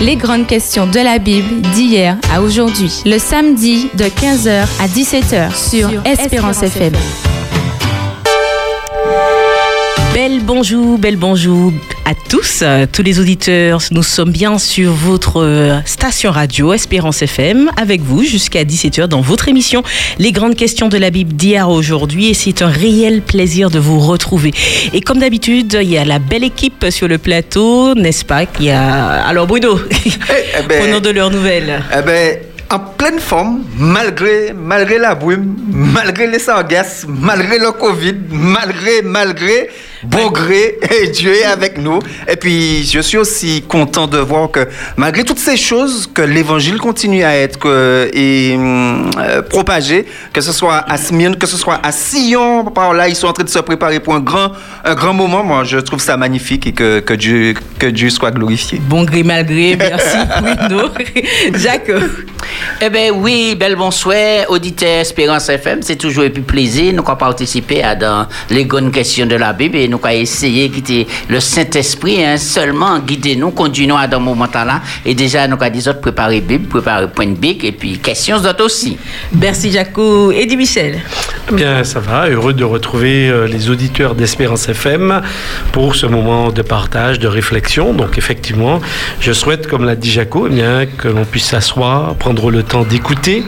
Les grandes questions de la Bible d'hier à aujourd'hui. Le samedi de 15h à 17h sur, Espérance, FM. Belle bonjour, belle bonjour à tous, euh, tous les auditeurs. Nous sommes bien sur votre euh, station radio Espérance FM avec vous jusqu'à 17h dans votre émission Les grandes questions de la Bible d'hier aujourd'hui et c'est un réel plaisir de vous retrouver. Et comme d'habitude, il y a la belle équipe sur le plateau, n'est-ce pas? Il y a alors Bruno, Eh, eh ben, prenons de leurs nouvelles. eh ben, en pleine forme, malgré, malgré la brume, malgré les sargasses, malgré le Covid, malgré, malgré, bon gré, et Dieu est avec nous. Et puis, je suis aussi content de voir que, malgré toutes ces choses, que l'évangile continue à être que, et, hum, euh, propagé, que ce soit à Smyrne, que ce soit à Sion, par là, ils sont en train de se préparer pour un grand, un grand moment. Moi, je trouve ça magnifique et que, que, Dieu, que Dieu soit glorifié. Bon gré mal gré, merci Bruno. Jacques, Eh bien oui, bel bonsoir, auditeur Espérance FM. C'est toujours un plaisir. Nous avons participé à dans les grandes questions de la Bible et nous avons essayé de guider le Saint-Esprit, hein, seulement guider nous, conduire nous à dans ce moment-là. Et déjà, nous avons dit autres préparer Bible, préparer point de bic et puis questions d'autres aussi. merci Jaco. Eddie Michel. Eh Bien, ça va. Heureux de retrouver euh, les auditeurs d'Espérance FM pour ce moment de partage, de réflexion. Donc, effectivement, je souhaite, comme l'a dit Jaco, eh bien, que l'on puisse s'asseoir, prendre le temps d'écouter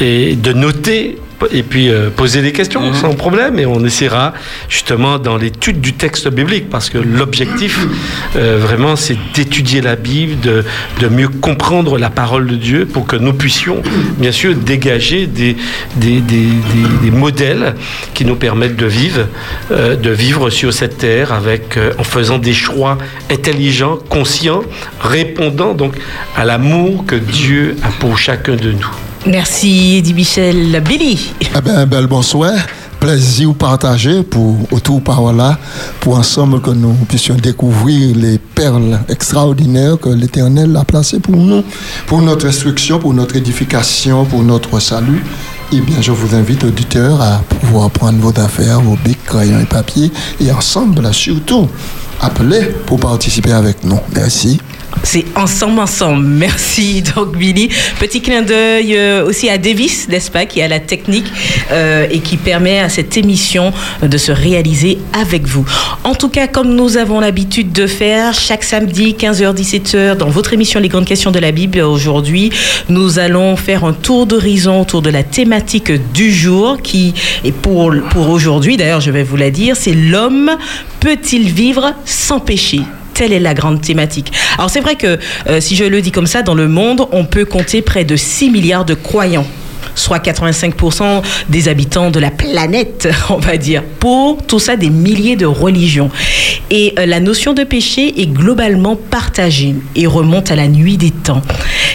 et de noter et puis euh, poser des questions sans problème et on essaiera justement dans l'étude du texte biblique parce que l'objectif euh, vraiment c'est d'étudier la Bible, de, de mieux comprendre la parole de Dieu pour que nous puissions bien sûr dégager des, des, des, des- des modèles qui nous permettent de vivre, euh, de vivre sur cette terre avec, euh, en faisant des choix intelligents, conscients, répondant donc à l'amour que Dieu a pour chacun de nous. Merci Eddie Michel. Billy. Eh bien, bel bonsoir. Plaisir partagé pour autour par là, pour ensemble que nous puissions découvrir les perles extraordinaires que l'Éternel a placées pour nous, pour notre instruction, pour notre édification, pour notre salut. Eh bien, je vous invite, auditeurs, à pouvoir prendre vos affaires, vos bics, crayons et papiers, et ensemble, surtout, appeler pour participer avec nous. Merci. C'est ensemble, ensemble. Merci, donc Billy. Petit clin d'œil euh, aussi à Davis, n'est-ce pas, qui a la technique euh, et qui permet à cette émission de se réaliser avec vous. En tout cas, comme nous avons l'habitude de faire chaque samedi, 15h, 17h, dans votre émission Les Grandes Questions de la Bible, aujourd'hui, nous allons faire un tour d'horizon autour de la thématique du jour qui est pour, pour aujourd'hui, d'ailleurs, je vais vous la dire, c'est l'homme peut-il vivre sans péché? Telle est la grande thématique. Alors c'est vrai que euh, si je le dis comme ça, dans le monde, on peut compter près de 6 milliards de croyants soit 85% des habitants de la planète, on va dire. Pour tout ça, des milliers de religions. Et euh, la notion de péché est globalement partagée et remonte à la nuit des temps.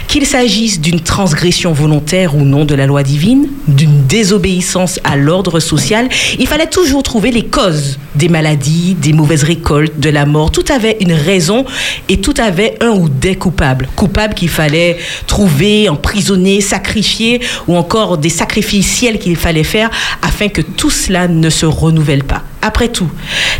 Qu'il s'agisse d'une transgression volontaire ou non de la loi divine, d'une désobéissance à l'ordre social, il fallait toujours trouver les causes des maladies, des mauvaises récoltes, de la mort. Tout avait une raison et tout avait un ou des coupables. Coupables qu'il fallait trouver, emprisonner, sacrifier ou encore des sacrificiels qu'il fallait faire afin que tout cela ne se renouvelle pas. Après tout,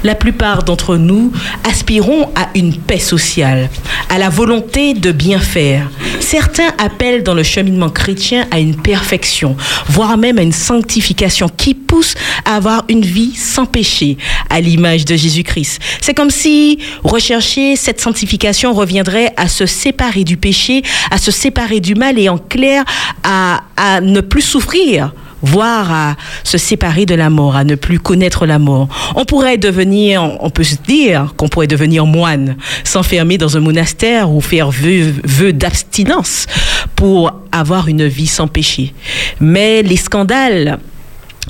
la plupart d'entre nous aspirons à une paix sociale, à la volonté de bien faire. Certains appellent dans le cheminement chrétien à une perfection, voire même à une sanctification qui pousse à avoir une vie sans péché, à l'image de Jésus-Christ. C'est comme si rechercher cette sanctification reviendrait à se séparer du péché, à se séparer du mal et en clair à, à ne plus souffrir voire à se séparer de la mort, à ne plus connaître la mort. On pourrait devenir, on peut se dire qu'on pourrait devenir moine, s'enfermer dans un monastère ou faire vœu, d'abstinence pour avoir une vie sans péché. Mais les scandales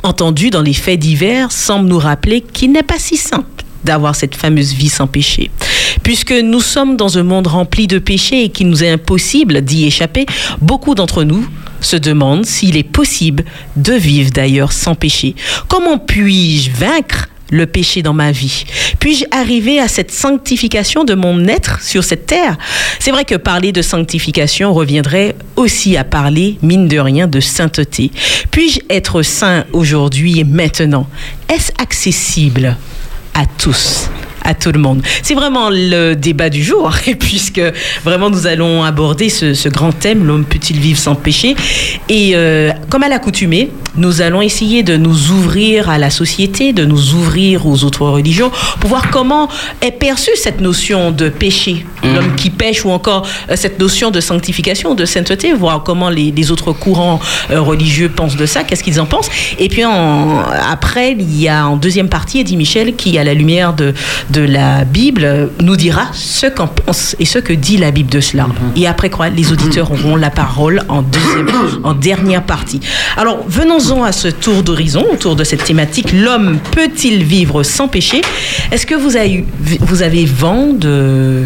entendus dans les faits divers semblent nous rappeler qu'il n'est pas si simple d'avoir cette fameuse vie sans péché. Puisque nous sommes dans un monde rempli de péchés et qu'il nous est impossible d'y échapper, beaucoup d'entre nous se demandent s'il est possible de vivre d'ailleurs sans péché. Comment puis-je vaincre le péché dans ma vie? Puis-je arriver à cette sanctification de mon être sur cette terre? C'est vrai que parler de sanctification reviendrait aussi à parler, mine de rien, de sainteté. Puis-je être saint aujourd'hui et maintenant? Est-ce accessible à tous? À tout le monde. C'est vraiment le débat du jour, puisque vraiment nous allons aborder ce, ce grand thème, l'homme peut-il vivre sans péché? Et euh, comme à l'accoutumée, nous allons essayer de nous ouvrir à la société, de nous ouvrir aux autres religions, pour voir comment est perçue cette notion de péché, l'homme qui pêche, ou encore euh, cette notion de sanctification, de sainteté, voir comment les, les autres courants euh, religieux pensent de ça, qu'est-ce qu'ils en pensent. Et puis en- après, il y a en deuxième partie Eddie Michel qui, à la lumière de, de la Bible, nous dira ce qu'en pense et ce que dit la Bible de cela. Et après quoi, les auditeurs auront la parole en deuxième, en dernière partie. Alors venons-en à ce tour d'horizon autour de cette thématique. L'homme peut-il vivre sans péché? Est-ce que vous avez, vous avez vent de,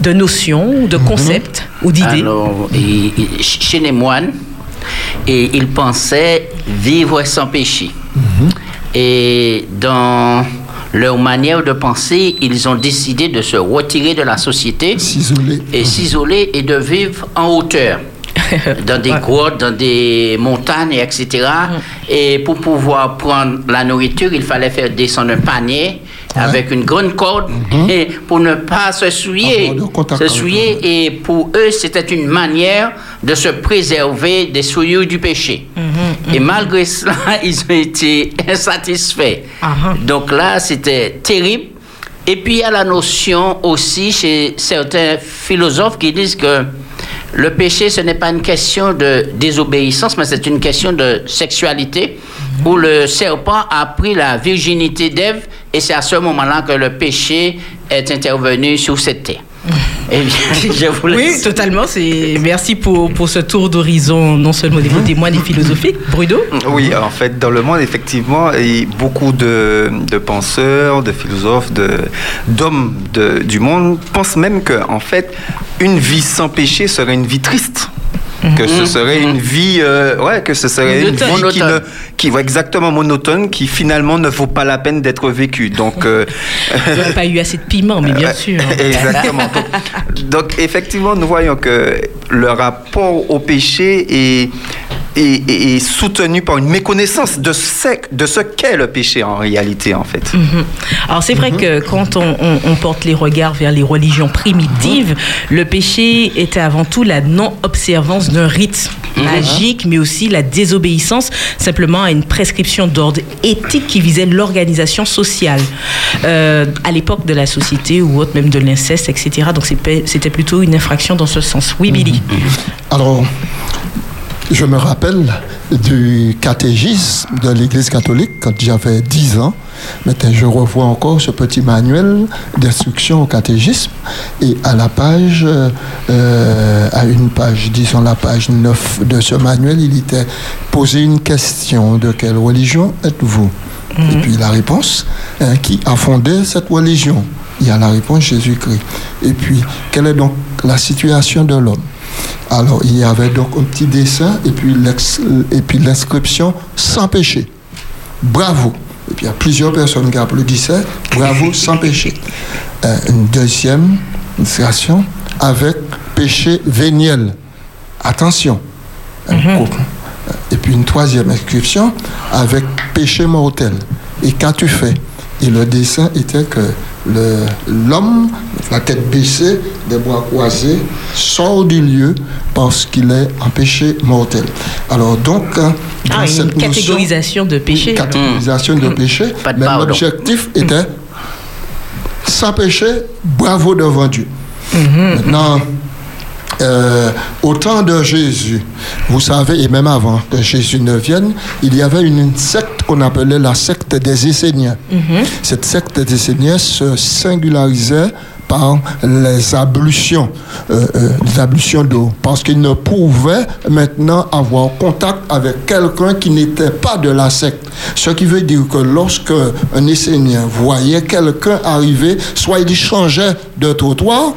de notions, de concepts ou d'idées? Alors, il- il- chez les moines, et ils pensaient vivre sans péché. Et dans leur manière de penser, ils ont décidé de se retirer de la société et s'isoler et de vivre en hauteur. Dans des grottes, dans des montagnes, etc. Et pour pouvoir prendre la nourriture, il fallait faire descendre un panier avec une grande corde et pour ne pas se souiller. Se souiller et pour eux, c'était une manière de se préserver des souillures du péché. Et malgré cela, ils ont été insatisfaits. Ah, Donc là, c'était terrible. Et puis il y a la notion aussi chez certains philosophes qui disent que le péché, ce n'est pas une question de désobéissance, mais c'est une question de sexualité, où le serpent a pris la virginité d'Ève, et c'est à ce moment-là que le péché est intervenu sur cette terre. Eh bien, je vous Oui, totalement. C'est merci pour, pour ce tour d'horizon, non seulement des des moines et philosophiques. Bruno Oui, en fait, dans le monde, effectivement, beaucoup de, de penseurs, de philosophes, de, d'hommes de- du monde pensent même que, en fait, une vie sans péché serait une vie triste. Que ce serait une vie, euh, ouais, que ce serait une vie qui ne, qui ouais, exactement monotone, qui finalement ne vaut pas la peine d'être vécue. Donc, euh, pas eu assez de piment, mais bien sûr. Exactement. Donc, donc, effectivement, nous voyons que le rapport au péché est, est, est- est soutenu par une méconnaissance de ce, de ce qu'est le péché en réalité, en fait. Mhm. Alors c'est vrai que quand on, on- on porte les regards vers les religions primitives, le péché était avant tout la non-observance d'un rite magique, mais aussi la désobéissance simplement à une prescription d'ordre éthique qui visait l'organisation sociale euh, à l'époque de la société ou autre, même de l'inceste, etc. Donc c'était plutôt une infraction dans ce sens. Oui, Billy. Alors, je me rappelle du catégisme de l'Église catholique quand j'avais 10 ans. Maintenant, je revois encore ce petit manuel d'instruction au catégisme. Et à la page, euh, à une page, disons la page 9 de ce manuel, il était posé une question de quelle religion êtes-vous? Et puis la réponse, hein, qui a fondé cette religion? Il y a la réponse Jésus-Christ. Et puis, quelle est donc la situation de l'homme? Alors, il y avait donc un petit dessin et puis l'ex- et puis l'inscription sans péché. Bravo. Et puis il y a plusieurs personnes qui applaudissaient. Bravo, sans péché. Euh, une deuxième illustration avec péché véniel. Attention. Couple. Et puis une troisième inscription avec péché mortel. Et qu'as-tu fait Et le dessin était que l'homme, la tête baissée, des bras croisés, sort du lieu parce qu'il est en péché mortel. Alors donc, euh, dans Ah, cette une notion- catégorisation de péché. catégorisation de péché, Pas de mais l'objectif était sans péché, bravo devant Dieu. Maintenant, euh, au temps de Jésus, vous savez, et même avant que Jésus ne vienne, il y avait une secte qu'on appelait la secte des Esséniens. Cette secte des Esséniens se singularisait par les ablutions, euh, euh, les ablutions d'eau, parce qu'ils ne pouvaient maintenant avoir contact avec quelqu'un qui n'était pas de la secte. Ce qui veut dire que lorsque un Essénien voyait quelqu'un arriver, soit il changeait de trottoir,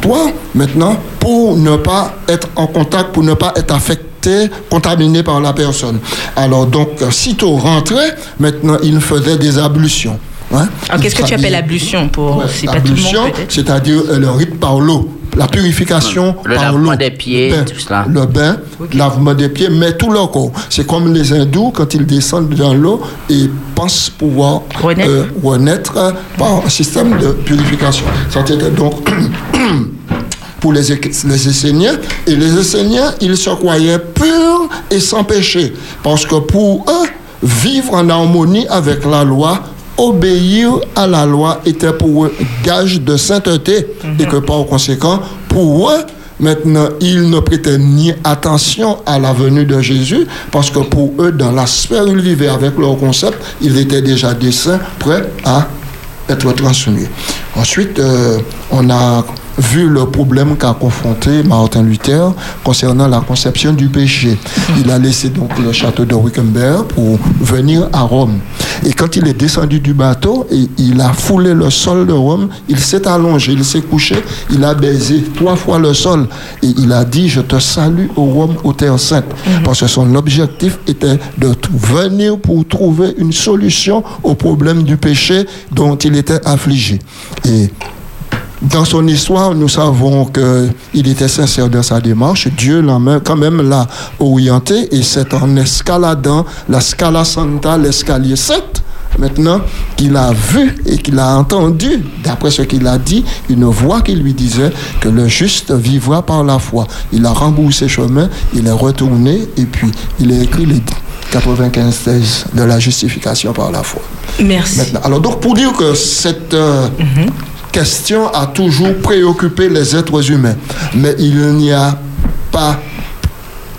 toi, maintenant, pour ne pas être en contact, pour ne pas être affecté, contaminé par la personne. Alors, donc, sitôt rentré, maintenant, il faisait des ablutions. hein. Qu'est-ce que tu appelles ablution pour Ouais, c'est pas tout le monde c'est-à-dire euh, le rite par l'eau. La purification Le par lavement l'eau. des pieds, le bain, tout cela. Le bain, lavement des pieds, mais tout leur corps. C'est comme les hindous, quand ils descendent dans l'eau, ils pensent pouvoir Renaître. euh, renaître par un système de purification. Ça, c'était donc pour les Esséniens. Et les Esséniens, ils se croyaient purs et sans péché. Parce que pour eux, vivre en harmonie avec la loi, obéir à la loi était pour eux gage de sainteté. Et que par conséquent, pour eux, Maintenant, ils ne prêtaient ni attention à la venue de Jésus, parce que pour eux, dans la sphère où ils vivaient avec leur concept, ils étaient déjà des saints, prêts à être transmis. Ensuite, euh, on a vu le problème qu'a confronté Martin Luther concernant la conception du péché. Il a laissé donc le château de Wittenberg pour venir à Rome. Et quand il est descendu du bateau, et il a foulé le sol de Rome, il s'est allongé, il s'est couché, il a baisé trois fois le sol. Et il a dit, je te salue au Rome, aux terres saintes. Parce que son objectif était de venir pour trouver une solution au problème du péché dont il était affligé. Et dans son histoire, nous savons qu'il était sincère dans sa démarche. Dieu l'a quand même l'a orienté et c'est en escaladant la Scala Santa, l'escalier 7, maintenant qu'il a vu et qu'il a entendu, d'après ce qu'il a dit, une voix qui lui disait que le juste vivra par la foi. Il a remboursé chemin, il est retourné et puis il a écrit les 95 thèses de la justification par la foi. Merci. Maintenant, alors donc pour dire que cette euh, question a toujours préoccupé les êtres humains, mais il n'y a pas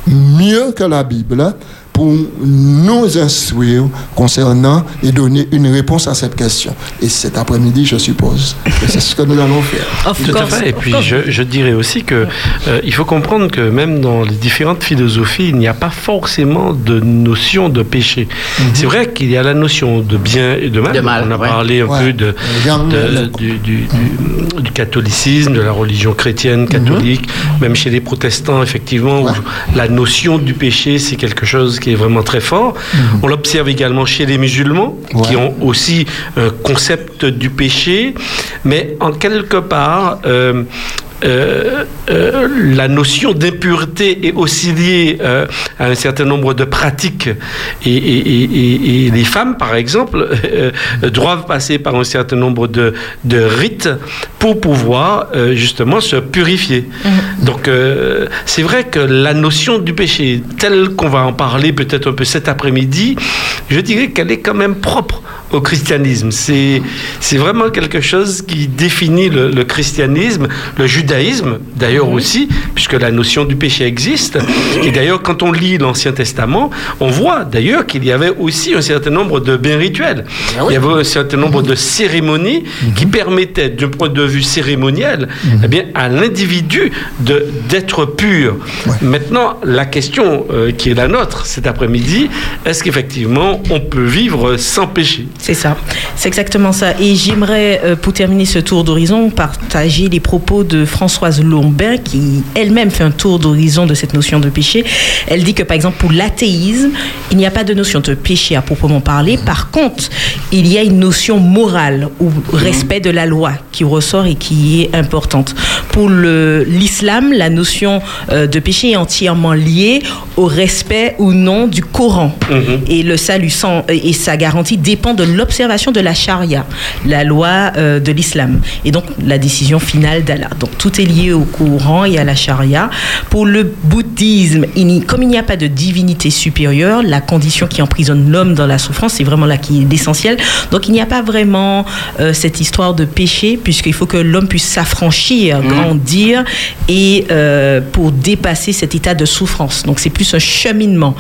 mieux que la Bible pour nous instruire concernant et donner une réponse à cette question. Et cet après-midi, je suppose que c'est ce que nous allons faire. Tout à fait. Et puis je, je dirais aussi que euh, il faut comprendre que même dans les différentes philosophies, il n'y a pas forcément de notion de péché. C'est vrai qu'il y a la notion de bien et de mal. De mal, On a ouais. parlé un Ouais. peu de, du, du- du- du catholicisme, de la religion chrétienne, catholique, même chez les protestants, effectivement, où la notion du péché, c'est quelque chose qui est vraiment très fort. On l'observe également chez les musulmans, qui ont aussi un concept du péché, mais en quelque part, euh, euh, euh, la notion d'impureté est aussi liée euh, à un certain nombre de pratiques. Et, et- et- et- et les femmes, par exemple, doivent passer par un certain nombre de, de rites pour pouvoir justement se purifier. Donc euh, c'est vrai que la notion du péché, telle qu'on va en parler peut-être un peu cet après-midi, je dirais qu'elle est quand même propre au christianisme. C'est, c'est vraiment quelque chose qui définit le, le christianisme, le judaïsme d'ailleurs aussi, puisque la notion du péché existe. Et d'ailleurs, quand on lit l'Ancien Testament, on voit d'ailleurs qu'il y avait aussi un certain nombre de biens rituels. Il y avait un certain nombre de cérémonies qui permettaient, d'un point de vue cérémoniel, eh bien, à l'individu de, d'être pur. Maintenant, la question euh, qui est la nôtre cet après-midi, est-ce qu'effectivement on peut vivre sans péché? C'est ça, c'est exactement ça. Et j'aimerais, euh, pour terminer ce tour d'horizon, partager les propos de Françoise Lombin, qui elle-même fait un tour d'horizon de cette notion de péché. Elle dit que, par exemple, pour l'athéisme, il n'y a pas de notion de péché à proprement parler. Par contre, il y a une notion morale ou respect de la loi qui ressort et qui est importante. Pour l'islam, la notion euh, de péché est entièrement liée au respect ou non du Coran. Et le salut sans, et sa garantie dépend de l'observation de la charia, la loi euh, de l'islam. Et donc la décision finale d'Allah. Donc tout est lié au Coran et à la charia. Pour le bouddhisme, il comme il n'y a pas de divinité supérieure, la condition qui emprisonne l'homme dans la souffrance, c'est vraiment là qui est l'essentiel. Donc il n'y a pas vraiment euh, cette histoire de péché, puisqu'il faut que l'homme puisse s'affranchir, grandir, et euh, pour dépasser cet état de souffrance. Donc c'est plus un cheminement.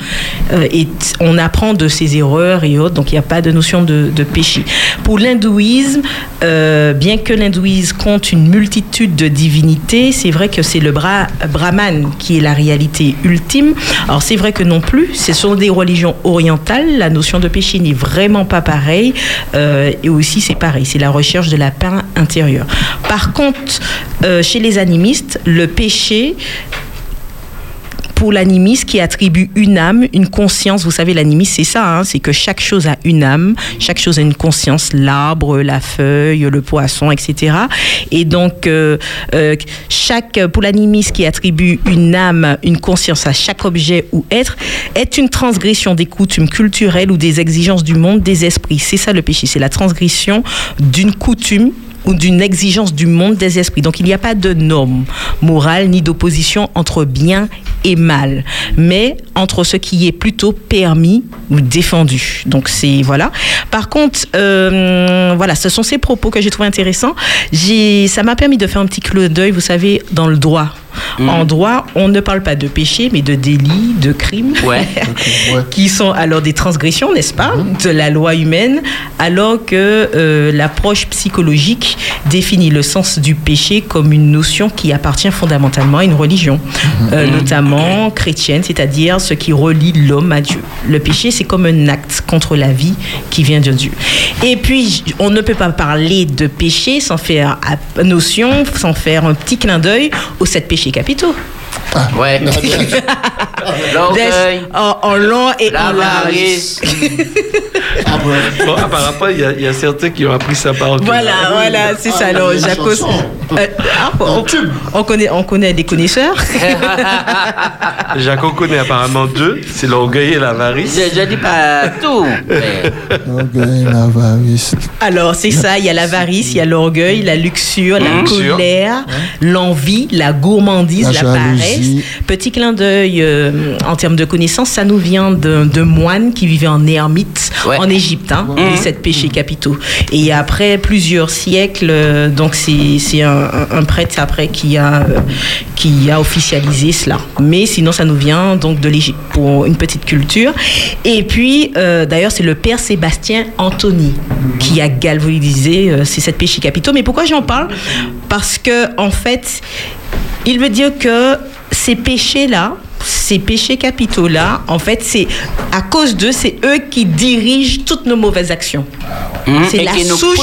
Et on apprend de ses erreurs et autres, donc il n'y a pas de notion de, de péché. Pour l'hindouisme, euh, bien que l'hindouisme compte une multitude de divinités, c'est vrai que c'est le bra brahman qui est la réalité ultime. Alors c'est vrai que non plus, ce sont des religions orientales, la notion de péché n'est vraiment pas pareille, euh, et aussi c'est pareil, c'est la recherche de la paix intérieure. Par contre, euh, chez les animistes, le péché pour l'animisme qui attribue une âme, une conscience. Vous savez, l'animisme, c'est ça, hein, c'est que chaque chose a une âme, chaque chose a une conscience, l'arbre, la feuille, le poisson, etc. Et donc, euh, euh, chaque, pour l'animisme qui attribue une âme, une conscience à chaque objet ou être, est une transgression des coutumes culturelles ou des exigences du monde des esprits. C'est ça le péché, c'est la transgression d'une coutume ou d'une exigence du monde des esprits. Donc il n'y a pas de norme morale ni d'opposition entre bien et mal, mais entre ce qui est plutôt permis ou défendu. Donc c'est voilà. Par contre, euh, voilà, ce sont ces propos que j'ai trouvé intéressants. Ça m'a permis de faire un petit clin d'œil, vous savez, dans le droit. En droit, on ne parle pas de péché, mais de délits, de crimes, Ouais. ouais. qui sont alors des transgressions, n'est-ce pas, de la loi humaine, alors que euh, l'approche psychologique définit le sens du péché comme une notion qui appartient fondamentalement à une religion, euh, notamment chrétienne, c'est-à-dire ce qui relie l'homme à Dieu. Le péché, c'est comme un acte contre la vie qui vient de Dieu. Et puis, on ne peut pas parler de péché sans faire notion, sans faire un petit clin d'œil aux sept péchés capitaux. Ouais. L'orgueil, En, en long et en large. Ah, ouais. Bon, apparemment, il y, a- il y a certains qui ont appris ça par. Voilà, voilà, c'est ça. Ah, Alors, la Jacques, euh, ah, on, on connaît, on connaît des connaisseurs. Jacques, on connaît apparemment deux, c'est l'orgueil et l'avarice. Je, je dis pas tout. mais- L'orgueil, l'avarice. Alors, c'est ça. Il y a l'avarice, il y a l'orgueil, la luxure, la colère, l'envie, la gourmandise, La la, jalousie. Petit clin d'œil euh, en termes de connaissances, ça nous vient de moines qui vivaient en ermite Ouais. en Égypte, hein, les sept péchés capitaux. Et après plusieurs siècles, euh, donc c'est un, prêtre après qui a, euh, qui a officialisé cela. Mais sinon, ça nous vient donc de l'Égypte pour une petite culture. Et puis, d'ailleurs, c'est le père Sébastien Anthony qui a galvanisé ces sept péchés capitaux. Mais pourquoi j'en parle? Parce que, en fait, il veut dire que ces péchés-là, ces péchés capitaux-là, en fait, c'est à cause d'eux, c'est eux qui dirigent toutes nos mauvaises actions. Mhm. C'est la qui nous souche.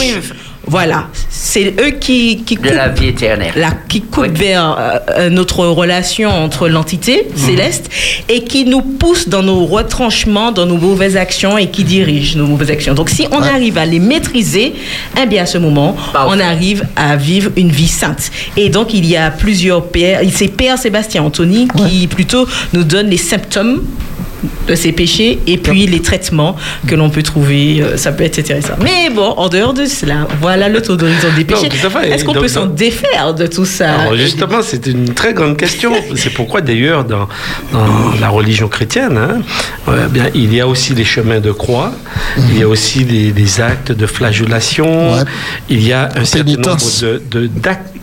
Voilà, c'est eux qui, qui de la vie éternelle. la, qui Oui. vers euh, euh, notre relation entre l'entité Mhm. céleste et qui nous pousse dans nos retranchements, dans nos mauvaises actions et qui dirige nos mauvaises actions. Donc si on arrive à les maîtriser, eh bien à ce moment, Parfait. on arrive à vivre une vie sainte. Et donc il y a plusieurs pères, c'est Père Sébastien Anthony qui plutôt nous donne les symptômes de ces péchés et puis les traitements que l'on peut trouver, euh, ça peut être intéressant. Mais bon, en dehors de cela, voilà le taux d'horizon des péchés. Est-ce qu'on peut s'en défaire de tout ça Alors justement, c'est une très grande question. C'est pourquoi d'ailleurs dans, dans la religion chrétienne, hein, euh, bien, il y a aussi les chemins de croix, il y a aussi des, des actes de flagellation, Ouais. il y a un certain nombre de- de-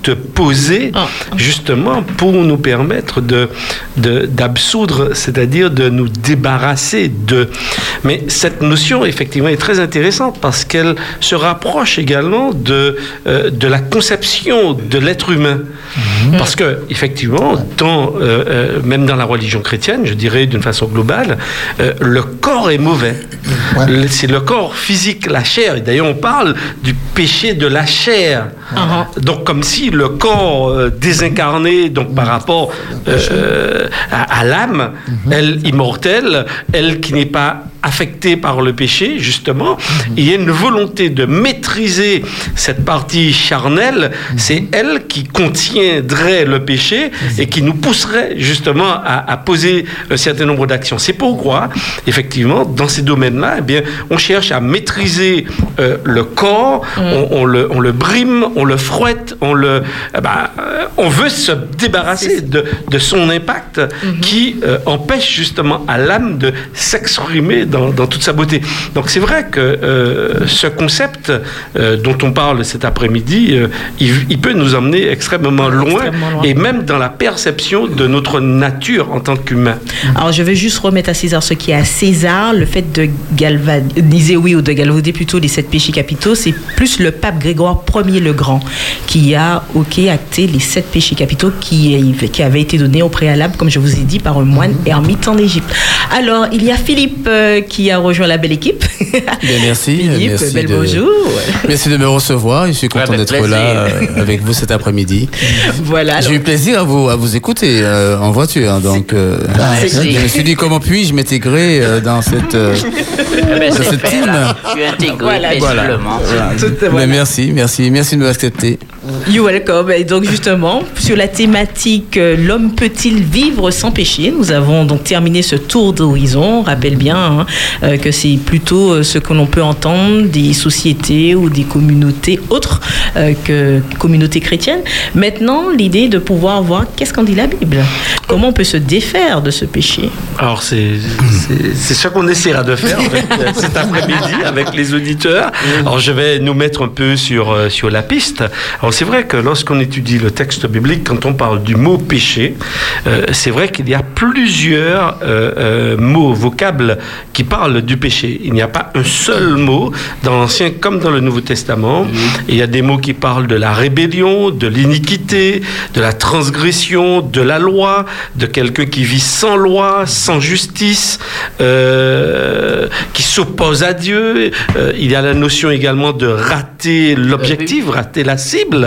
d'actes posés Ah. justement pour nous permettre de de- d'absoudre, c'est-à-dire de nous débarrasser de. Mais cette notion effectivement est très intéressante parce qu'elle se rapproche également de euh, de la conception de l'être humain. Parce que, effectivement, dans, euh, euh, même dans la religion chrétienne, je dirais d'une façon globale, euh, le corps est mauvais. Ouais. Le- C'est le corps physique, la chair. Et d'ailleurs, on parle du péché de la chair. Donc, comme si le corps euh, désincarné, donc par rapport euh, à, à l'âme, elle immortelle, elle qui n'est pas affectée par le péché, justement, il y a une volonté de maîtriser cette partie charnelle, c'est elle qui contiendrait le péché et qui nous pousserait justement à, à poser un certain nombre d'actions. C'est pourquoi, effectivement, dans ces domaines-là, eh bien, on cherche à maîtriser euh, le corps, on, on le, on le brime, on le fouette, on le, eh ben, euh, on veut se débarrasser de, de son impact qui euh, empêche justement à l'âme de s'exprimer dans, dans toute sa beauté. Donc c'est vrai que euh, ce concept euh, dont on parle cet après-midi, euh, il, il peut nous emmener extrêmement loin, Extrêmement loin. et même dans la perception de notre nature en tant qu'humain. Alors, je vais juste remettre à César ce qui est à César. Le fait de galvaniser, oui, ou de galvauder plutôt les sept péchés capitaux, c'est plus le pape Grégoire Ier le Grand qui a, ok, acté les sept péchés capitaux qui, qui avaient été donnés au préalable, comme je vous ai dit, par un moine ermite en Égypte. Alors, il y a Philippe euh, qui a rejoint la belle équipe. Bien, merci. Philippe, merci bel de, bonjour. Merci de me recevoir. Je suis content d'être là euh, avec vous cet après-midi. Voilà. J'ai eu plaisir à vous, à vous écouter euh, en voiture. Donc, euh, je me suis dit comment puis-je m'intégrer euh, dans cette. euh, Eh ben, c'est cette fait, team. là. Je suis intégré Voilà. voilà. Mais merci, merci, merci de m'accepter. You welcome. Et donc justement, sur la thématique euh, L'homme peut-il vivre sans péché? Nous avons donc terminé ce tour d'horizon. On rappelle bien hein, euh, que c'est plutôt euh, ce que l'on peut entendre des sociétés ou des communautés autres euh, que communautés chrétiennes. Maintenant, l'idée de pouvoir voir qu'est-ce qu'en dit la Bible? Comment on peut se défaire de ce péché? Alors, c'est ce qu'on essaiera de faire en fait, cet après-midi avec les auditeurs. Alors, je vais nous mettre un peu sur, sur la piste. Alors, c'est vrai que lorsqu'on étudie le texte biblique, quand on parle du mot péché, euh, c'est vrai qu'il y a plusieurs euh, euh, mots, vocables qui parlent du péché. Il n'y a pas un seul mot dans l'Ancien comme dans le Nouveau Testament. Il y a des mots qui parlent de la rébellion, de l'iniquité, de la transgression, de la loi, de quelqu'un qui vit sans loi, sans justice, euh, qui s'oppose à Dieu. Il y a la notion également de rater l'objectif, rater la cible.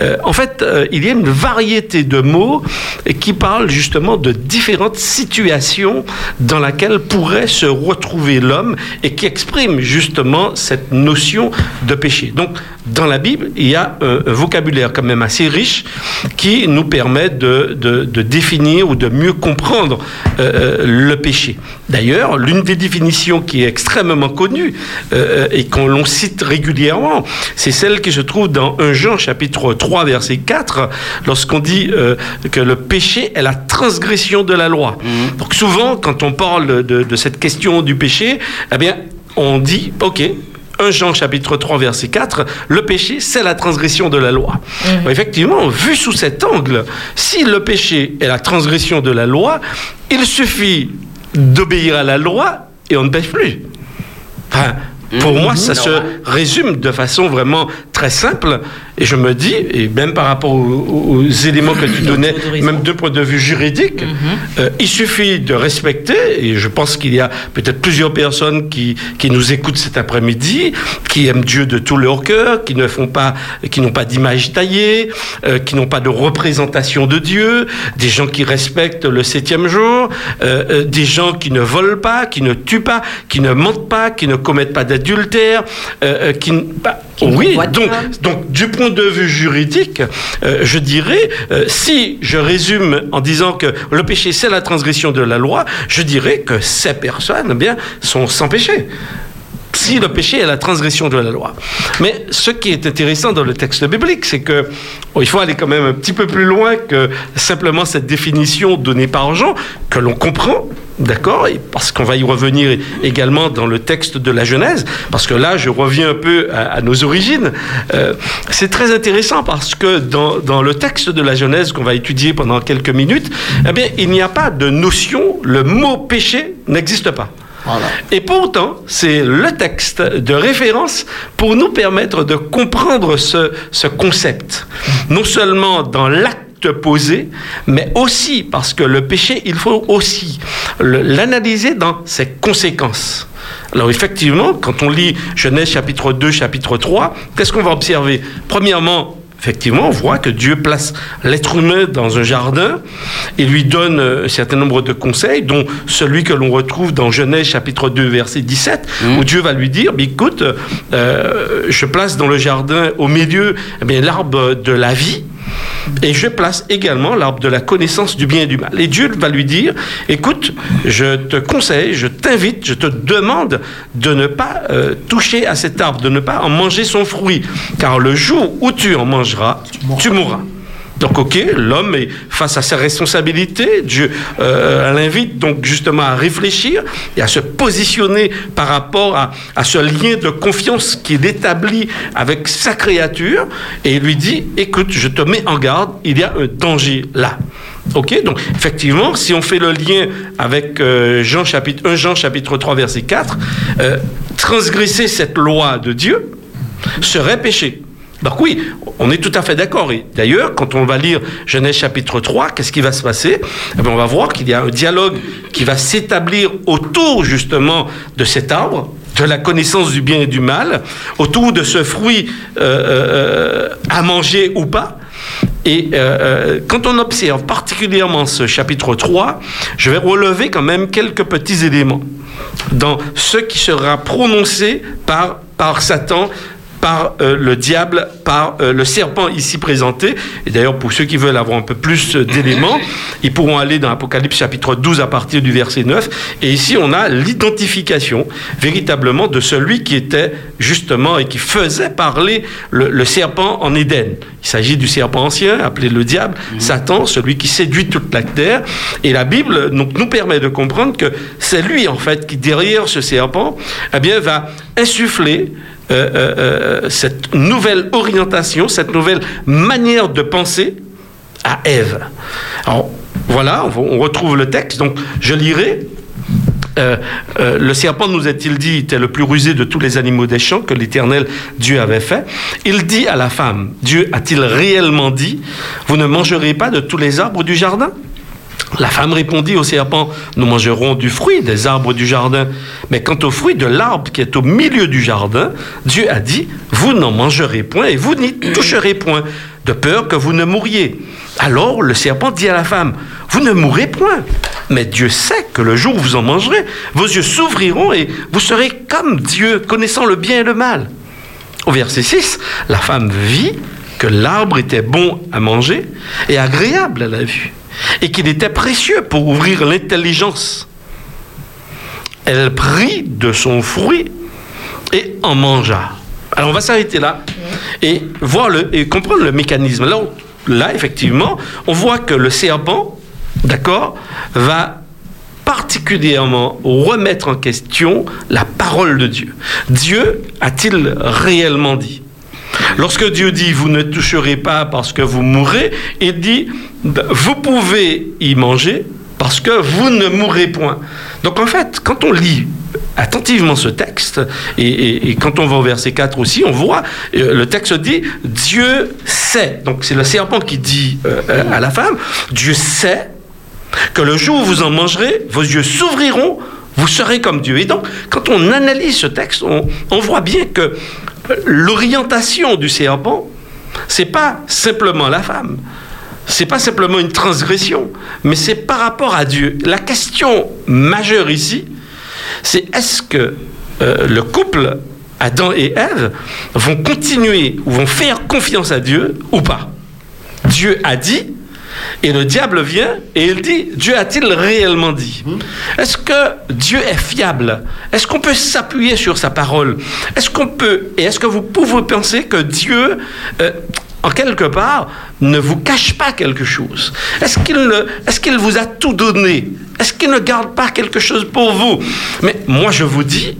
Euh, en fait, euh, il y a une variété de mots qui parlent justement de différentes situations dans lesquelles pourrait se retrouver l'homme et qui expriment justement cette notion de péché. Donc, dans la Bible, il y a un, un vocabulaire quand même assez riche qui nous permet de, de- de définir ou de mieux comprendre euh, euh, le péché. D'ailleurs, l'une des définitions qui est extrêmement connue euh, et qu'on l'on cite régulièrement, c'est celle qui se trouve dans 1 Jean chapitre 3 verset 4, lorsqu'on dit euh, que le péché est la transgression de la loi. Donc souvent, quand on parle de, de cette question du péché, eh bien, on dit, OK, 1 Jean chapitre 3 verset 4, le péché c'est la transgression de la loi. Effectivement, vu sous cet angle, si le péché est la transgression de la loi, il suffit d'obéir à la loi et on ne pêche plus. Enfin, pour moi, ça se résume de façon vraiment très simple. Et je me dis, et même par rapport aux, aux éléments que tu donnais, même d'un point de vue juridique, euh, il suffit de respecter, et je pense qu'il y a peut-être plusieurs personnes qui, qui nous écoutent cet après-midi, qui aiment Dieu de tout leur cœur, qui ne font pas, qui n'ont pas d'image taillée, euh, qui n'ont pas de représentation de Dieu, des gens qui respectent le septième jour, euh, des gens qui ne volent pas, qui ne tuent pas, qui ne mentent pas, qui ne commettent pas d'adultère, qui, bah, oui, donc, donc du point de vue juridique, euh, je dirais, euh, si je résume en disant que le péché c'est la transgression de la loi, je dirais que ces personnes, eh bien, sont sans péché si le péché est la transgression de la loi. Mais ce qui est intéressant dans le texte biblique, c'est que il faut aller quand même un petit peu plus loin que simplement cette définition donnée par Jean, que l'on comprend, d'accord, parce qu'on va y revenir également dans le texte de la Genèse, parce que là, je reviens un peu à, à nos origines. Euh, c'est très intéressant parce que dans, dans le texte de la Genèse qu'on va étudier pendant quelques minutes, eh bien, il n'y a pas de notion, le mot péché n'existe pas. Et pourtant, c'est le texte de référence pour nous permettre de comprendre ce, ce concept. Non seulement dans l'acte posé, mais aussi parce que le péché, il faut aussi l'analyser dans ses conséquences. Alors effectivement, quand on lit Genèse chapitre 2, chapitre 3, qu'est-ce qu'on va observer? Premièrement, Effectivement, on voit que Dieu place l'être humain dans un jardin et lui donne euh, un certain nombre de conseils, dont celui que l'on retrouve dans Genèse chapitre 2, verset 17, où Dieu va lui dire, écoute, euh, je place dans le jardin au milieu eh bien, l'arbre de la vie. Et je place également l'arbre de la connaissance du bien et du mal. Et Dieu va lui dire, écoute, je te conseille, je t'invite, je te demande de ne pas euh, toucher à cet arbre, de ne pas en manger son fruit, car le jour où tu en mangeras, tu mourras. Donc, ok, l'homme est face à ses responsabilités. Dieu euh, l'invite donc justement à réfléchir et à se positionner par rapport à, ce lien de confiance qu'il établit avec sa créature. Et il lui dit, écoute, je te mets en garde, il y a un danger là. Ok, donc effectivement, si on fait le lien avec euh, Jean chapitre 1 Jean chapitre 3 verset 4, euh, transgresser cette loi de Dieu serait péché. Donc oui, on est tout à fait d'accord. Et d'ailleurs, quand on va lire Genèse chapitre 3, qu'est-ce qui va se passer? Eh bien, On va voir qu'il y a un dialogue qui va s'établir autour justement de cet arbre, de la connaissance du bien et du mal, autour de ce fruit euh, euh, à manger ou pas. Et euh, quand on observe particulièrement ce chapitre 3, je vais relever quand même quelques petits éléments dans ce qui sera prononcé par, par Satan par euh, le diable, par euh, le serpent ici présenté. Et d'ailleurs, pour ceux qui veulent avoir un peu plus d'éléments, ils pourront aller dans Apocalypse chapitre 12 à partir du verset 9. Et ici, on a l'identification véritablement de celui qui était justement et qui faisait parler le, serpent en Éden. Il s'agit du serpent ancien, appelé le diable, mhm. Satan, celui qui séduit toute la terre. Et la Bible donc, nous permet de comprendre que c'est lui, en fait, qui, derrière ce serpent, eh bien, va insuffler euh, euh, euh, cette nouvelle orientation, cette nouvelle manière de penser à Ève. Alors voilà, on, retrouve le texte, donc je lirai. le serpent, nous a-t-il dit, était le plus rusé de tous les animaux des champs que l'Éternel Dieu avait fait. Il dit à la femme, Dieu a-t-il réellement dit, vous ne mangerez pas de tous les arbres du jardin? La femme répondit au serpent, nous mangerons du fruit des arbres du jardin. Mais quant au fruit de l'arbre qui est au milieu du jardin, Dieu a dit, vous n'en mangerez point et vous n'y toucherez point, de peur que vous ne mouriez. Alors le serpent dit à la femme, vous ne mourrez point. Mais Dieu sait que le jour où vous en mangerez, vos yeux s'ouvriront et vous serez comme Dieu, connaissant le bien et le mal. Au verset 6, la femme vit que l'arbre était bon à manger et agréable à la vue et qu'il était précieux pour ouvrir l'intelligence. Elle prit de son fruit et en mangea. Alors on va s'arrêter là et voir le, et comprendre le mécanisme. Là, là, effectivement, on voit que le serpent, d'accord, va particulièrement remettre en question la parole de Dieu. Dieu a-t-il réellement dit? Lorsque Dieu dit vous ne toucherez pas parce que vous mourrez, il dit vous pouvez y manger parce que vous ne mourrez point. Donc en fait, quand on lit attentivement ce texte, et, quand on va au verset 4 aussi, on voit, euh, le texte dit, Dieu sait, donc c'est le serpent qui dit euh, euh, à la femme, Dieu sait que le jour où vous en mangerez, vos yeux s'ouvriront, vous serez comme Dieu. Et donc, quand on analyse ce texte, on, voit bien que l'orientation du serpent, c'est pas simplement la femme. C'est pas simplement une transgression, mais c'est par rapport à Dieu. La question majeure ici, c'est est-ce que euh, le couple Adam et Ève vont continuer ou vont faire confiance à Dieu ou pas? Dieu a dit, et le diable vient et il dit, Dieu a-t-il réellement dit? Hmm. Est-ce que Dieu est fiable? Est-ce qu'on peut s'appuyer sur sa parole? Est-ce qu'on peut, et est-ce que vous pouvez penser que Dieu, euh, en quelque part, ne vous cache pas quelque chose? Est-ce qu'il est qu'il vous a tout donné? Est-ce qu'il ne garde pas quelque chose pour vous? Mais moi, je vous dis,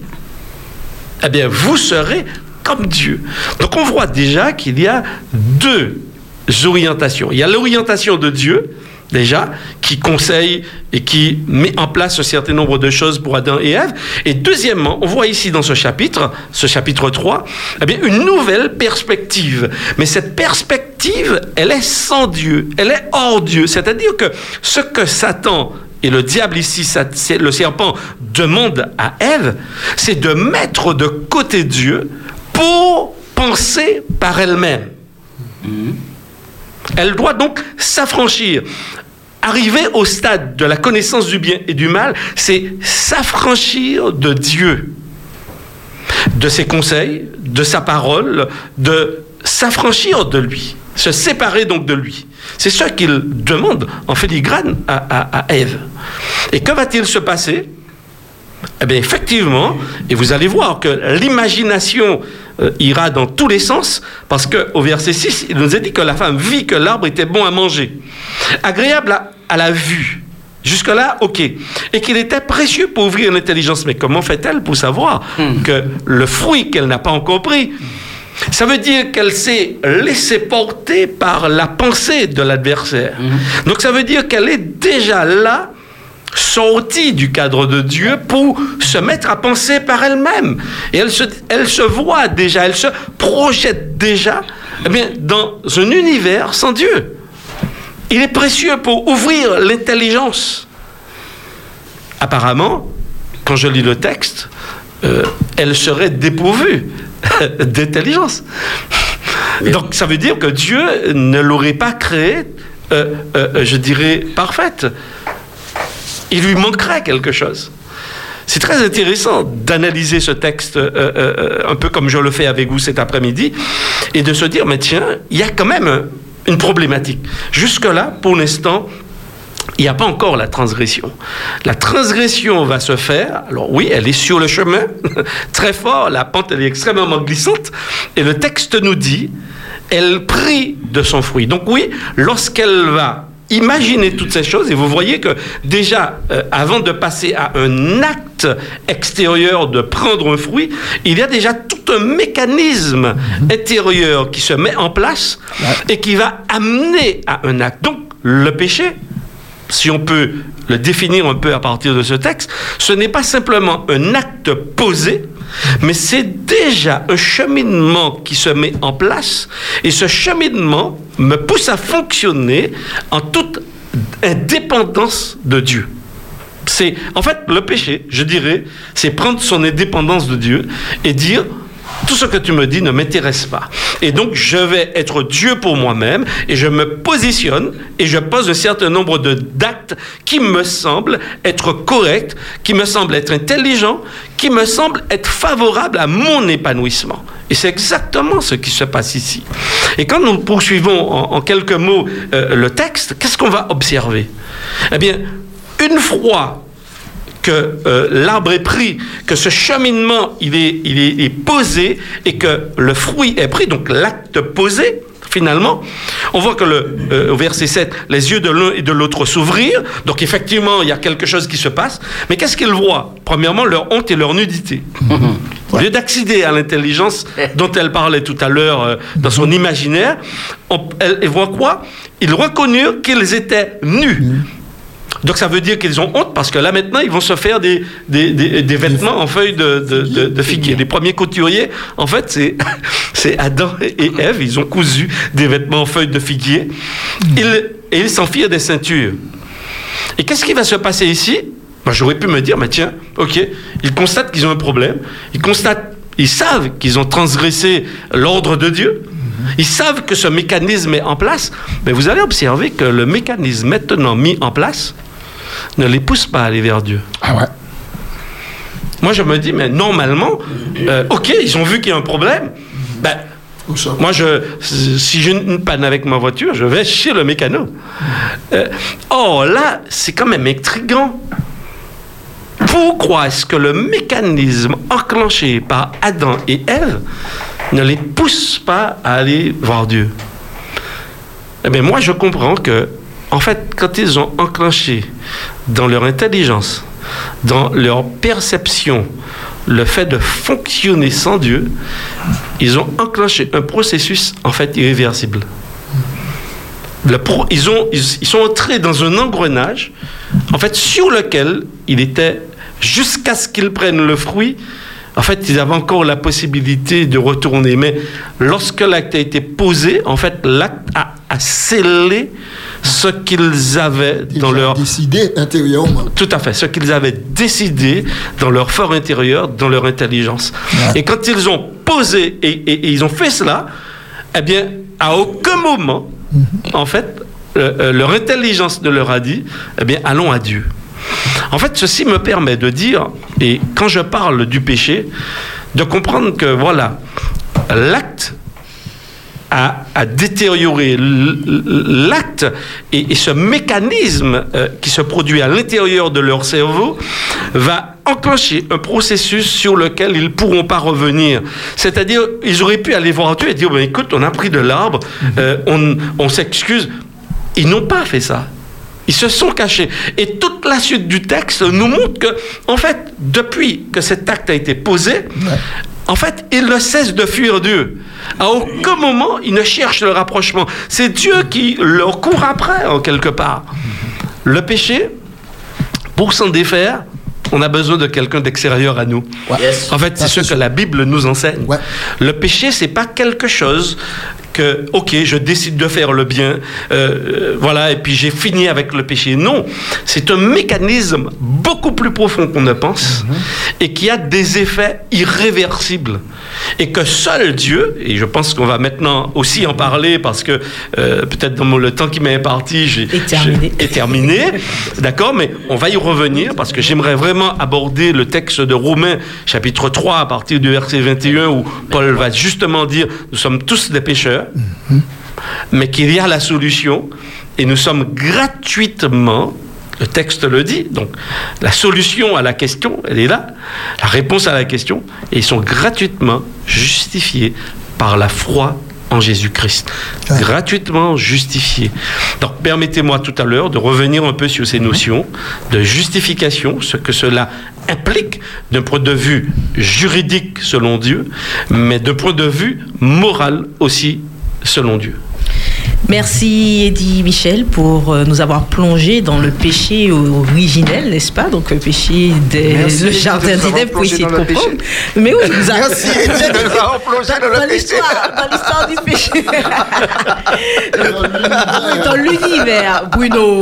eh bien, vous serez comme Dieu. Donc on voit déjà qu'il y a deux Il y a l'orientation de Dieu, déjà, qui conseille et qui met en place un certain nombre de choses pour Adam et Ève. Et deuxièmement, on voit ici dans ce chapitre, ce chapitre 3, eh une nouvelle perspective. Mais cette perspective, elle est sans Dieu, elle est hors Dieu. C'est-à-dire que ce que Satan et le diable ici, le serpent, demande à Ève, c'est de mettre de côté Dieu pour penser par elle-même. Mm-hmm. Elle doit donc s'affranchir. Arriver au stade de la connaissance du bien et du mal, c'est s'affranchir de Dieu, de ses conseils, de sa parole, de s'affranchir de lui, se séparer donc de lui. C'est ce qu'il demande en filigrane à, à Ève. Et que va-t-il se passer? Eh bien, effectivement, et vous allez voir que l'imagination euh, ira dans tous les sens, parce qu'au verset 6, il nous a dit que la femme vit que l'arbre était bon à manger, agréable à, la vue. Jusque-là, ok. Et qu'il était précieux pour ouvrir l'intelligence. Mais comment fait-elle pour savoir hmm. que le fruit qu'elle n'a pas encore pris, ça veut dire qu'elle s'est laissée porter par la pensée de l'adversaire. Hmm. Donc ça veut dire qu'elle est déjà là sortie du cadre de Dieu pour se mettre à penser par elle-même. Et elle se, elle se voit déjà, elle se projette déjà Eh bien, dans un univers sans Dieu, il est précieux pour ouvrir l'intelligence. Apparemment, quand je lis le texte, euh, elle serait dépourvue d'intelligence. Donc ça veut dire que Dieu ne l'aurait pas créée, euh, euh, je dirais, parfaite. Il lui manquerait quelque chose. C'est très intéressant d'analyser ce texte un peu comme je le fais avec vous cet après-midi et de se dire, mais tiens, il y a quand même une problématique. Jusque-là, pour l'instant, il n'y a pas encore la transgression. La transgression va se faire, alors oui, elle est sur le chemin, très fort, la pente elle est extrêmement glissante, et le texte nous dit, elle prie de son fruit. Donc oui, lorsqu'elle va imaginer toutes ces choses, et vous voyez que déjà, euh, avant de passer à un acte extérieur de prendre un fruit, il y a déjà tout un mécanisme mhm. intérieur qui se met en place et qui va amener à un acte. Donc, le péché, si on peut le définir un peu à partir de ce texte, ce n'est pas simplement un acte posé, mais c'est déjà un cheminement qui se met en place, et ce cheminement me pousse à fonctionner en toute indépendance de Dieu. C'est, en fait, le péché, je dirais, c'est prendre son indépendance de Dieu et dire, tout ce que tu me dis ne m'intéresse pas. Et donc, je vais être Dieu pour moi-même et je me positionne et je pose un certain nombre de d'actes qui me semblent être corrects, qui me semblent être intelligents, qui me semblent être favorables à mon épanouissement. Et c'est exactement ce qui se passe ici. Et quand nous poursuivons en, quelques mots euh, le texte, qu'est-ce qu'on va observer? Eh bien, une fois que euh, l'arbre est pris, que ce cheminement il est, il, est, posé et que le fruit est pris, donc l'acte posé, finalement, on voit que le, euh, au verset 7, les yeux de l'un et de l'autre s'ouvrirent. Donc effectivement, il y a quelque chose qui se passe. Mais qu'est-ce qu'ils voient? Premièrement, leur honte et leur nudité. Au lieu d'accéder à l'intelligence dont elle parlait tout à l'heure euh, dans son imaginaire, ils voient quoi? Ils reconnurent qu'ils étaient nus. Donc ça veut dire qu'ils ont honte parce que là maintenant ils vont se faire des, des, des, vêtements en feuilles de, de, de, figuier. Les premiers couturiers, en fait, c'est, c'est Adam et Ève, ils ont cousu des vêtements en feuilles de figuier. Ils, et ils s'enfirent des ceintures. Et qu'est-ce qui va se passer ici? Ben, J'aurais pu me dire, mais tiens, ok, ils constatent qu'ils ont un problème, ils constatent, ils savent qu'ils ont transgressé l'ordre de Dieu, ils savent que ce mécanisme est en place, mais vous allez observer que le mécanisme maintenant mis en place, ne les pousse pas à aller vers Dieu. Ah ouais. Moi, je me dis, mais normalement, euh, ok, ils ont vu qu'il y a un problème. Ben, moi, je, si j'ai une panne avec ma voiture, je vais chez le mécano. Euh, oh, là, c'est quand même intrigant. Pourquoi est-ce que le mécanisme enclenché par Adam et Ève ne les pousse pas à aller voir Dieu? Eh bien, moi, je comprends que en fait, quand ils ont enclenché dans leur intelligence, dans leur perception, le fait de fonctionner sans Dieu, ils ont enclenché un processus en fait irréversible. ils, ont, ils, sont entrés dans un engrenage, en fait, sur lequel il était, jusqu'à ce qu'ils prennent le fruit, en fait, ils avaient encore la possibilité de retourner. Mais lorsque l'acte a été posé, en fait, l'acte a, scellé ce qu'ils avaient dans leur... Décidé intérieurement. Tout à fait, ce qu'ils avaient décidé dans leur fort intérieur, dans leur intelligence. Et quand ils ont posé et, ils ont fait cela, eh bien, à aucun moment, mhm. en fait, euh, leur intelligence ne leur a dit, eh bien, allons à Dieu. En fait, ceci me permet de dire, et quand je parle du péché, de comprendre que voilà, l'acte a, détérioré l'acte et, ce mécanisme euh, qui se produit à l'intérieur de leur cerveau va enclencher un processus sur lequel ils ne pourront pas revenir. C'est-à-dire, ils auraient pu aller voir Dieu et dire, ben, écoute, on a pris de l'arbre, euh, on, on s'excuse. Ils n'ont pas fait ça. Ils se sont cachés. Et toute la suite du texte nous montre que, en fait, depuis que cet acte a été posé, en fait, ils ne cessent de fuir Dieu. À aucun moment, ils ne cherchent le rapprochement. C'est Dieu qui leur court après, en quelque part. Le péché, pour s'en défaire, on a besoin de quelqu'un d'extérieur à nous. En fait, c'est ce que la Bible nous enseigne. Le péché, c'est pas quelque chose que, ok, je décide de faire le bien, euh, voilà, et puis j'ai fini avec le péché. Non, c'est un mécanisme beaucoup plus profond qu'on ne pense et qui a des effets irréversibles. Et que seul Dieu, et je pense qu'on va maintenant aussi en parler parce que euh, peut-être dans le temps qui m'est imparti, j'ai terminé. terminé, d'accord, mais on va y revenir parce que j'aimerais vraiment aborder le texte de Romains, chapitre 3, à partir du verset 21, où Paul va justement dire nous sommes tous des pécheurs, mais qu'il y a la solution et nous sommes gratuitement. Le texte le dit. Donc, la solution à la question, elle est là. La réponse à la question, et ils sont gratuitement justifiés par la foi en Jésus-Christ. Gratuitement justifiés. Donc, permettez-moi tout à l'heure de revenir un peu sur ces notions de justification, ce que cela implique d'un point de vue juridique selon Dieu, mais d'un point de vue moral aussi selon Dieu. Merci Eddie Michel pour euh, nous avoir plongé dans le péché originel, n'est-ce pas? Donc le péché des Merci, le jardin d'Éden pour essayer de le comprendre. péché. Mais oui, nous a- Merci, Eddie, de nous avoir plongé dans le dans péché. l'histoire, dans l'histoire du péché, dans l'univers, Bruno.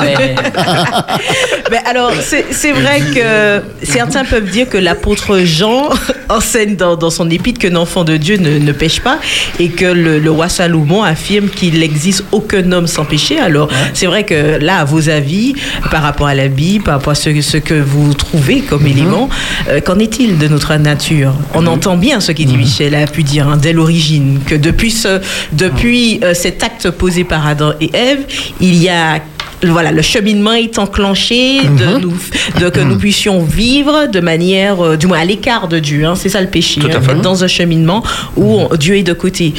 mais- Mais alors, c'est vrai que certains peuvent dire que l'apôtre Jean enseigne dans, dans son épître qu'un enfant de Dieu ne, ne pêche pas et que le, le roi Salomon affirme qu'il n'existe aucun homme sans péché. Alors, c'est vrai que là, à vos avis, par rapport à la Bible, par rapport à ce, ce que vous trouvez comme élément, euh, qu'en est-il de notre nature? On entend bien ce qu'Eddie Michel a pu dire hein, dès l'origine, que depuis, ce, depuis euh, cet acte posé par Adam et Ève, il y a voilà, le cheminement est enclenché, de nous, de que nous puissions vivre de manière, euh, du moins à l'écart de Dieu. hein. c'est ça le péché, hein, dans un cheminement où on- Dieu est de côté.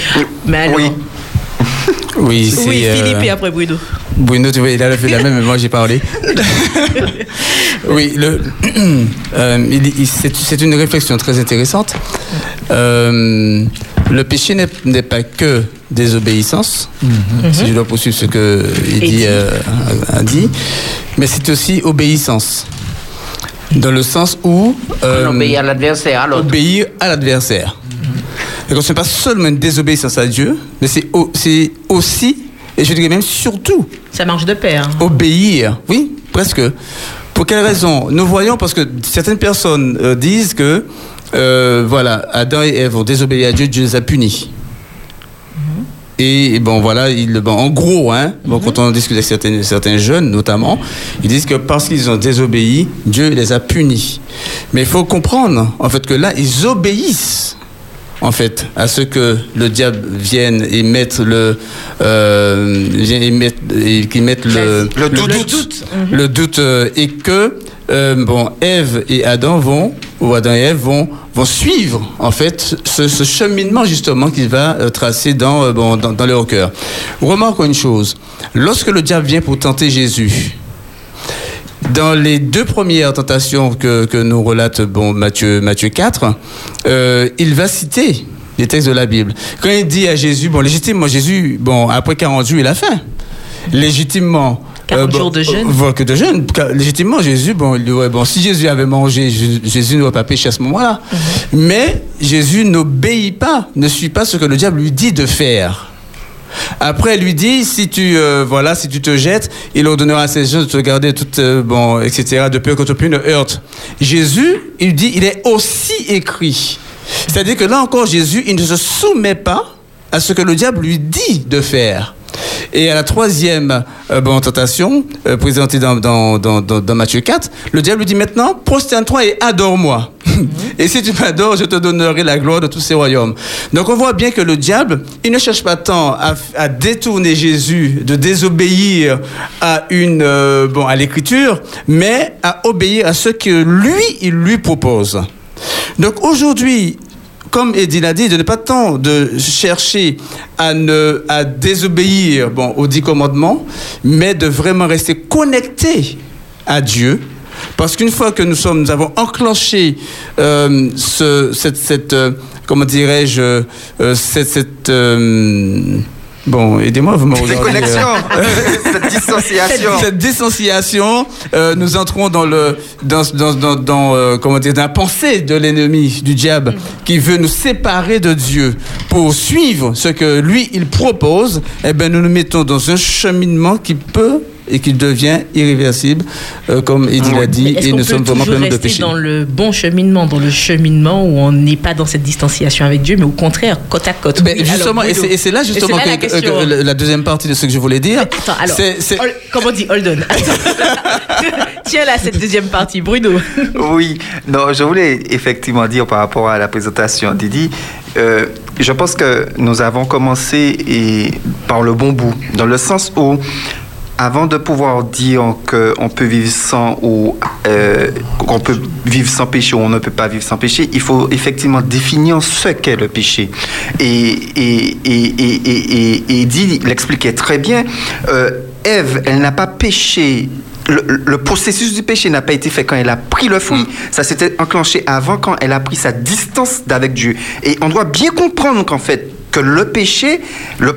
Mais alors, Oui. Oui, c'est. oui, euh, Philippe et après Bruno. Bruno, tu vois, il a fait la même, mais moi j'ai parlé. oui, le, euh, c'est une réflexion très intéressante. Euh, le péché n'est pas que désobéissance, si je dois poursuivre ce que il dit, euh, a, a dit, mais c'est aussi obéissance. Dans le sens où. euh, On obéit à l'adversaire, obéir à l'adversaire. Et donc, ce n'est pas seulement une désobéissance à Dieu, mais c'est au- c'est aussi, et je dirais même surtout, Ça marche de pair. hein. obéir. Oui, presque. Pour quelle raison? Nous voyons parce que certaines personnes euh, disent que, euh, voilà, Adam et Ève ont désobéi à Dieu, Dieu les a punis. Et bon, voilà, ils, bon, en gros, hein, bon, quand on discute avec certains, certains jeunes, notamment, ils disent que parce qu'ils ont désobéi, Dieu les a punis. Mais il faut comprendre, en fait, que là, ils obéissent, en fait, à ce que le diable vienne et mette le, euh, et mette, et le, Le doute. Le doute. le doute euh, et que euh, bon Ève et Adam vont ou Adam et Ève vont vont suivre en fait ce, ce cheminement justement qu'il va euh, tracer dans, euh, bon, dans dans leur cœur. Remarquons une chose lorsque le diable vient pour tenter Jésus. Dans les deux premières tentations que, que nous relate bon, Matthieu, Matthieu 4, euh, il va citer les textes de la Bible. Quand il dit à Jésus, bon, légitimement, Jésus, bon, après 40 jours, il a faim. Légitimement. 40 bon, jours de jeûne. euh, voilà, que de jeûne. Légitimement, Jésus, bon, il dit, ouais, bon, si Jésus avait mangé, Jésus- Jésus n'aurait pas péché à ce moment-là. Mhm. Mais Jésus n'obéit pas, ne suit pas ce que le diable lui dit de faire. Après, il lui dit, si tu, euh, voilà, si tu te jettes, il ordonnera à ses gens de te garder tout, euh, bon, etc., de peur que ton pied ne heurte. Jésus, il dit, il est aussi écrit. C'est-à-dire que là encore, Jésus, il ne se soumet pas à ce que le diable lui dit de faire. Et à la troisième euh, tentation, euh, présentée dans, dans, dans Matthieu 4, le diable lui dit maintenant, prosterne-toi et adore-moi. Et si tu m'adores, je te donnerai la gloire de tous ces royaumes. Donc on voit bien que le diable, il ne cherche pas tant à, détourner Jésus, de désobéir à, une, euh, bon, à l'écriture, mais à obéir à ce que lui, il lui propose. Donc aujourd'hui, comme Eddie l'a dit, de ne pas tant de chercher à, ne, à désobéir bon, aux dix commandements, mais de vraiment rester connecté à Dieu. Parce qu'une fois que nous, sommes, nous avons enclenché euh, ce, cette, cette, euh, comment dirais-je, euh, cette, cette, bon, aidez-moi, vous me regardez. Déconnexion. Cette distanciation. cette distanciation, euh, nous entrons dans le dans dans dans, dans, euh, comment dire dans la pensée de l'ennemi du diable qui veut nous séparer de Dieu pour suivre ce que lui il propose. Eh ben nous nous mettons dans un cheminement qui peut et qui devient irréversible, euh, comme Edith l'a dit, Est-ce et nous sommes vraiment pleins de rester péché. dans le bon cheminement, dans le cheminement où on n'est pas dans cette distanciation avec Dieu, mais au contraire, côte à côte Ben, Oui, justement, et Bruno. c'est et c'est là justement là que, la question. que- que la deuxième partie de ce que je voulais dire. Attends, alors, comment on dit hold on. Tiens là, cette deuxième partie, Bruno. Oui, non, je voulais effectivement dire par rapport à la présentation d'Idi, euh, je pense que nous avons commencé et, par le bon bout, dans le sens où, avant de pouvoir dire qu'on peut vivre sans ou euh, qu'on peut vivre sans péché ou on ne peut pas vivre sans péché, il faut effectivement définir ce qu'est le péché. Et, et, et, l'expliquait très bien. Euh, Ève, elle n'a pas péché le, le processus du péché n'a pas été fait quand elle a pris le fruit. Ça s'était enclenché avant quand elle a pris sa distance d'avec Dieu. Et on doit bien comprendre qu'en fait, que le péché, le,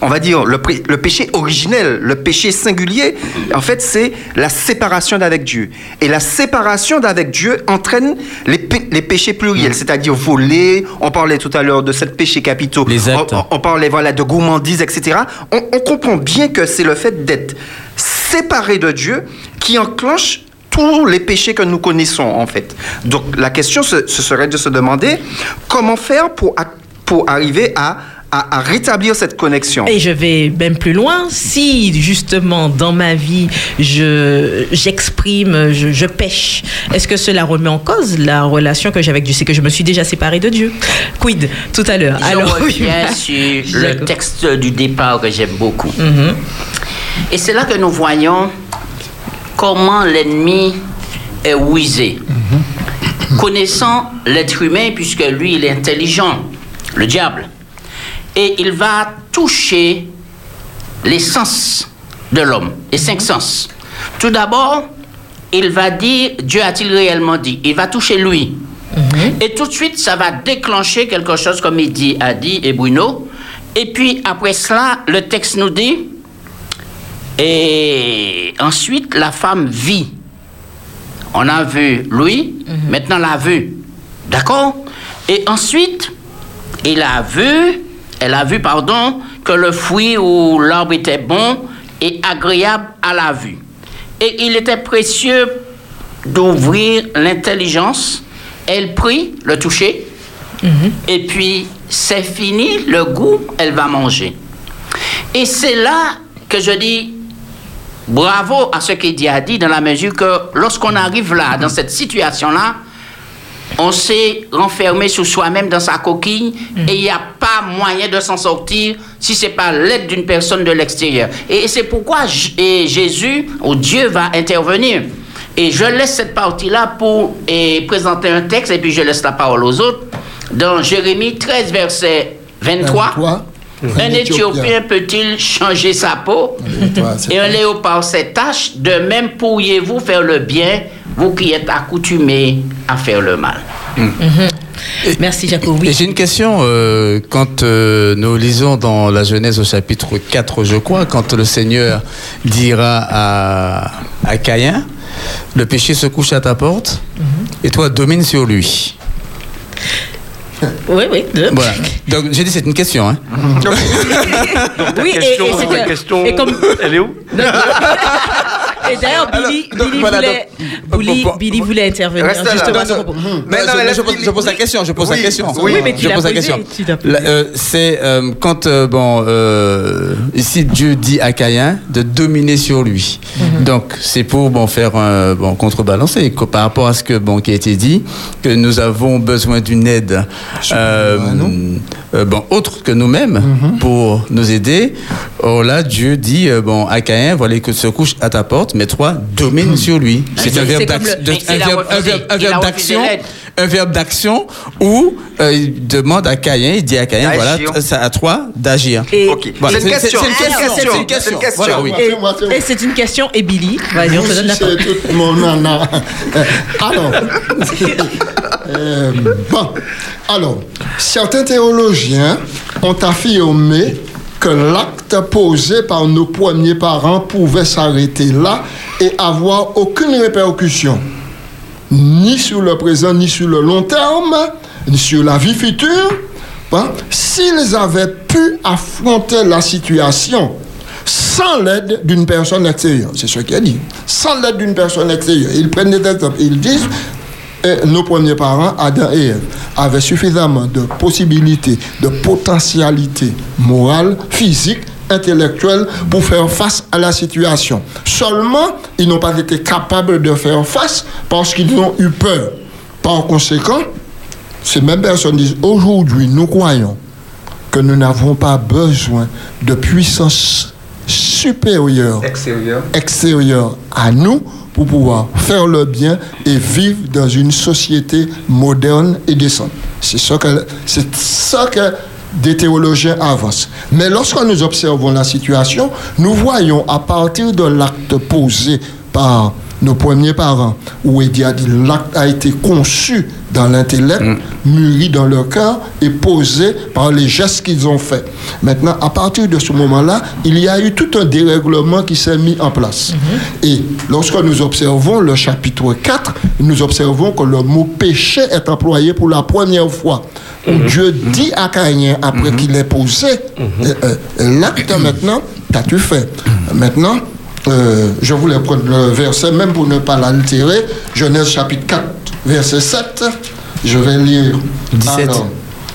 on va dire le, péché originel, le péché singulier, en fait, c'est la séparation d'avec Dieu. Et la séparation d'avec Dieu entraîne les, pé- les péchés pluriels, c'est-à-dire voler. On parlait tout à l'heure de sept péchés capitaux. Les. On- on- parlait voilà, de gourmandise, etc. On, on comprend bien que c'est le fait d'être séparé de Dieu qui enclenche tous les péchés que nous connaissons, en fait. Donc, la question, ce, ce serait de se demander comment faire pour, a- pour arriver à, à- à rétablir cette connexion. Et je vais même plus loin. Si justement dans ma vie je j'exprime, je, je pêche, est-ce que cela remet en cause la relation que j'ai avec Dieu? C'est que je me suis déjà séparée de Dieu. Quid? Tout à l'heure. Je Alors oui. reviens sur le texte du départ que j'aime beaucoup. Mhm. Et c'est là que nous voyons comment l'ennemi est rusé. Connaissant l'être humain, puisque lui, il est intelligent, le diable. Et il va toucher les sens de l'homme, les cinq sens. Tout d'abord, il va dire, Dieu a-t-il réellement dit? Il va toucher lui. Et tout de suite, ça va déclencher quelque chose, comme il dit, a dit, et Bruno. Et puis, après cela, le texte nous dit, et ensuite, la femme vit. On a vu lui, maintenant la vue. D'accord? Et ensuite, il a vu, elle a vu, pardon, que le fruit ou l'arbre était bon et agréable à la vue. Et il était précieux d'ouvrir l'intelligence. Elle prit le toucher. Et puis, c'est fini, le goût, elle va manger. Et c'est là que je dis bravo à ce qu'il a dit, dans la mesure que lorsqu'on arrive là, dans cette situation-là, on s'est renfermé sur soi-même dans sa coquille et il n'y a pas moyen de s'en sortir si c'est pas l'aide d'une personne de l'extérieur. Et c'est pourquoi J- et Jésus ou Dieu va intervenir. Et je laisse cette partie-là pour et présenter un texte et puis je laisse la parole aux autres. Dans Jérémie 13, verset 23, 23, un Éthiopien peut-il changer sa peau? 23, c'est et un léopard ses taches, de même pourriez-vous faire le bien, vous qui êtes accoutumés à faire le mal. Merci Jaco. Et Oui. j'ai une question, euh, quand euh, nous lisons dans la Genèse au chapitre 4, je crois, quand le Seigneur dira à, à Caïn, le péché se couche à ta porte et toi domine sur lui. Oui, oui. deux. Voilà. Donc j'ai dit c'est une question. Hein. Oui, question, et que- question, et comme elle est où? et d'ailleurs Billy, donc, Billy voilà, voulait, donc, Billy, bon, bon, Billy bon. voulait intervenir Reste là. justement à Non, non. propos. Mais je, non, mais je je pose la question, je pose Oui, la question. oui, mais tu je pose la question. euh, c'est euh, quand euh, bon euh, ici Dieu dit à Caïn de dominer sur lui. Mhm. Donc c'est pour bon faire un bon contrebalancer par rapport à ce que bon qui a été dit que nous avons besoin d'une aide euh, nous. Euh, bon autre que nous-mêmes Mhm. pour nous aider. Or là Dieu dit euh, bon à Caïn voilà que se couche à ta porte mais toi domine sur lui. C'est c'est- un verbe d'action- un verbe- d'action. Un verbe d'action où euh, il demande à Caïn, il dit à Caïn, voilà, c'est à toi d'agir. Et, Ok. Voilà, c'est une question. C'est une C'est une question. C'est une question. Voilà, oui. et- Moi, c'est moi. et c'est une question et Billy, vas-y, on te donne la parole. tout mon nana. Alors, euh, bon, alors, certains théologiens ont affirmé que l'acte posé par nos premiers parents pouvait s'arrêter là et avoir aucune répercussion, ni sur le présent, ni sur le long terme, ni sur la vie future. Hein, S'ils avaient pu affronter la situation sans l'aide d'une personne extérieure, c'est ce qu'il dit, sans l'aide d'une personne extérieure, ils prennent des exemples, ils disent, et nos premiers parents, Adam et Ève, avaient suffisamment de possibilités, de potentialités morales, physiques, intellectuelles pour faire face à la situation. Seulement, ils n'ont pas été capables de faire face parce qu'ils ont eu peur. Par conséquent, ces mêmes personnes disent aujourd'hui, nous croyons que nous n'avons pas besoin de puissance supérieure Extérieur. extérieur à nous pour pouvoir faire le bien et vivre dans une société moderne et décente. C'est ça que, c'est ça que des théologiens avancent. Mais lorsque nous observons la situation, nous voyons à partir de l'acte posé par nos premiers parents, où il dit l'acte a été conçu dans l'intellect, mûri dans le cœur et posé par les gestes qu'ils ont faits. Maintenant, à partir de ce moment-là, il y a eu tout un dérèglement qui s'est mis en place. Et lorsque nous observons le chapitre 4, nous observons que le mot péché est employé pour la première fois. Où Dieu dit à Caïn, après qu'il ait posé euh, euh, l'acte maintenant, qu'as-tu fait? Maintenant, euh, je voulais prendre le verset, même pour ne pas l'altérer. Genèse chapitre 4, verset 7. Je vais lire. 17. Alors,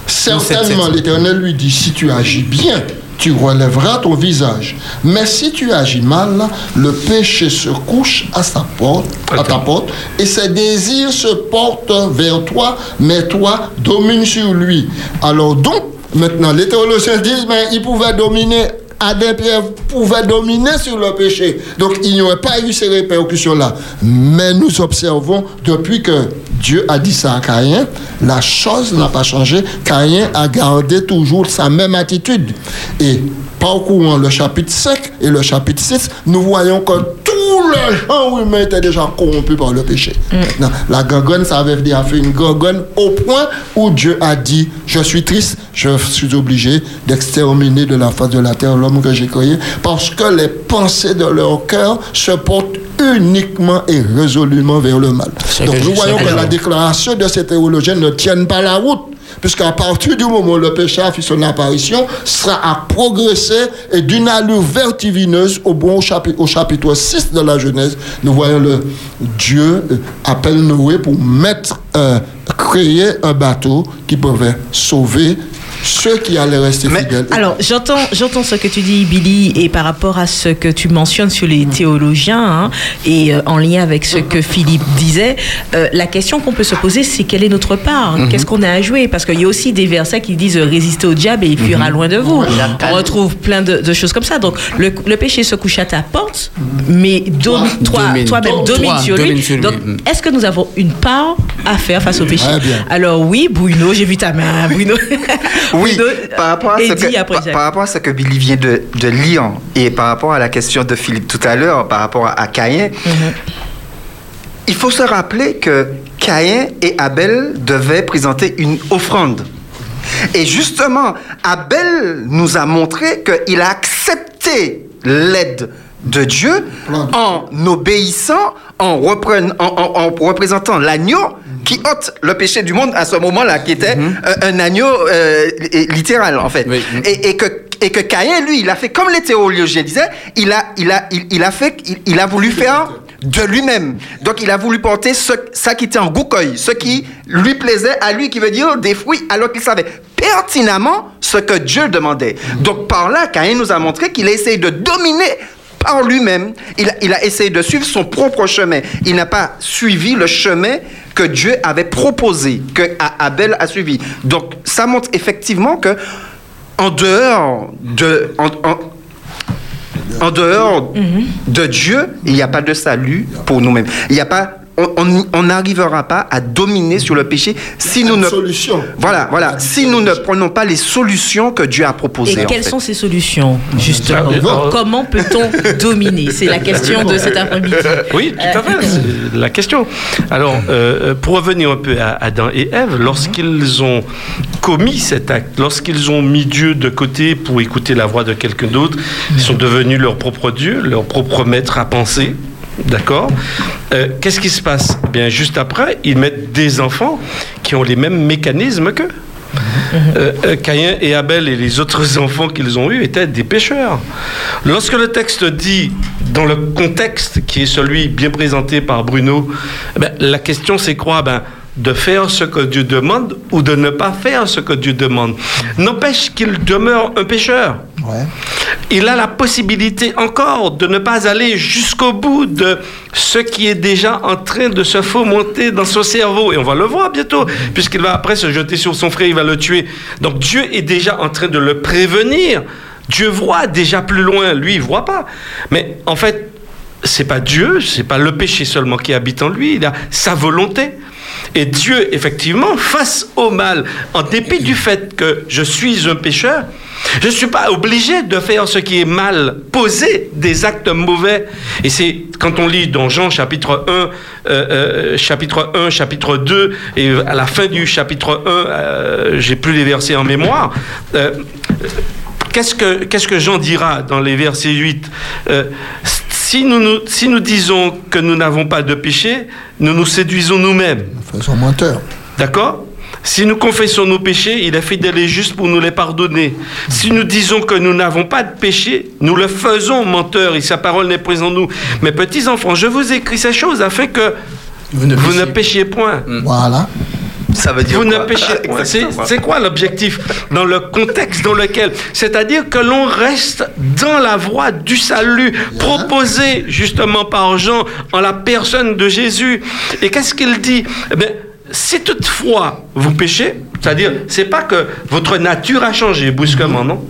certainement, 7. l'Éternel lui dit, si tu agis bien, tu relèveras ton visage. Mais si tu agis mal, le péché se couche à sa porte, à ta porte, et ses désirs se portent vers toi, mais toi domine sur lui. Alors donc, maintenant, les théologiens disent, mais il pouvait dominer Adam Pierre pouvait dominer sur le péché. Donc il n'y aurait pas eu ces répercussions-là. Mais nous observons depuis que Dieu a dit ça à Caïn, la chose n'a pas changé. Caïn a gardé toujours sa même attitude. Et parcourant le chapitre 5 et le chapitre 6, nous voyons que tout le genre humain était déjà corrompu par le péché. Maintenant, la gorgone, ça avait déjà fait une gorgone au point où Dieu a dit, je suis triste, je suis obligé d'exterminer de la face de la terre l'homme que j'ai créé, parce que les pensées de leur cœur se portent uniquement et résolument vers le mal. Donc nous voyons que que- la déclaration de ces théologiens ne tiennent pas la route. Puisqu'à partir du moment où le péché a fait son apparition, sera à progresser et d'une allure vertigineuse au chapitre, au chapitre 6 de la Genèse. Nous voyons le Dieu euh, appelle Noé pour euh, créer un bateau qui pouvait sauver ceux qui allaient rester Mais- fidèles. Alors, j'entends, j'entends ce que tu dis, Billy, et par rapport à ce que tu mentionnes sur les théologiens, hein, et euh, en lien avec ce que Philippe disait, euh, la question qu'on peut se poser, c'est quelle est notre part? Qu'est-ce qu'on a à jouer? Parce qu'il y a aussi des versets qui disent euh, résister au diable et il fuira loin de vous. On retrouve plein de, de choses comme ça. Donc, le, le péché se couche à ta porte, mais dom- toi, domine. toi-même Toi, domine sur domine lui. sur lui. Donc, Mm. est-ce que nous avons une part à faire face au péché? Alors oui, Bruno, j'ai vu ta main, Bruno. Oui, par rapport, à ce que, après par, Jacques. par rapport à ce que Billy vient de, de lire et par rapport à la question de Philippe tout à l'heure, par rapport à, à Caïn, il faut se rappeler que Caïn et Abel devaient présenter une offrande. Et justement, Abel nous a montré qu'il a accepté l'aide de Dieu en obéissant, en, en- en- en représentant l'agneau qui ôte le péché du monde à ce moment-là, qui était euh, un agneau euh, littéral en fait. Oui. Et, et que, et que Caïn, lui, il a fait comme les théologiens disaient, il a, il a, il, il a fait, il, il a voulu faire de lui-même. Donc il a voulu porter ce, ça qui était en goukoï, ce qui lui plaisait à lui, qui veut dire des fruits, alors qu'il savait pertinemment ce que Dieu demandait. Donc par là, Caïn nous a montré qu'il a essayé de dominer par lui-même. Il, a- il a essayé de suivre son propre chemin. Il n'a pas suivi le chemin que Dieu avait proposé, que Abel a suivi. Donc ça montre effectivement que en dehors de, en, en- en dehors de Dieu, il n'y a pas de salut pour nous-mêmes. Il n'y a pas on- n'arrivera pas à dominer sur le péché si nous ne solution. voilà voilà si nous ne prenons pas les solutions que Dieu a proposées. Et en quelles fait. sont ces solutions, justement Ah, Comment peut-on dominer? C'est la question de cet après-midi. Oui, tout à fait, c'est la question. Alors, euh, pour revenir un peu à Adam et Ève, lorsqu'ils ont commis cet acte, lorsqu'ils ont mis Dieu de côté pour écouter la voix de quelqu'un d'autre, ils sont devenus leur propre Dieu, leur propre maître à penser. D'accord Euh, Qu'est-ce qui se passe? Eh Bien, juste après, ils mettent des enfants qui ont les mêmes mécanismes qu'eux. Euh, euh, Caïn et Abel et les autres enfants qu'ils ont eus étaient des pécheurs. Lorsque le texte dit, dans le contexte qui est celui bien présenté par Bruno, eh ben, la question c'est quoi? Ben, De faire ce que Dieu demande ou de ne pas faire ce que Dieu demande. N'empêche qu'il demeure un pécheur. Ouais. Il a la possibilité encore de ne pas aller jusqu'au bout de ce qui est déjà en train de se fomenter dans son cerveau. Et on va le voir bientôt, puisqu'il va après se jeter sur son frère, il va le tuer. Donc Dieu est déjà en train de le prévenir. Dieu voit déjà plus loin, lui, il voit pas. Mais en fait, c'est pas Dieu, c'est pas le péché seulement qui habite en lui, il a sa volonté. Et Dieu, effectivement, face au mal, en dépit du fait que je suis un pécheur, je ne suis pas obligé de faire ce qui est mal, poser des actes mauvais. Et c'est quand on lit dans Jean chapitre 1, euh, euh, chapitre 1, chapitre 2, et à la fin du chapitre 1, euh, j'ai plus les versets en mémoire, euh, Qu'est-ce que, Jean dira dans les versets 8 Euh, si, nous, nous- si nous disons que nous n'avons pas de péché, nous nous séduisons nous-mêmes. Faisons menteur. D'accord? Si nous confessons nos péchés, il est fidèle et juste pour nous les pardonner. Si nous disons que nous n'avons pas de péché, nous le faisons menteur et sa parole n'est pas en nous. Mes petits enfants, je vous écris ces choses afin que Vous ne vous ne péchiez point. Voilà. Ça veut dire Vous ne quoi? péchez point. C'est quoi l'objectif dans le contexte dans lequel? C'est-à-dire que l'on reste dans la voie du salut proposé justement par Jean en la personne de Jésus. Et qu'est-ce qu'il dit? Eh bien, si toutefois vous péchez, c'est-à-dire, c'est pas que votre nature a changé brusquement, non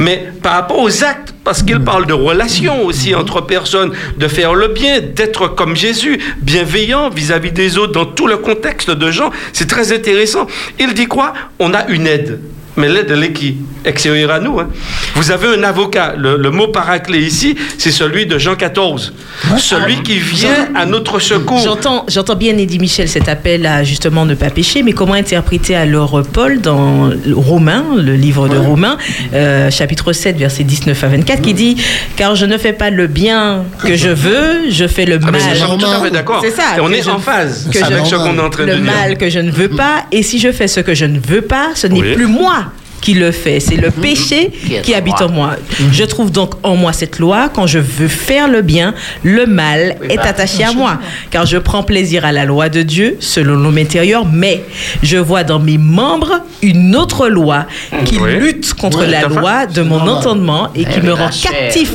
Mais par rapport aux actes, parce qu'il parle de relations aussi entre personnes, de faire le bien, d'être comme Jésus, bienveillant vis-à-vis des autres, dans tout le contexte de Jean, c'est très intéressant. Il dit quoi? On a une aide. Mais l'aide, elle est qui Extérieure à nous. hein. Vous avez un avocat. Le, le mot paraclet ici, c'est celui de Jean 14. Celui qui vient à notre secours. J'entends, j'entends bien, Eddie Michel, cet appel à justement ne pas pécher, mais comment interpréter alors Paul dans Romains, le livre de Romains, euh, chapitre 7, versets 19 à 24, qui dit Car je ne fais pas le bien que je veux, je fais le Ah, mal. je suis tout à fait d'accord. C'est ça, Et on est je- en phase que avec je- ce qu'on est en train de le dire. mal que je ne veux pas, et si je fais ce que je ne veux pas, ce n'est Oui. plus moi qui le fait, c'est le péché Qui habite en moi. Je trouve donc en moi cette loi, quand je veux faire le bien, le mal est bah, attaché à moi, car je prends plaisir à la loi de Dieu selon l'homme intérieur, mais je vois dans mes membres une autre loi qui Oui. lutte contre Oui, la loi de mon normal. entendement et qui Eh me rend captif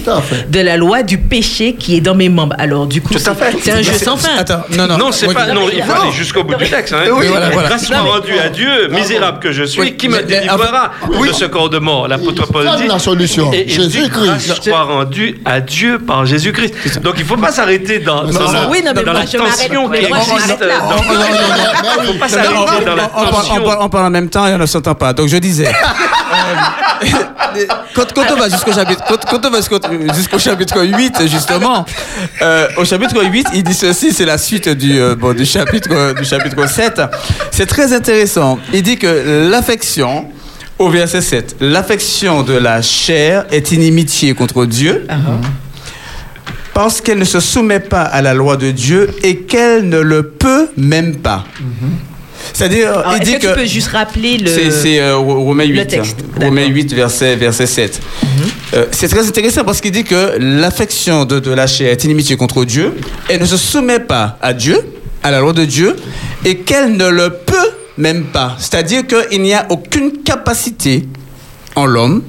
de la loi du péché qui est dans mes membres. Alors du coup, c'est un jeu sans fin. Attends, non, non. Non, c'est Oui, pas. Non, il faut aller jusqu'au bout du texte. Hein. Oui, voilà, voilà. Grâce soit rendue à Dieu, misérable que je suis, qui me mais- délivrera de ce corps de mort. L'apôtre Paul dit. la solution. Et dit Jésus-Christ. soit rendue à Dieu par Jésus-Christ. Donc il ne faut pas s'arrêter dans, dans, le- oui, non, mais dans moi, la tension qui existe. oui. pas s'arrêter dans la on, parle- tension. on parle- on parle en même temps et on ne s'entend pas. Donc je disais, euh, quand, quand on va jusqu'au chapitre, quand, quand on va jusqu'au jusqu'au chapitre 8, justement, euh, au chapitre 8, il dit ceci, c'est la suite du, euh, bon, du, chapitre, du chapitre 7. C'est très intéressant. Il dit que l'affection, au verset 7, l'affection de la chair est inimitié contre Dieu. Parce qu'elle ne se soumet pas à la loi de Dieu et qu'elle ne le peut même pas. C'est-à-dire, Alors, il dit que, que. tu peux juste rappeler le... C'est euh, Ro- Romains 8. texte, hein. Romains. 8, verset, verset 7. Euh, c'est très intéressant parce qu'il dit que l'affection de, de la chair est inimitié contre Dieu. Elle ne se soumet pas à Dieu, à la loi de Dieu, et qu'elle ne le peut même pas. C'est-à-dire qu'il n'y a aucune capacité en l'homme,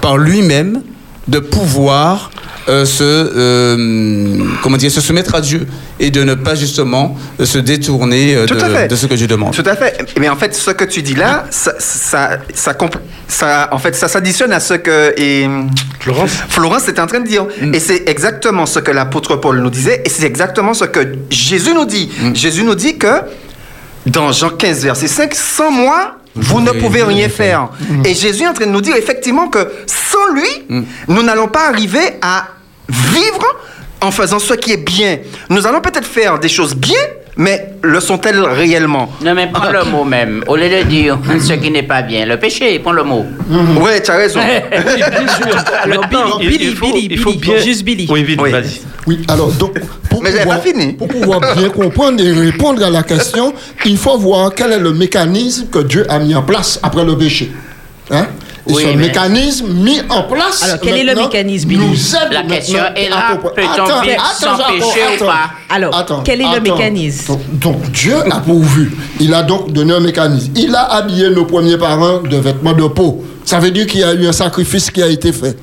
par lui-même, de pouvoir euh, se, euh, comment dire, se soumettre à Dieu et de ne pas justement euh, se détourner euh, de, ce que Dieu demande. Tout à fait. Mais en fait, ce que tu dis là, ça, ça, ça, en fait, ça s'additionne à ce que et, Florence Florence est en train de dire. Et c'est exactement ce que l'apôtre Paul nous disait, et c'est exactement ce que Jésus nous dit. Jésus nous dit que dans Jean 15, verset 5, sans moi, vous ne pouvez rien rien faire. Et Jésus est en train de nous dire effectivement que sans lui, nous n'allons pas arriver à vivre en faisant ce qui est bien. Nous allons peut-être faire des choses bien, mais le sont-elles réellement? Non, mais prends le mot même. Au lieu de dire ce qui n'est pas bien, le péché, prends le mot. Ouais, tu as raison. Oui. Alors, Billy, il- Billy, il faut- Billy, il faut bien- juste Billy. Oui, Billy, Oui. vas-y. Oui, alors donc, pour Mais pouvoir, pas fini. pour pouvoir bien comprendre et répondre à la question, il faut voir quel est le mécanisme que Dieu a mis en place après le péché. Hein? Et Oui, ce mais- mécanisme mis en place. Alors, quel est le mécanisme, nous aide La question est là, peut-on péché ou attends. pas? Alors, Attends, quel est le mécanisme? Donc, donc, Dieu a pourvu. Il a donc donné un mécanisme. Il a habillé nos premiers parents de vêtements de peau. Ça veut dire qu'il y a eu un sacrifice qui a été fait.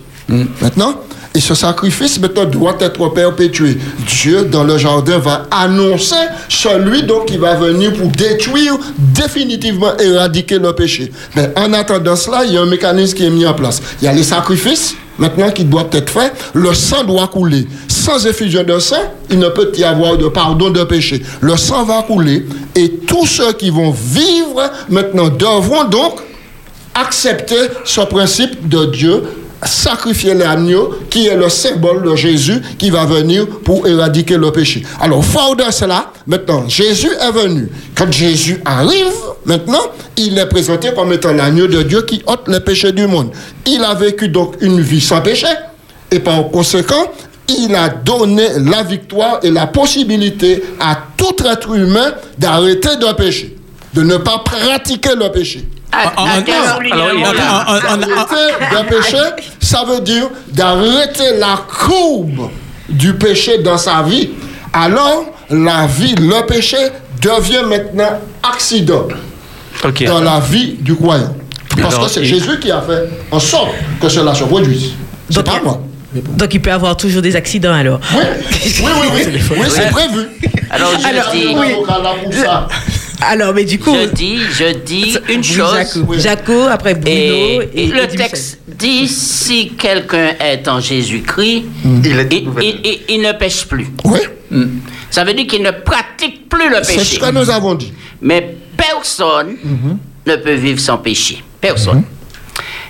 Maintenant, et ce sacrifice maintenant doit être perpétué. Dieu, dans le jardin, va annoncer celui donc qui va venir pour détruire définitivement, éradiquer le péché. Mais en attendant cela, il y a un mécanisme qui est mis en place. Il y a les sacrifices maintenant qui doivent être faits. Le sang doit couler. Sans effusion de sang, il ne peut y avoir de pardon de péché. Le sang va couler et tous ceux qui vont vivre maintenant devront donc accepter ce principe de Dieu, sacrifier l'agneau qui est le symbole de Jésus qui va venir pour éradiquer le péché. Alors, fort de cela, maintenant, Jésus est venu. Quand Jésus arrive, maintenant, il est présenté comme étant l'agneau de Dieu qui ôte les péchés du monde. Il a vécu donc une vie sans péché et par conséquent, il a donné la victoire et la possibilité à tout être humain d'arrêter de pécher, de ne pas pratiquer le péché. Ah, en- ah, en- quel alors, soulignement, il- là. En- en- en- Arrêter de péché, ça veut dire d'arrêter la courbe du péché dans sa vie. Alors, la vie, le péché devient maintenant accident Ok. dans la vie du croyant. Parce Alors, que c'est Jésus qui a fait en sorte que cela se produise. C'est Donc, pas il- moi. Donc, il peut avoir toujours des accidents alors. Oui, oui, oui, oui. Oui, c'est prévu. Alors, je Alors, dis, Un Alors, mais du coup. je dis, je dis une Oui, chose. Jaco, Jaco, après Bruno Et, et, le texte dit si quelqu'un est en Jésus-Christ, Il est il, ne pêche plus. Oui, Ça veut dire qu'il ne pratique plus le c'est péché. ce que nous avons dit. Mais personne Mhm. ne peut vivre sans péché. Personne.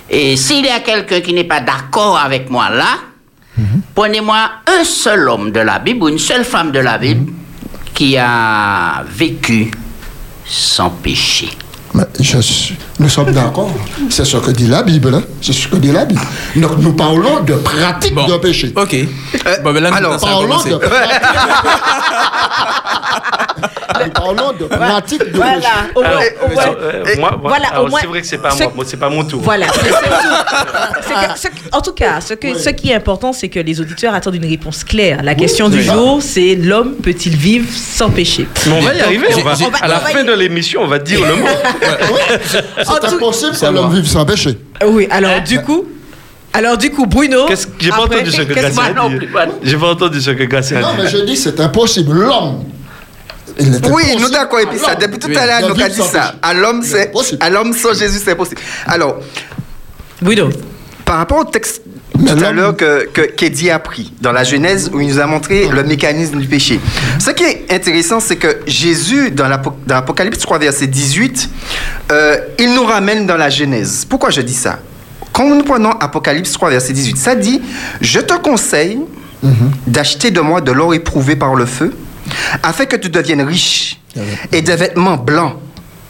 Et s'il y a quelqu'un qui n'est pas d'accord avec moi là, Mhm. prenez-moi un seul homme de la Bible ou une seule femme de la Bible qui a vécu sans péché. Mais je suis- nous sommes d'accord. C'est ce que dit la Bible. hein. C'est ce que dit la Bible. Donc nous parlons de pratique Bon. de péché. Ok. bon, ben là, alors, maintenant, ça a Parlons de pratique. nous parlons de pratique de péché. Voilà, au moins, Alors, au moins- euh, moi- moi- voilà, au moins- c'est vrai que c'est pas ce- moi, c'est pas mon tour. Voilà. en tout cas, ce, que, ce qui est important, c'est que les auditeurs attendent une réponse claire. La question du jour, c'est l'homme peut-il vivre sans péché? Mais on va y arriver. On va, on va- à la on va fin y- de l'émission, on va dire le mot. C'est impossible C'est que l'homme vive sans péché. Oui, alors du coup, alors du coup, Bruno. J'ai pas entendu ce que moi a dit. J'ai pas entendu ce que Gassi a Non, mais dit. je dis c'est impossible. L'homme. Oui, nous d'accord. Et puis à ça, depuis tout Oui. à l'heure, nous a vivre dit ça. À l'homme, C'est à l'homme sans Jésus, c'est impossible. Alors, Bruno. par rapport au texte Mais tout à l'heure que, que qu'Eddie a pris dans la Genèse où il nous a montré le mécanisme du péché. Ce qui est intéressant, c'est que Jésus, dans l'Apo- dans l'Apocalypse 3, verset 18, euh, il nous ramène dans la Genèse. Pourquoi je dis ça? Quand nous prenons Apocalypse 3, verset 18, ça dit Je te conseille d'acheter de moi de l'or éprouvé par le feu, afin que tu deviennes riche, et des vêtements blancs,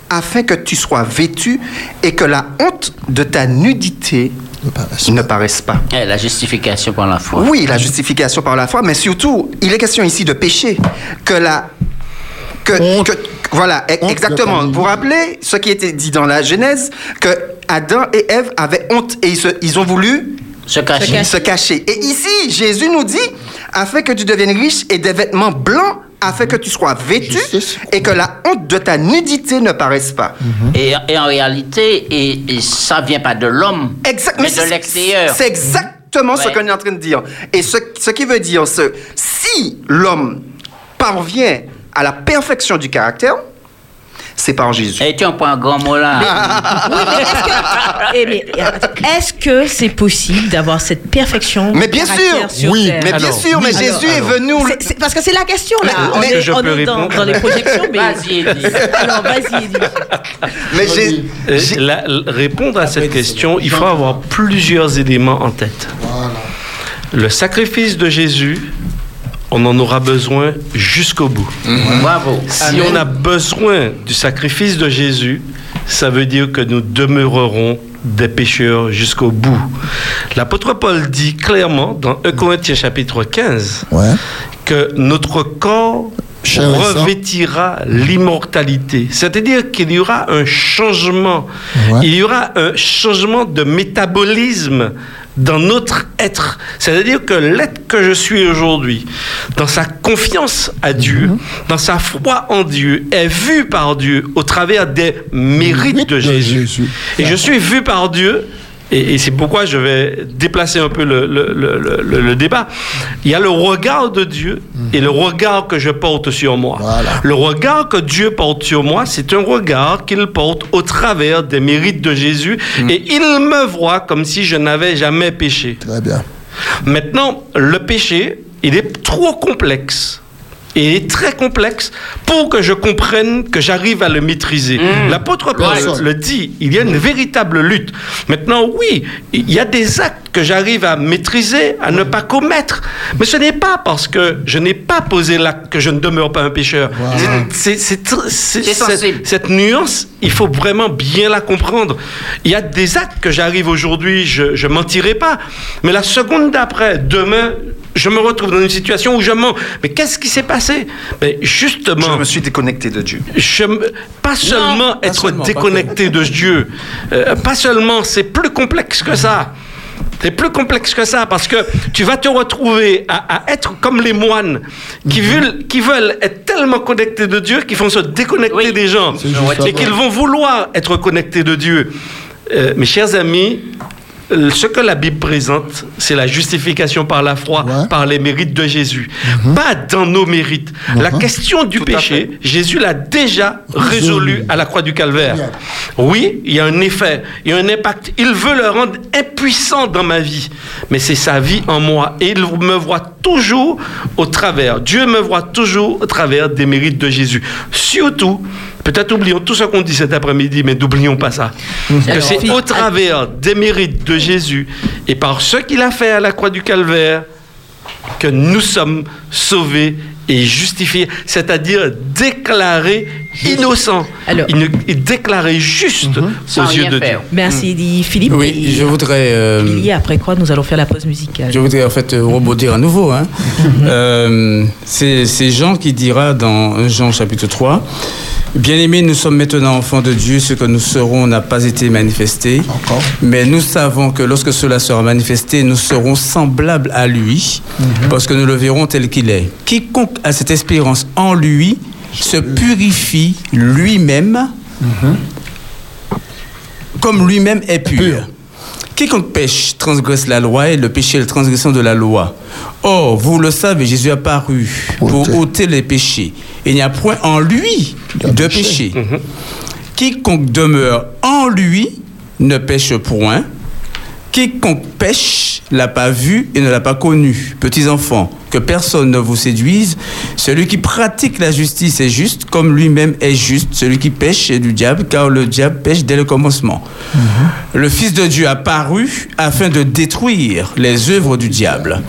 afin que tu sois vêtu, et que la honte de ta nudité Ne paraisse ne pas. Eh, la justification par la foi. Oui, la justification par la foi, mais surtout, il est question ici de péché. Que la. Que, Honte. que- voilà, e- Honte exactement. Vous vous rappelez ce qui était dit dans la Genèse Que Adam et Ève avaient honte et ils, se- ils ont voulu Se cacher. se cacher. Et ici, Jésus nous dit afin que tu deviennes riche et des vêtements blancs, afin que tu sois vêtu et que la honte de ta nudité ne paraisse pas. Et, et en réalité, et, et ça vient pas de l'homme, mais c'est- de l'extérieur. C'est exact. exactement ce Ouais. qu'on est en train de dire. Et ce, ce qui veut dire, c'est si l'homme parvient à la perfection du caractère, c'est par Jésus. Et tu en prends un grand mot là. Oui, mais est-ce que, eh, est-ce que c'est possible d'avoir cette perfection Mais bien sûr, sur oui, Terre? Mais bien Alors, sûr, mais. Jésus Alors, est venu. Parce que c'est la question là. Mais- on mais- est, Est-ce que je on peux est dans, répondre? dans les projections, mais Vas-y, alors vas-y. Mais Jé- Euh, la- répondre à cette question, il faut avoir plusieurs éléments en tête. Voilà. Le sacrifice de Jésus, on en aura besoin jusqu'au bout. Bravo. Si on a besoin du sacrifice de Jésus, ça veut dire que nous demeurerons des pécheurs jusqu'au bout. L'apôtre Paul dit clairement dans 1 Corinthiens chapitre 15 Ouais. que notre corps revêtira l'immortalité. C'est-à-dire qu'il y aura un changement. Ouais. Il y aura un changement de métabolisme dans notre être. C'est-à-dire que l'être que je suis aujourd'hui, dans sa confiance à Dieu, Mhm. dans sa foi en Dieu, est vu par Dieu au travers des mérites de. Jésus. Et je suis vu par Dieu. Et, et c'est pourquoi je vais déplacer un peu le, le- le- débat. Il y a le regard de Dieu et le regard que je porte sur moi. Voilà. Le regard que Dieu porte sur moi, c'est un regard qu'il porte au travers des mérites de Jésus. Et il me voit comme si je n'avais jamais péché. Très bien. Maintenant, le péché, il est trop complexe. Et il est très complexe pour que je comprenne que j'arrive à le maîtriser. L'apôtre Paul le dit, il y a une véritable lutte. Maintenant, oui, il y a des actes que j'arrive à maîtriser, à ne pas commettre. Mais ce n'est pas parce que je n'ai pas posé l'acte que je ne demeure pas un pécheur. C'est- c'est- c'est- cette nuance, il faut vraiment bien la comprendre. Il y a des actes que j'arrive aujourd'hui, je ne mentirai pas. Mais la seconde d'après, demain, je me retrouve dans une situation où je mens. Mais qu'est-ce qui s'est passé? Ben, Justement, je me suis déconnecté de Dieu. je me- pas seulement être seulement, déconnecté de Dieu, euh, pas seulement, c'est plus complexe que ça. C'est plus complexe que ça parce que tu vas te retrouver à, à être comme les moines qui, veulent, qui veulent être tellement connectés de Dieu qu'ils vont se déconnecter Oui. des gens et qu'ils vont vouloir être connectés de Dieu. Euh, mes chers amis, ce que la Bible présente, c'est la justification par la foi, Ouais. par les mérites de Jésus, pas dans nos mérites. La Mhm. question du péché, Jésus l'a déjà résolu à la croix du calvaire. Bien. Oui, il y a un effet, il y a un impact. Il veut le rendre impuissant dans ma vie, mais c'est sa vie en moi. Et il me voit toujours au travers. Dieu me voit toujours au travers des mérites de Jésus. Surtout, peut-être oublions tout ce qu'on dit cet après-midi, mais n'oublions pas ça. Que c'est au travers des mérites de Jésus et par ce qu'il a fait à la croix du calvaire que nous sommes sauvés et justifiés, c'est-à-dire déclarés innocents, Alors- Il ne- et déclarés justes Sans aux yeux de faire. Dieu. Merci, Eddie. Philippe. Oui, et je voudrais. euh, Billy, après quoi nous allons faire la pause musicale. Je voudrais en fait euh, rebondir à nouveau. Hein. Euh, c'est Jean qui dira dans Jean chapitre 3, Bien-aimés, nous sommes maintenant enfants de Dieu, ce que nous serons n'a pas été manifesté, Encore. mais nous savons que lorsque cela sera manifesté, nous serons semblables à lui, parce que nous le verrons tel qu'il est. Quiconque a cette espérance en lui se purifie lui-même comme lui-même est pur. Pur. Quiconque pêche transgresse la loi et le péché est la transgression de la loi. Or, vous le savez, Jésus a paru pour Ôter. ôter les péchés. Il n'y a point en lui De péché. péché. Quiconque demeure en lui ne pêche point. Quiconque pêche l'a pas vu et ne l'a pas connu. Petits enfants, que personne ne vous séduise. Celui qui pratique la justice est juste, comme lui-même est juste. Celui qui pêche est du diable, car le diable pêche dès le commencement. Le Fils de Dieu a paru afin de détruire les œuvres du diable.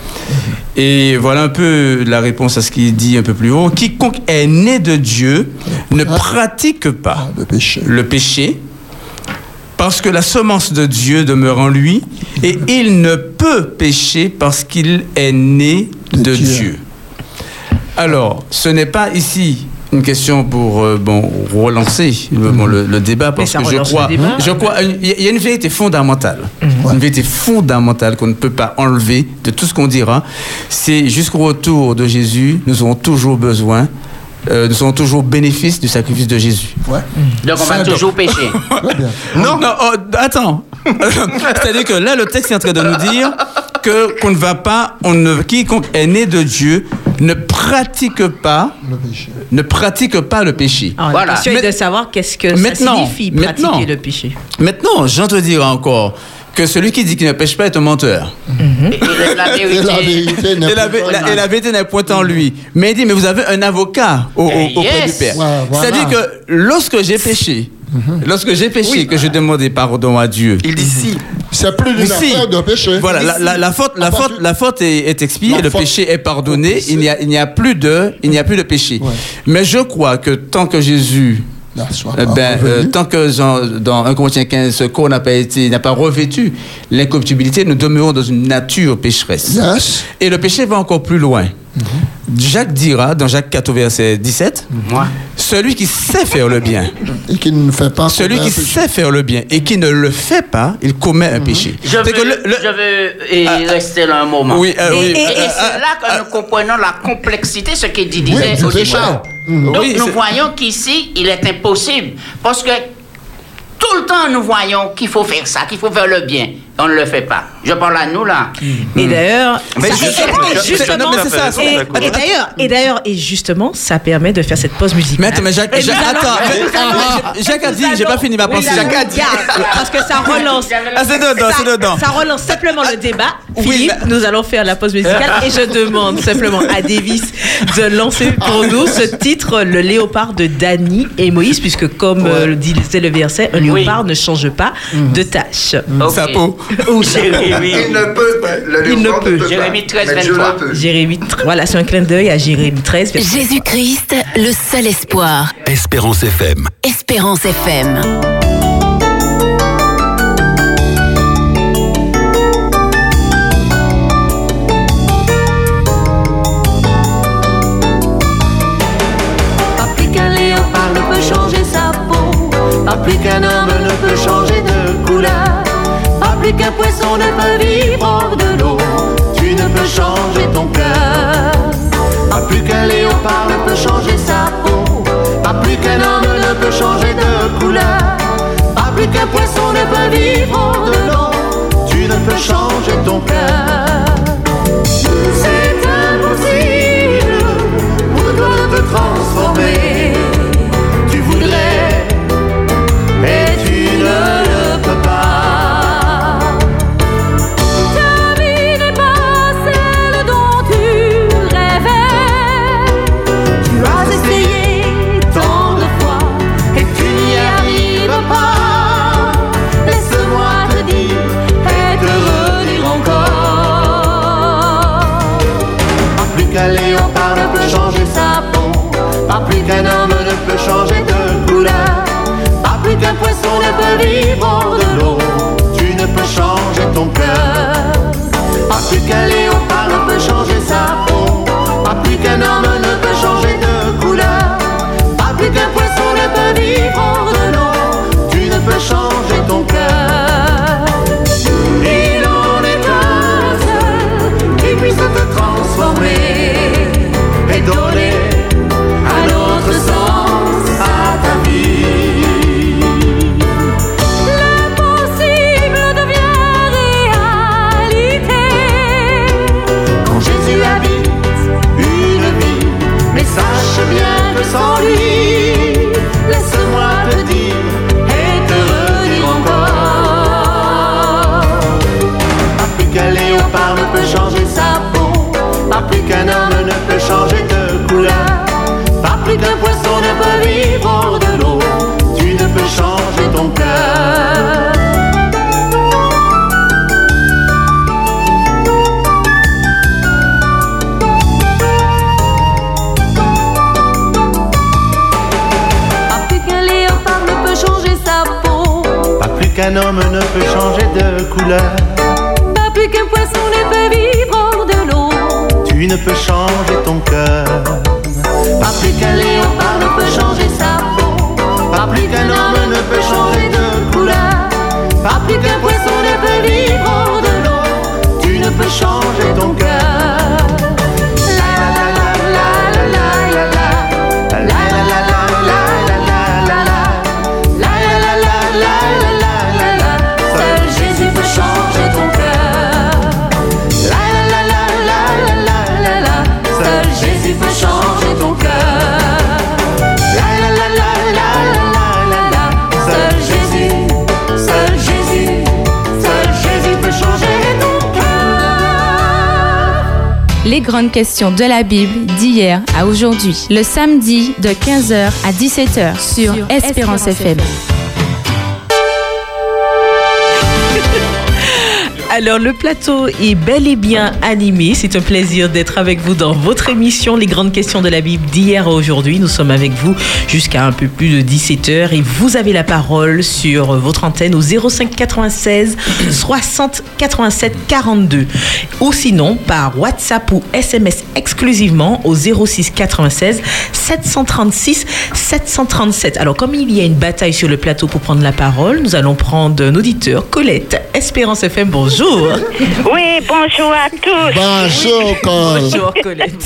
Et voilà un peu la réponse à ce qu'il dit un peu plus haut. Quiconque est né de Dieu ne pratique pas péché. le péché, parce que la semence de Dieu demeure en lui, et il ne peut pécher parce qu'il est né De de Dieu. Dieu. Alors, ce n'est pas ici une question pour euh, bon, relancer le, bon, le, le débat, parce que je crois, je crois, il y a- il y a une vérité fondamentale, Ouais. une vérité fondamentale qu'on ne peut pas enlever de tout ce qu'on dira, c'est jusqu'au retour de Jésus, nous aurons toujours besoin, euh, nous aurons toujours bénéfice du sacrifice de Jésus. Ouais. Donc on va toujours pécher. Bien. Non, non, oh, attends. C'est-à-dire que là, le texte est en train de nous dire que qu'on ne va pas, on ne, quiconque est né de Dieu ne pratique pas, Le péché. ne pratique pas le péché. Alors, Voilà. La question est de savoir qu'est-ce que ça signifie pratiquer maintenant. le péché. Maintenant, j'en te dirai encore que celui qui dit qu'il ne pêche pas est un menteur. Et- et la Et vérité. la vérité n'est Et la, vérité point en lui. Mais il dit, mais vous avez un avocat au, au- Eh, auprès yes. du Père. Ouais, voilà. C'est-à-dire que lorsque j'ai péché, lorsque j'ai péché, que je demandais pardon à Dieu, Il dit si. C'est plus d'une Si. affaire de péché. Voilà, la, la- la faute, la À faute, partir- la faute est, est expiée, La le faute- péché est pardonné, il n'y a, il n'y a plus de, il n'y a plus de péché. Ouais. Mais je crois que tant que Jésus, Eh ben, euh, tant que dans 1 Corinthiens 15, ce corps n'a pas été, n'a pas revêtu l'incorruptibilité, nous demeurons dans une nature pécheresse. Yes. Et le péché va encore plus loin. Jacques dira, dans Jacques 4, au verset 17, Moi. celui qui sait faire le bien, Et qui ne fait pas. celui qui sait faire le bien et qui ne le fait pas, il commet un péché. Je veux, que le- le- je veux y Ah, ah. rester là un moment. Oui, euh, et, oui, et- et euh, c'est euh, là que nous comprenons la complexité, ce qu'il disait Oui, au départ. Mhm. Donc Oui, nous voyons qu'ici, il est impossible. Parce que tout le temps, nous voyons qu'il faut faire ça, qu'il faut faire le bien. On ne le fait pas. Je parle à nous là. Et d'ailleurs, et- d'ailleurs, et d'ailleurs, et justement, ça permet de faire cette pause musicale. Mais attends, mais Jacques, attends, allons- ah, Jacques a dit, j'ai pas fini ma pensée. Jacques a dit. Parce que ça relance. Ah, c'est dedans, c'est dedans. ça relance simplement le débat. Oui, Philippe, nous allons faire la pause musicale et je demande simplement à Davis de lancer pour nous ce titre, Le léopard de Dany et Moïse, puisque comme euh, le disait le verset, un Oui. léopard ne change pas de tâche. Ok. Sa peau. Ou ça. Jérémie. Il ne peut. Le Il ne peut. pas. Jérémie 13, Mais Dieu 23. le peut. Jérémie, voilà, c'est un clin d'œil à Jérémie 13. verset Jésus-Christ, le seul espoir. Espérance FM. Espérance FM. Plus qu'un poisson ne peut vivre hors de l'eau. Tu ne peux changer ton cœur. Pas plus qu'un léopard ne peut changer sa peau, pas plus qu'un homme ne peut changer de couleur, pas plus qu'un poisson ne peut vivre hors de l'eau. Tu ne peux changer ton cœur. Changer de couleur. Pas plus qu'un poisson ne peut vivre hors de l'eau. Tu ne peux changer ton cœur. Pas plus qu'un léopard ne peut changer sa peau. Pas plus qu'un homme ne peut changer de couleur. Pas plus qu'un poisson ne peut vivre hors de l'eau. Tu ne peux changer ton cœur. Grandes questions de la Bible d'hier à aujourd'hui. Le samedi de 15h à 17h sur Espérance FM. Alors, le plateau est bel et bien animé. C'est un plaisir d'être avec vous dans votre émission Les grandes questions de la Bible d'hier à aujourd'hui. Nous sommes avec vous jusqu'à un peu plus de 17h et vous avez la parole sur votre antenne au 05 96 60 87 42 ou sinon par WhatsApp ou SMS exclusivement au 06 96 736 737. Alors, comme il y a une bataille sur le plateau pour prendre la parole, nous allons prendre un auditeur, Colette, Espérance FM, bonjour. Oui, bonjour à tous. Bonjour, Cole. Bonjour, Colette.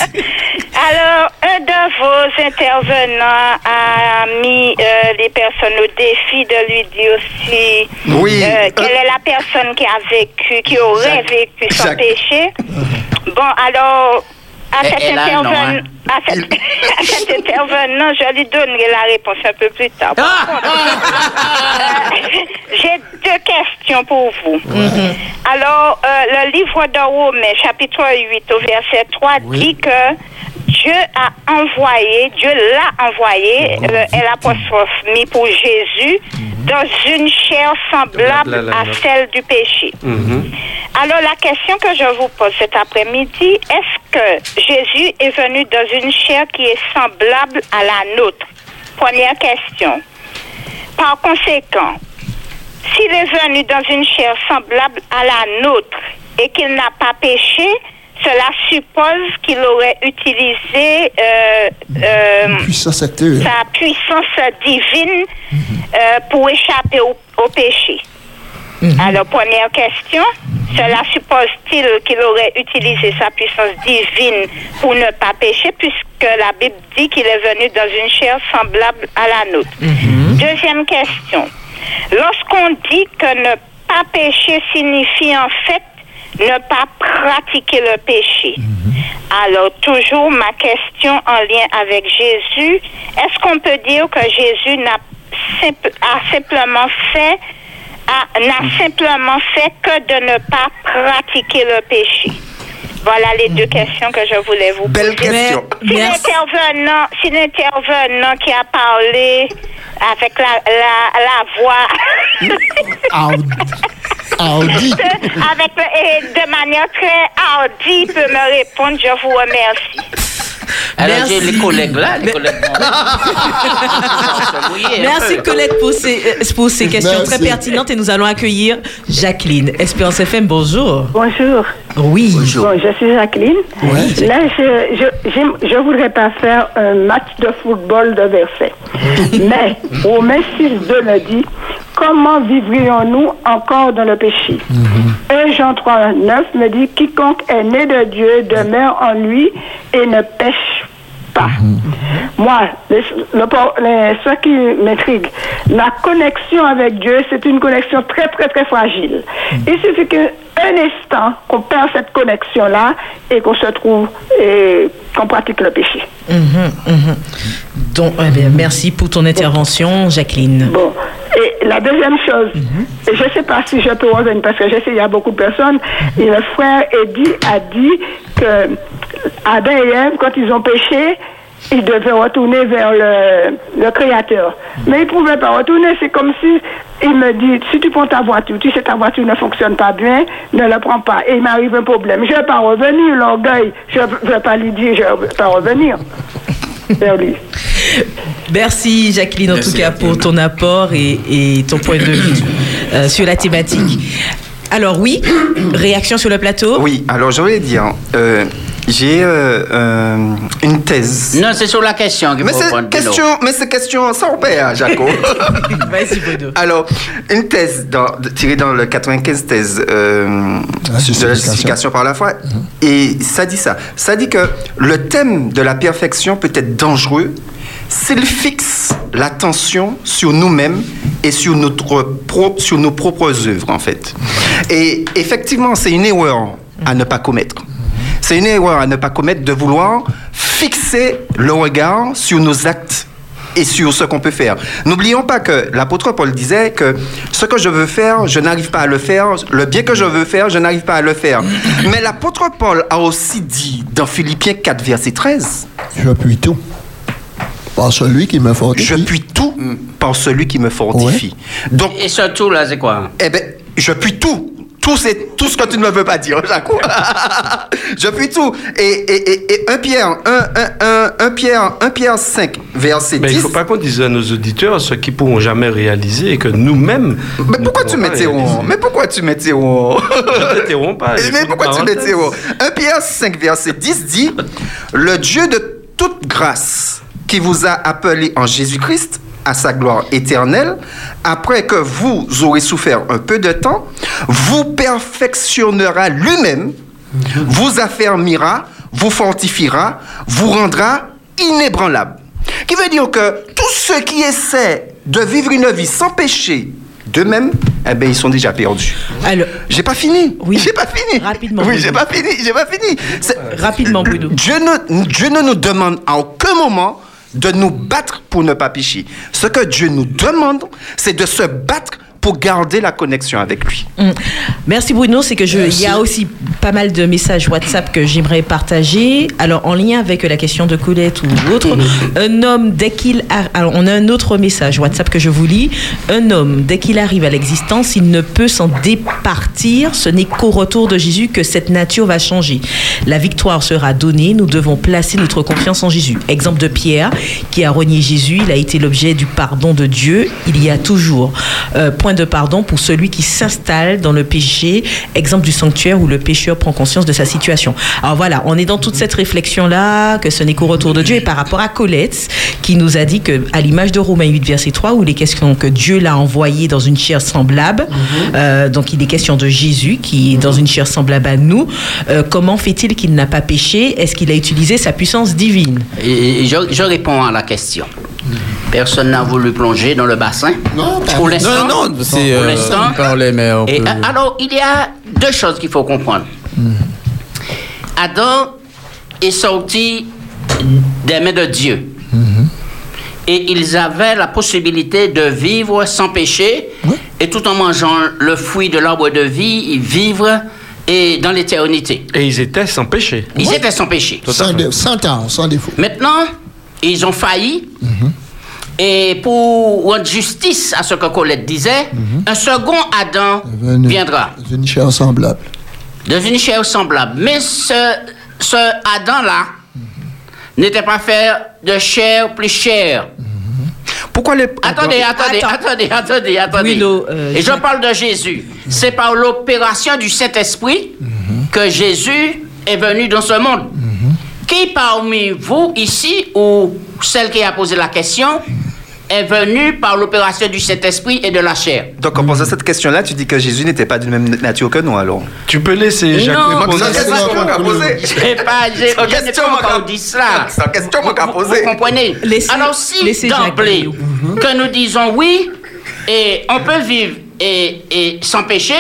Alors, un de vos intervenants a mis euh, les personnes au défi de lui dire si Oui. euh, quelle est la personne qui a vécu, qui aurait vécu son péché. Bon, alors, à Elle- cet, elle a intervenant, hein? à, cet, à cet intervenant, je lui donnerai la réponse un peu plus tard. Contre, euh, J'ai deux questions pour vous. Alors, euh, le livre de Romains, chapitre 8, au verset 3, dit que Dieu a envoyé, Dieu l'a envoyé, le L apostrophe mis pour Jésus, dans une chair semblable La, la, la, à celle du péché. Mhm. Alors, la question que je vous pose cet après-midi, est-ce que Jésus est venu dans une chair qui est semblable à la nôtre? Première question. Par conséquent, s'il est venu dans une chair semblable à la nôtre et qu'il n'a pas péché, cela suppose qu'il aurait utilisé euh, euh, Puissance sa puissance divine euh, pour échapper au, au péché. Alors, première question, cela suppose-t-il qu'il aurait utilisé sa puissance divine pour ne pas pécher, puisque la Bible dit qu'il est venu dans une chair semblable à la nôtre? Deuxième question, lorsqu'on dit que ne pas pécher signifie en fait ne pas pratiquer le péché. Alors, toujours ma question en lien avec Jésus, est-ce qu'on peut dire que Jésus n'a simple- a simplement fait a- n'a simplement fait que de ne pas pratiquer le péché? Voilà les deux questions que je voulais vous poser. Belle question. Si l'intervenant, si l'intervenant qui a parlé avec la, la, la voix Audi. avec de manière très hardie peut me répondre, je vous remercie. Alors, j'ai les collègues là, les collègues. Merci. Colette pour ces, euh, pour ces questions Merci. très pertinentes et nous allons accueillir Jacqueline. Espérance FM, bonjour. Bonjour. Oui. Bon, je suis Jacqueline. Ouais. Là, je, je voudrais pas faire un match de football de verset. Mais, Romains 6, 2 me dit, comment vivrions-nous encore dans le péché? 1 Jean 3, 9 me dit, quiconque est né de Dieu demeure en lui et ne pêche pas. Moi, les- le por- les- ce qui m'intrigue, la connexion avec Dieu, c'est une connexion très, très, très fragile. Il suffit qu'un instant qu'on perd cette connexion-là et qu'on se trouve et qu'on pratique le péché. Mhm, mhm. Donc, eh bien, merci pour ton intervention, Jacqueline. Bon. Et la deuxième chose, et je ne sais pas si je peux revenir parce que je sais qu'il y a beaucoup de personnes, et le frère Eddie a dit que Adam et Ève, quand ils ont péché, ils devaient retourner vers le, le Créateur. Mais ils ne pouvaient pas retourner. C'est comme si il me dit, si tu prends ta voiture, tu sais ta voiture ne fonctionne pas bien, ne la prends pas. Et il m'arrive un problème. Je ne vais pas revenir, l'orgueil. Je ne vais pas lui dire, je ne vais pas revenir vers lui. Merci Jacqueline en Merci, tout cas Jacqueline. pour ton apport et, et ton point de vue euh, sur la thématique. Alors oui, réaction sur le plateau? Oui, alors je voulais dire, euh, j'ai euh, euh, une thèse. Non, c'est sur la question qu'il Mais faut c'est répondre. Question, mais c'est question sans père, Jaco. Vas-y Bruno. Alors, une thèse dans- tirée dans le 95 thèse euh, La de la justification. par la foi, et ça dit ça. Ça dit que le thème de la perfection peut être dangereux s'il fixe l'attention sur nous-mêmes et sur, notre propre, sur nos propres œuvres, en fait. Et effectivement, c'est une erreur à ne pas commettre. C'est une erreur à ne pas commettre de vouloir fixer le regard sur nos actes et sur ce qu'on peut faire. N'oublions pas que l'apôtre Paul disait que ce que je veux faire, je n'arrive pas à le faire. Le bien que je veux faire, je n'arrive pas à le faire. Mais l'apôtre Paul a aussi dit dans Philippiens 4, verset 13, Je puis tout. Par celui qui me fortifie. je puis tout par celui qui me fortifie. Donc, Et surtout, là, c'est quoi? Eh ben, je puis tout. Tout, c'est tout ce que tu ne veux pas dire, Jaco. je puis tout. Et, et, et, et 1 Pierre, 1, 1, 1, 1 Pierre, 1 Pierre 5, verset Mais il 10. ne faut pas qu'on dise à nos auditeurs ce qu'ils pourront jamais réaliser et que nous-mêmes. Mais pourquoi tu mets zéro Mais pourquoi tu mets zéro Ne t'interromps pas. Mais pourquoi tu zéro 1 Pierre 5, verset 10 dit Le Dieu de toute grâce qui vous a appelé en Jésus-Christ à sa gloire éternelle, après que vous aurez souffert un peu de temps, vous perfectionnera lui-même, vous affermira, vous fortifiera, vous rendra inébranlable. Qui veut dire que tous ceux qui essaient de vivre une vie sans péché d'eux-mêmes, eh ben, ils sont déjà perdus. Alors, J'ai pas fini. Oui. J'ai pas fini. Rapidement, Oui, Bruno. j'ai pas fini. J'ai pas fini. Rapidement, Bruno. Dieu ne, Dieu ne nous demande à aucun moment de nous battre pour ne pas pécher. Ce que Dieu nous demande, c'est de se battre pour garder la connexion avec lui. Mm. Merci Bruno, c'est que je, il y a aussi pas mal de messages WhatsApp que j'aimerais partager. Alors en lien avec la question de Colette ou autre, un homme dès qu'il a, alors on a un autre message WhatsApp que je vous lis. Un homme dès qu'il arrive à l'existence, il ne peut s'en départir. Ce n'est qu'au retour de Jésus que cette nature va changer. La victoire sera donnée. Nous devons placer notre confiance en Jésus. Exemple de Pierre qui a renié Jésus. Il a été l'objet du pardon de Dieu. Il y a toujours euh, point de pardon pour celui qui s'installe dans le péché. Exemple du sanctuaire où le pécheur prend conscience de sa situation. Alors voilà, on est dans toute cette réflexion-là, que ce n'est qu'au retour de Dieu. Et par rapport à Colette, qui nous a dit que, à l'image de Romains 8, verset 3, où il est question que Dieu l'a envoyé dans une chair semblable, euh, donc il est question de Jésus qui est dans une chair semblable à nous, euh, comment fait-il qu'il n'a pas péché? Est-ce qu'il a utilisé sa puissance divine? Et- et je, je réponds à la question. Personne n'a voulu plonger dans le bassin Non, pas Pour l'instant. Non, non, c'est. Pour euh, l'instant. on parlait, mais on Et, peut- euh, alors, il y a deux choses qu'il faut comprendre. Adam est sorti des mains de Dieu. Et ils avaient la possibilité de vivre sans péché et tout en mangeant le fruit de l'arbre de vie, vivre et dans l'éternité. Et ils étaient sans péché. Ils étaient sans péché. Sans, dé- sans temps, sans défaut. Maintenant, ils ont failli. Et pour rendre justice à ce que Colette disait, un second Adam Venu- viendra, Une chair semblable. devenu chair semblable. Mais ce, ce Adam-là n'était pas fait de chair plus chair. Pourquoi les... Attendez, attendez, Attends. attendez, attendez, attendez. Bruno, euh, Et je je- parle de Jésus. C'est par l'opération du Saint-Esprit que Jésus est venu dans ce monde. Qui parmi vous ici, ou celle qui a posé la question, est venu par l'opération du Saint-Esprit et de la chair? Donc, en posant cette question-là, tu dis que Jésus n'était pas d'une même nature que nous, alors Tu peux laisser Jacques Non, répondre. C'est une question qu'on a posée. J'ai pas, je n'ai pas encore dit cela. C'est une question, qu'a Vous- posée. Vous comprenez? Laissez- Alors si d'emblée que nous disons oui et on peut vivre et, et sans péché,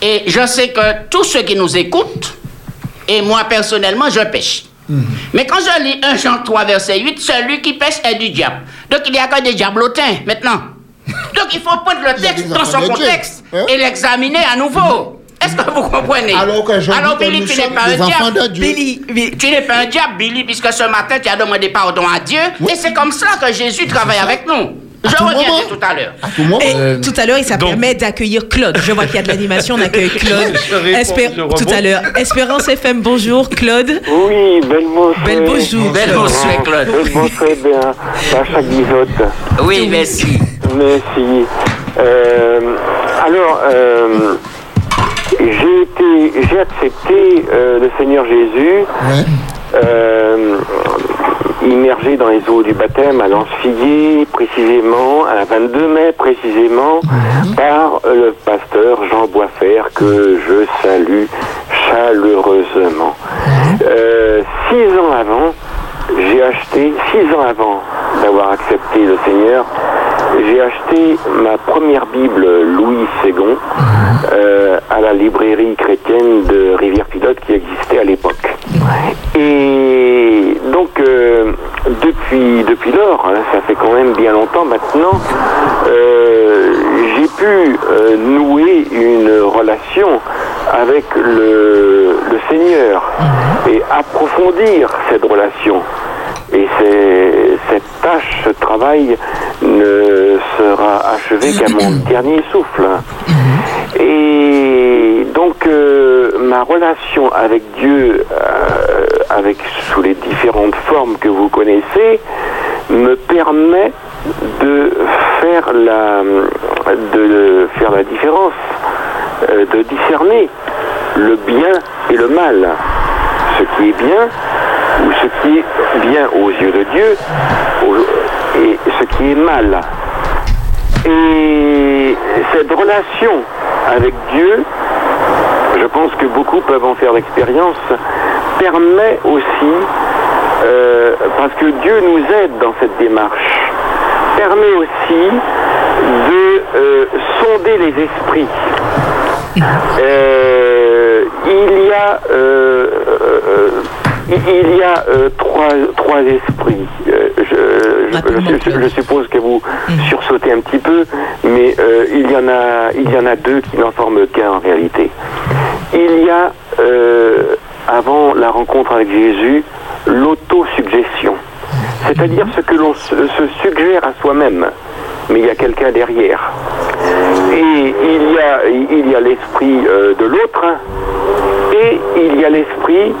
et je sais que tous ceux qui nous écoutent, et moi personnellement, je pêche. Mais quand je lis 1 Jean 3, verset 8, celui qui pêche est du diable. Donc il n'y a que des diablotins maintenant. Donc il faut prendre le y texte dans son contexte Hein? et l'examiner à nouveau. Est-ce que vous comprenez? Alors que je Alors dis que Billy, tu n'es pas un diable. Billy, Tu n'es pas un diable, Billy, puisque ce matin, tu as demandé pardon à Dieu. Et c'est comme ça que Jésus travaille avec nous. Je tout reviendrai moment. tout à l'heure. À tout moment. Et Euh, tout à l'heure, il ça donc- permet d'accueillir Claude. Je vois qu'il y a de l'animation, on accueille Claude. Je réponds, Espé- je rebondis. tout à l'heure. Espérance FM, bonjour Claude. Oui, belle bonsoir. Belle bonjour. Belle bonsoir, Claude. Belle bonsoir, bien. Sacha Guizotte. Oui, merci. Merci. Euh, alors, euh, j'ai été, j'ai accepté euh, le Seigneur Jésus, Ouais. Immergé dans les eaux du baptême à Lance-Figuier, précisément, à la 22 mai, précisément, par le pasteur Jean Boisfer, que je salue chaleureusement. Euh, six ans avant, j'ai acheté, six ans avant d'avoir accepté le Seigneur, j'ai acheté ma première Bible Louis Ségon euh, à la librairie chrétienne de Rivière-Pilote qui existait à l'époque. Et donc, euh, depuis, depuis lors, hein, ça fait quand même bien longtemps maintenant, euh, j'ai pu euh, nouer une relation avec le, le Seigneur et approfondir cette relation. Et cette tâche, ce travail ne sera achevé qu'à mon dernier souffle. Et donc euh, ma relation avec Dieu, euh, avec sous les différentes formes que vous connaissez, me permet de faire la de faire la différence, euh, de discerner le bien et le mal, ce qui est bien ou ce qui est bien aux yeux de Dieu et ce qui est mal. Et cette relation avec Dieu, je pense que beaucoup peuvent en faire l'expérience, permet aussi, euh, parce que Dieu nous aide dans cette démarche, permet aussi de euh, sonder les esprits. Euh, il y a, il y a euh, trois, trois esprits. Euh, je, je- je- je suppose que vous sursautez un petit peu, mais euh, il y en a, il y en a deux qui n'en forment qu'un en réalité. Il y a, avant la rencontre avec Jésus, l'autosuggestion, c'est-à-dire ce que l'on se, suggère à soi-même, mais il y a quelqu'un derrière. Et il y a, il y a l'esprit de l'autre, et il y a l'esprit,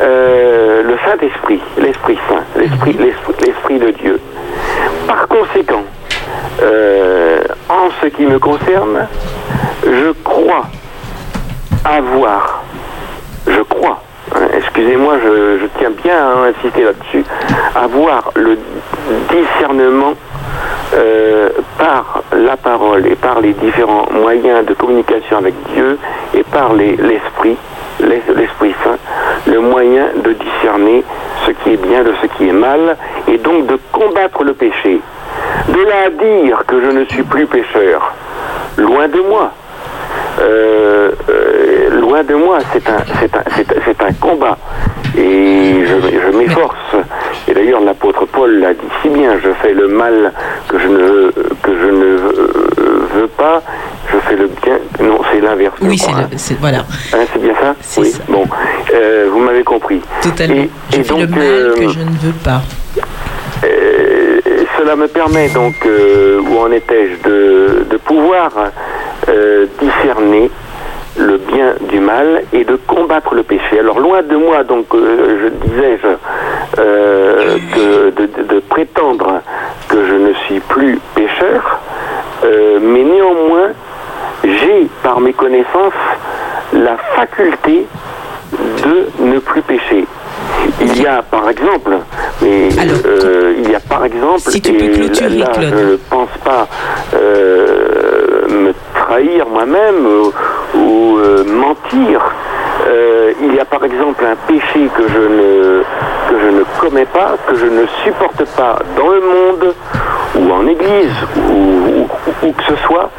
euh, le Saint-Esprit, l'Esprit Saint, l'esprit, l'esprit, l'esprit de Dieu. Par conséquent, euh, en ce qui me concerne, je crois avoir, je crois, hein, excusez-moi, je, je tiens bien à insister là-dessus, avoir le discernement euh, par la parole et par les différents moyens de communication avec Dieu et par les- l'Esprit, l'es- l'Esprit Saint, le moyen de discerner ce qui est bien de ce qui est mal et donc de combattre le péché. De là à dire que je ne suis plus pécheur, loin de moi. Euh, euh, loin de moi, c'est un, un, un combat. Et je, je m'efforce. Et d'ailleurs, l'apôtre Paul l'a dit si bien, je fais le mal que je ne, que je ne veux, veux pas, je fais le bien. Non, c'est l'inverse. Oui, c'est le- c'est- voilà. Hein, c'est bien ça Oui. Bon, Euh, vous m'avez compris. Totalement. Et, Je et fais le donc, mal euh, que je ne veux pas. euh, cela me permet donc, euh, où en étais-je, de, de pouvoir euh, discerner le bien du mal et de combattre le péché. Alors loin de moi, donc, euh, je disais, je, euh, que de, de- de prétendre que je ne suis plus pécheur, euh, mais néanmoins, j'ai, par mes connaissances, la faculté de ne plus pécher. Il y a par exemple, mais euh, il y a par exemple, Si tu peux et là, je ne pense pas euh, me trahir moi-même ou, ou, euh, mentir. Euh, il y a par exemple un péché que je ne que je ne commets pas, que je ne supporte pas dans le monde ou en église ou, ou- où que ce soit,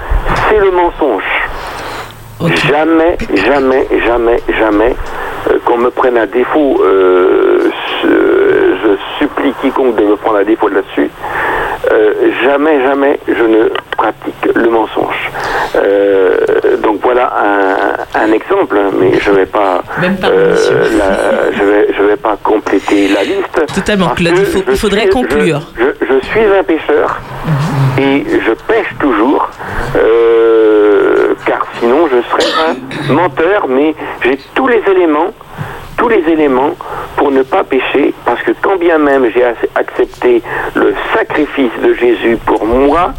c'est le mensonge. Jamais, jamais, jamais, jamais euh, qu'on me prenne à défaut. euh, ce- je supplie quiconque de me prendre à défaut là-dessus. Euh, jamais, jamais, je ne pratique le mensonge. Euh, donc voilà un, un exemple, hein, mais je vais pas, euh, la- je vais, je vais pas compléter la liste. Totalement, il faut- faudrait suis- conclure. Je, je- je suis un pêcheur et je pêche toujours, car sinon je serais un menteur, mais j'ai tous les éléments, tous les éléments pour ne pas pécher, parce que quand bien même j'ai ac- accepté le sacrifice de Jésus pour moi,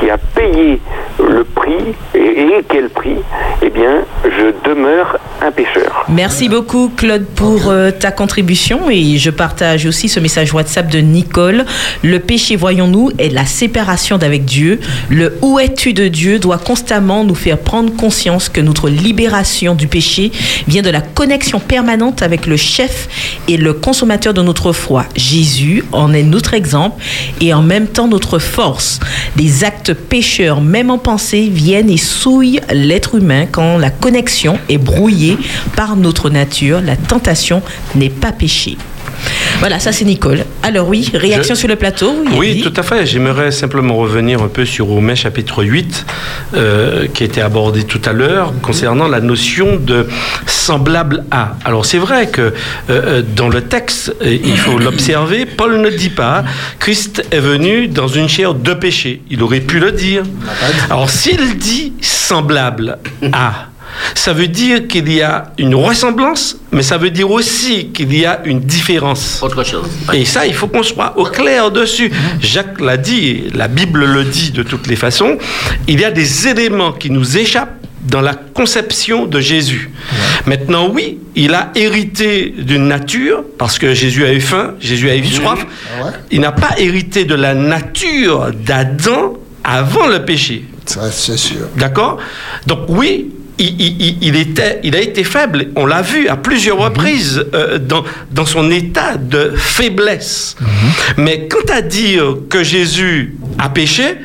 qui a payé le prix, et, et quel prix, eh bien, je demeure un pécheur. Merci beaucoup Claude pour euh, ta contribution et je partage aussi ce message WhatsApp de Nicole. Le péché, voyons-nous, est la séparation d'avec Dieu. Le où es-tu de Dieu doit constamment nous faire prendre conscience que notre libération du péché vient de la connexion permanente avec le chef et le consommateur de notre foi. Jésus en est notre exemple et en même temps notre force. Les actes pécheurs, même en pensée, viennent et souillent l'être humain quand la connexion est brouillée par notre nature. La tentation n'est pas péché. Voilà, ça c'est Nicole. Alors oui, réaction Je- sur le plateau. Oui, dit. tout à fait. J'aimerais simplement revenir un peu sur Romains chapitre 8, euh, qui a été abordé tout à l'heure, concernant la notion de semblable à. Alors c'est vrai que euh, euh, dans le texte, il faut l'observer, Paul ne dit pas Christ est venu dans une chair de péché. Il aurait pu le dire. Alors s'il dit semblable à, ça veut dire qu'il y a une ressemblance, mais ça veut dire aussi qu'il y a une différence. Autre chose. Et ça, il faut qu'on soit au clair dessus. Jacques l'a dit, la Bible le dit de toutes les façons, il y a des éléments qui nous échappent dans la conception de Jésus. Maintenant, oui, il a hérité d'une nature, parce que Jésus a eu faim, Jésus a eu soif. Il n'a pas hérité de la nature d'Adam avant le péché. c'est sûr. D'accord? Donc oui, il, il- il- il était, il a été faible. On l'a vu à plusieurs reprises euh, dans, dans son état de faiblesse. Mais quant à dire que Jésus a péché,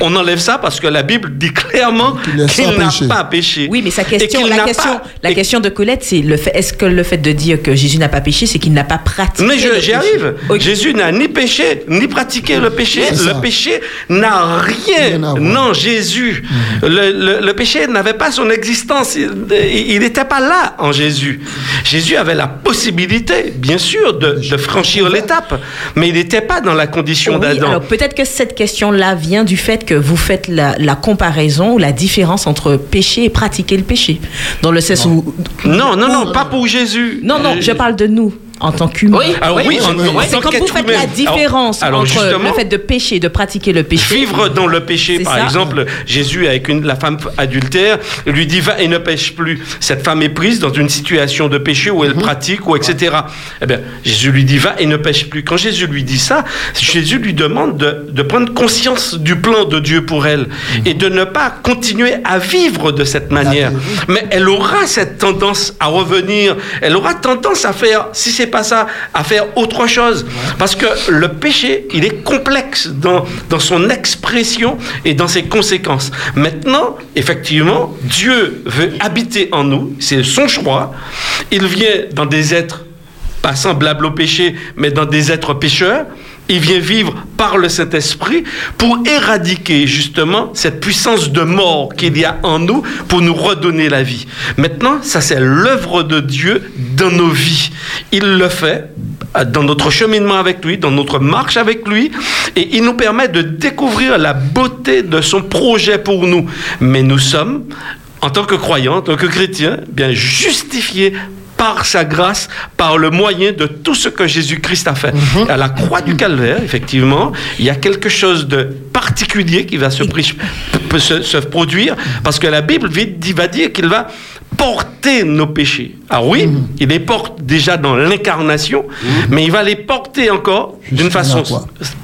on enlève ça parce que la Bible dit clairement qu'il n'a péché. pas péché. Oui, mais sa question, la question, pas- la question de Colette, c'est le fait. Est-ce que le fait de dire que Jésus n'a pas péché, c'est qu'il n'a pas pratiqué Mais j'y arrive. Jésus n'a ni péché, ni pratiqué le péché. Le péché n'a rien. Non, Jésus. Mhm. Le, le- le péché n'avait pas son existence. Il n'était pas là en Jésus. Jésus avait la possibilité, bien sûr, de, de franchir l'étape, mais il n'était pas dans la condition Oui, d'Adam. alors peut-être que cette question-là vient du fait que vous faites la, la comparaison ou la différence entre péché et pratiquer le péché. Dans le sens où. Non, non, non, pas pour Jésus. Non, non, Euh, je parle de nous. En tant qu'humain. Oui, Alors oui, oui, en c'est quand vous faites la différence Alors- alors entre le fait de pécher de pratiquer le péché. Vivre dans le péché, par ça. exemple, Jésus avec une, la femme adultère lui dit va et ne pêche plus. Cette femme est prise dans une situation de péché où elle pratique ou etc. Eh bien, Jésus lui dit va et ne pêche plus. Quand Jésus lui dit ça, Jésus lui demande de, de prendre conscience du plan de Dieu pour elle et de ne pas continuer à vivre de cette manière. Mais elle aura cette tendance à revenir. Elle aura tendance à faire, si c'est pas ça, à faire autre chose. Parce que le péché, il est complexe dans, dans son expression et dans ses conséquences. Maintenant, effectivement, Dieu veut habiter en nous. C'est son choix. Il vient dans des êtres pas semblables au péché, mais dans des êtres pécheurs. Il vient vivre par le Saint-Esprit pour éradiquer justement cette puissance de mort qu'il y a en nous pour nous redonner la vie. Maintenant, ça c'est l'œuvre de Dieu dans nos vies. Il le fait dans notre cheminement avec lui, dans notre marche avec lui, et il nous permet de découvrir la beauté de son projet pour nous. Mais nous sommes, en tant que croyants, en tant que chrétiens, bien justifiés par sa grâce, par le moyen de tout ce que Jésus-Christ a fait. À la croix du calvaire, effectivement, il y a quelque chose de particulier qui va se, produire, parce que la Bible va dire qu'il va porter nos péchés. Ah oui, il les porte déjà dans l'incarnation, mais il va les porter encore d'une façon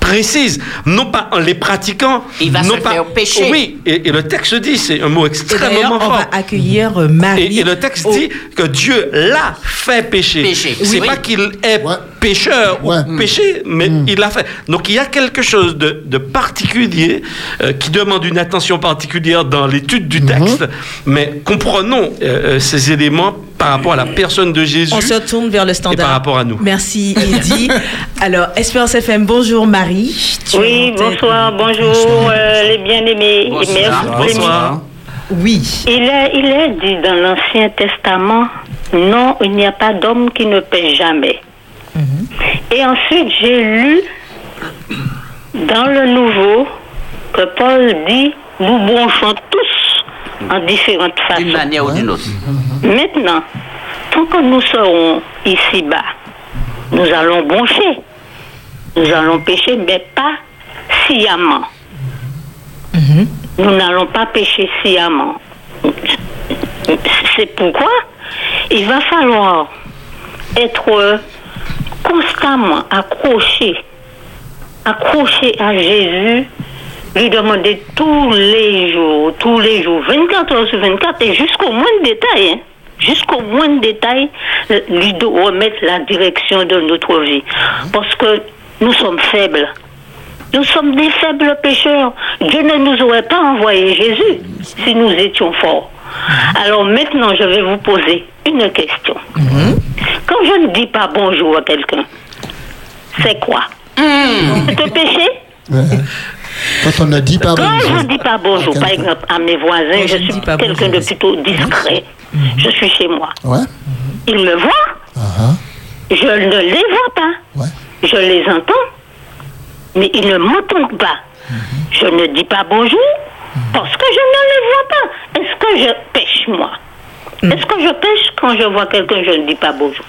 précise, non pas en les pratiquant, Il va non se pas faire pécher. Oui, et, et le texte dit, c'est un mot Et d'ailleurs, extrêmement on fort. va accueillir euh, Marie. Et, et le texte au- dit que Dieu l'a fait pécher. Pécher. C'est Oui. pas qu'il est pécheur ou péché, mais il l'a fait. Donc il y a quelque chose de, de particulier euh, qui demande une attention particulière dans l'étude du texte, mais comprenons euh, euh, ces éléments par rapport à la personne de Jésus On se tourne vers le et standard. par rapport à nous. Merci Eddy. Alors, Espérance FM, bonjour Marie. Tu Oui, bonsoir, bonjour euh, les bien-aimés. Merci pour l'émission. Oui. Il est, il est dit dans l'Ancien Testament, non, il n'y a pas d'homme qui ne pêche jamais. Et ensuite, j'ai lu dans le Nouveau que Paul dit, nous bronchons tous en différentes façons. D'une manière ou d'une autre. Maintenant, tant que nous serons ici-bas, nous allons broncher. Nous allons pécher, mais pas sciemment. Nous n'allons pas pécher sciemment. C'est pourquoi il va falloir être constamment accroché, accroché à Jésus, lui demander tous les jours, tous les jours, 24 heures sur 24 et jusqu'au moindre détail, hein, jusqu'au moindre détail, euh, lui de remettre la direction de notre vie. Parce que nous sommes faibles. Nous sommes des faibles pécheurs. Dieu ne nous aurait pas envoyé Jésus si nous étions forts. Alors maintenant, je vais vous poser une question. Quand je ne dis pas bonjour à quelqu'un, c'est quoi? C'est un péché Quand on ne dit pas Quand je bonjour. ne dis pas bonjour, par exemple, à mes voisins, je suis quelqu'un de plutôt discret. Je suis chez moi. Ouais. Ils me voient, Ah, je ne les vois pas. Je les entends, mais ils ne m'entendent pas. Je ne dis pas bonjour parce que je ne les vois pas. Est-ce que je pêche, moi Est-ce que je pêche quand je vois quelqu'un, je ne dis pas bonjour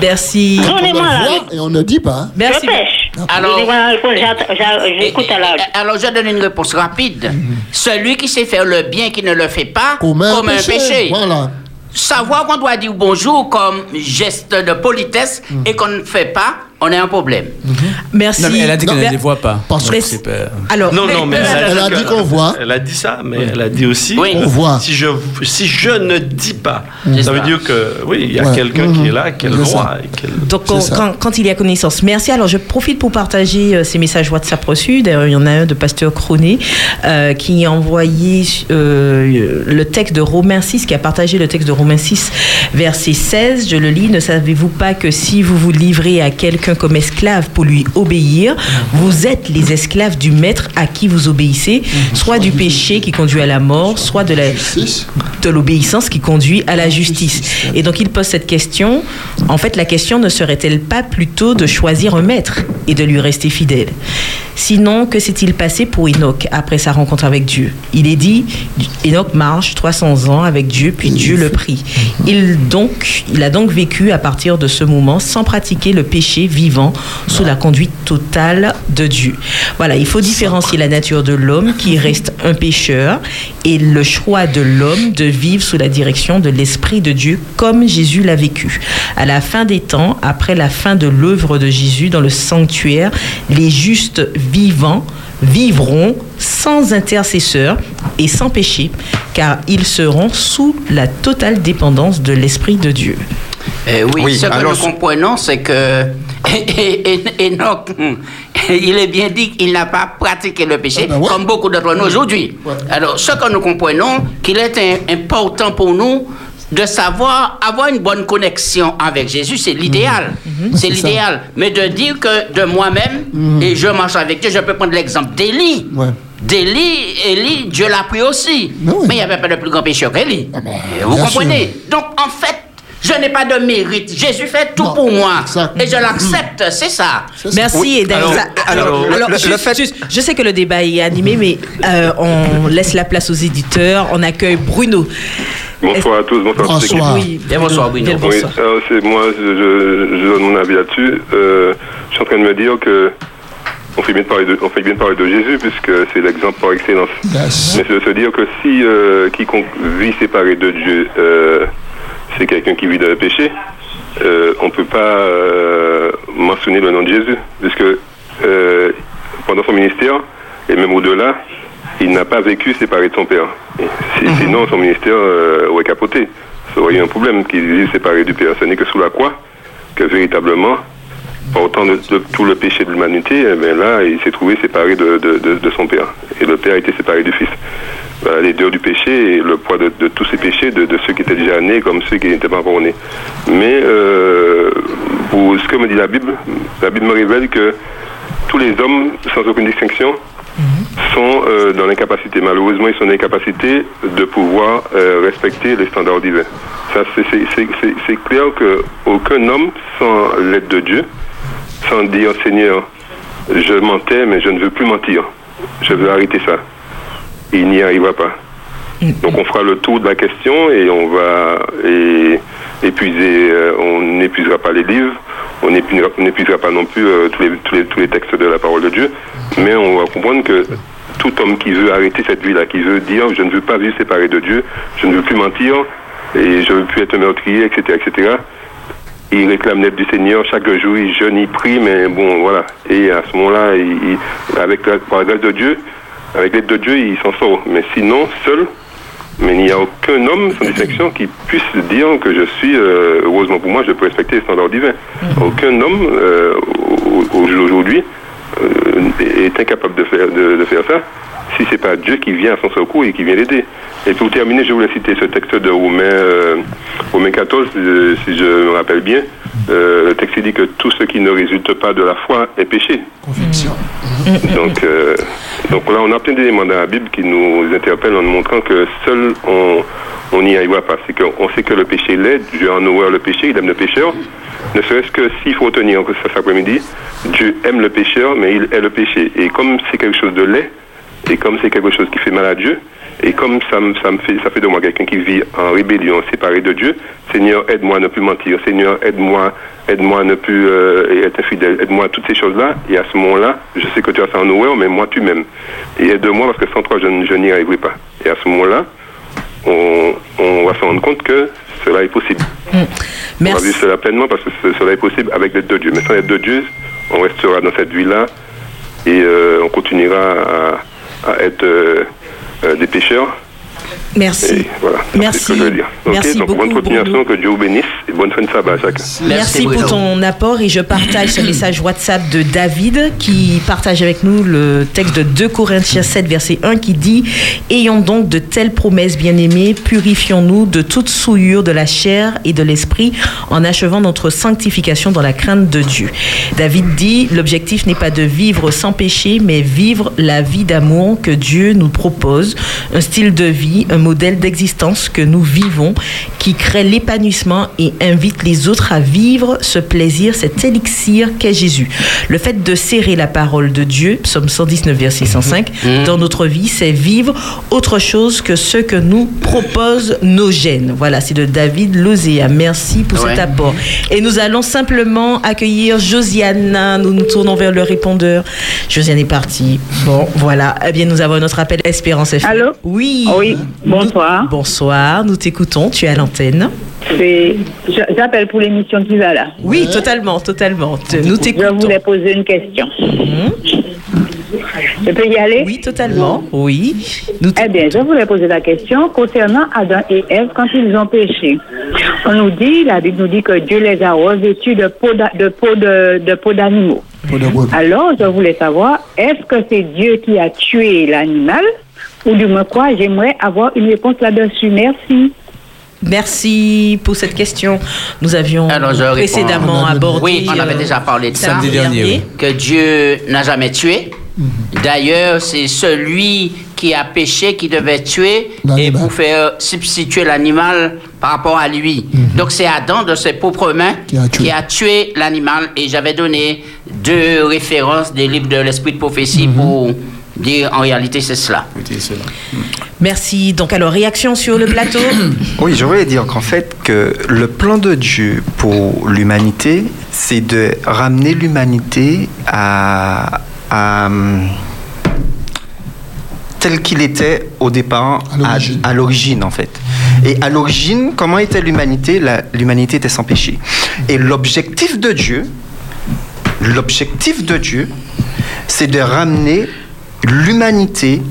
Merci. Donnez-moi la réponse. Et on ne dit pas. Merci. Je pêche. Alors- J'écoute à la Alors, je donne une réponse rapide. Celui qui sait faire le bien qui ne le fait pas, Comme un péché. péché. Voilà. Savoir qu'on doit dire bonjour comme geste de politesse et qu'on ne fait pas, on a un problème. Merci. Non, mais elle a dit qu'elle ne les voit pas. Parce que- c'est pas- Alors, Non, non, mais Elle a dit qu'on voit. Elle a dit ça, mais elle a dit aussi Oui. On voit. si je si je ne dis pas, ça veut dire que oui, il y a Ouais. quelqu'un Mhm. qui est là, ça. voit. et qu'elle- Donc, quand, quand- quand il y a connaissance. Merci. Alors, je profite pour partager euh, ces messages WhatsApp reçus. D'ailleurs, il y en a un de Pasteur Croné euh, qui a envoyé euh, le texte de Romains 6, qui a partagé le texte de Romains 6, verset 16. Je le lis. Ne savez-vous pas que si vous vous livrez à quelqu'un comme esclave pour lui obéir, vous êtes les esclaves du maître à qui vous obéissez, soit du péché qui conduit à la mort, soit de la de l'obéissance qui conduit à la justice. Et donc il pose cette question. En fait, la question ne serait-elle pas plutôt de choisir un maître et de lui rester fidèle? Sinon, que s'est-il passé pour Enoch après sa rencontre avec Dieu? Il est dit, Enoch marche 300 ans avec Dieu, puis Dieu le prie. Il, donc, il a donc vécu à partir de ce moment sans pratiquer le péché vivant sous la conduite totale de Dieu. Voilà, il faut différencier la nature de l'homme qui reste un pécheur et le choix de l'homme de vivre sous la direction de l'Esprit de Dieu comme Jésus l'a vécu. À la fin des temps, après la fin de l'œuvre de Jésus dans le sanctuaire, les justes vivants vivront sans intercesseur et sans péché, car ils seront sous la totale dépendance de l'Esprit de Dieu. Eh oui, Oui, ce que alors- nous comprenons, c'est que Enoch, hum, il est bien dit qu'il n'a pas pratiqué le péché, Ah ben ouais. comme beaucoup d'entre nous aujourd'hui. Alors, ce que nous comprenons, qu'il est important pour nous de savoir avoir une bonne connexion avec Jésus, c'est l'idéal. C'est C'est ça. l'idéal. Mais de dire que de moi-même, et je marche avec Dieu, je peux prendre l'exemple d'Élie. Ouais. D'Élie, Élie, Dieu l'a pris aussi. Mais oui. Mais il n'y avait pas de plus grand pécheur qu'Élie. Ah ben, Vous comprenez? Donc, en fait, je n'ai pas de mérite. Jésus fait tout Non, pour moi. Et je l'accepte, c'est ça. C'est ça. Merci Oui, alors- alors, alors, le- alors, le- juste- le fait- juste, je sais que le débat est animé, mais euh, on laisse la place aux éditeurs. On accueille Bruno. Bonsoir à tous, bonsoir à tous. Bonsoir. Oui, Bien, bonsoir, Bruno. Bien, Oui, bonsoir. alors c'est moi, je, je- je donne mon avis là-dessus. Euh, je suis en train de me dire que on fait bien de parler de, on fait bien de parler de Jésus puisque c'est l'exemple par excellence. Yes. Mais c'est de se dire que si euh, quiconque vit séparé de Dieu, euh, c'est quelqu'un qui vit dans le péché, euh, on ne peut pas euh, mentionner le nom de Jésus puisque euh, pendant son ministère et même au-delà, il n'a pas vécu séparé de son Père. Si- Sinon, son ministère aurait capoté. Ça aurait eu un problème qu'il vive séparé du Père. Ce n'est que sous la croix que véritablement, portant de, de tout le péché de l'humanité, eh bien là, il s'est trouvé séparé de, de- son Père. Et le Père a été séparé du Fils. Voilà, les dehors du péché et le poids de, tous ces péchés, de, ceux qui étaient déjà nés comme ceux qui n'étaient pas encore nés. Mais euh, pour ce que me dit la Bible, la Bible me révèle que tous les hommes, sans aucune distinction, sont euh, dans l'incapacité. Malheureusement, ils sont dans l'incapacité de pouvoir euh, respecter les standards divins. Ça, c'est- clair qu'aucun homme, sans l'aide de Dieu, sans dire Seigneur, je mentais, mais je ne veux plus mentir. Je veux arrêter ça. Il n'y arrivera pas. Donc on fera le tour de la question et on va et, épuiser, euh, on n'épuisera pas les livres, on n'épuisera, on n'épuisera pas non plus euh, tous, les, tous, les, tous les textes de la parole de Dieu, mais on va comprendre que tout homme qui veut arrêter cette vie-là, qui veut dire je ne veux pas vivre séparé de Dieu, je ne veux plus mentir et je ne veux plus être meurtrier, etc., etc., il réclame l'aide du Seigneur, chaque jour il jeûne, il prie, mais bon, voilà. Et à ce moment-là, il, il- avec la, par la grâce de Dieu, avec l'aide de Dieu, il s'en sort. Mais sinon, seul, mais il n'y a aucun homme sans distinction qui puisse dire que je suis, euh, heureusement pour moi, je peux respecter les standards divins. Aucun homme, euh, au- au- aujourd'hui, euh, est incapable de faire, de, de faire ça, si c'est pas Dieu qui vient à son secours et qui vient l'aider. Et pour terminer, je voulais citer ce texte de Romains, euh, Romains 14, euh, si je me rappelle bien. Euh, le texte dit que tout ce qui ne résulte pas de la foi est péché. Donc, euh, donc là, on a plein d'éléments dans la Bible qui nous interpellent en nous montrant que seul on on n'y arrivera pas. C'est qu'on sait que le péché l'est, Dieu en horreur le péché, il aime le pécheur. Ne serait-ce que s'il faut retenir que cet après-midi, Dieu aime le pécheur, mais il est le péché. Et comme c'est quelque chose de laid, et comme c'est quelque chose qui fait mal à Dieu, et comme ça, me- ça, me fait, ça fait de moi quelqu'un qui vit en rébellion, séparé de Dieu, Seigneur, aide-moi à ne plus mentir. Seigneur, aide-moi aide-moi à ne plus euh, être infidèle. Aide-moi à toutes ces choses-là. Et à ce moment-là, je sais que tu as ça en horreur, mais moi, tu m'aimes. Et aide-moi parce que sans toi, je, je n'y arriverai pas. Et à ce moment-là, on, on va se rendre compte que cela est possible. On va vivre cela pleinement parce que ce- cela est possible avec l'aide de Dieu. Mais sans l'aide de Dieu, on restera dans cette vie-là et euh, on continuera à, à être euh, euh, des pécheurs. Merci. Et voilà. Merci. C'est ce que je veux dire. Merci donc bonne beaucoup, continuation, que Dieu vous bénisse et bonne fin de sabbat à chacun. Merci, pour ton apport et je partage ce message WhatsApp de David qui partage avec nous le texte de 2 Corinthiens 7 verset 1 qui dit Ayons donc de telles promesses bien-aimées, purifions-nous de toute souillure de la chair et de l'esprit en achevant notre sanctification dans la crainte de Dieu. David dit L'objectif n'est pas de vivre sans péché mais vivre la vie d'amour que Dieu nous propose, un style de vie, un modèle d'existence que nous vivons qui crée l'épanouissement et invite les autres à vivre ce plaisir, cet élixir qu'est Jésus. Le fait de serrer la parole de Dieu, psaume 119, verset 105, dans notre vie, c'est vivre autre chose que ce que nous proposent nos gènes. Voilà, c'est de David Lozéa. Merci pour cet apport. Et nous allons simplement accueillir Josiane. Nous nous tournons vers le répondeur. Josiane est partie. Bon, voilà. Eh bien, nous avons notre appel Espérance FM. Allô? Oui. Oui, bonsoir. bonsoir, nous t'écoutons. Tu es à l'antenne. J'appelle pour l'émission qui va là. Oui, totalement, totalement. Nous t'écoutons. Je voulais poser une question. Je peux y aller? Oui, totalement. Oui. eh bien, je voulais poser la question concernant Adam et Ève quand ils ont péché. On nous dit, la Bible nous dit que Dieu les a revêtus de peau d'a- de peau de, de peau d'animaux. Alors, je voulais savoir, est-ce que c'est Dieu qui a tué l'animal ou du moins quoi J'aimerais avoir une réponse là-dessus. Merci. Merci pour cette question. Nous avions Alors, je réponds. précédemment abordé. Oui, on avait euh, déjà parlé de ça. samedi dernier, oui. Que Dieu n'a jamais tué. D'ailleurs, c'est celui qui a péché qui devait tuer et pour faire substituer l'animal par rapport à lui. Donc c'est Adam de ses propres mains qui a tué, l'animal et j'avais donné deux références des livres de l'esprit de prophétie pour dire en réalité c'est cela. Merci. Donc, alors, réaction sur le plateau Oui, je voulais dire qu'en fait, que le plan de Dieu pour l'humanité, c'est de ramener l'humanité à, à, hum, tel qu'il était au départ, à, l'origine en fait. Et à l'origine, comment était l'humanité? L'humanité était sans péché. Et l'objectif de Dieu, l'objectif de Dieu, c'est de ramener l'humanité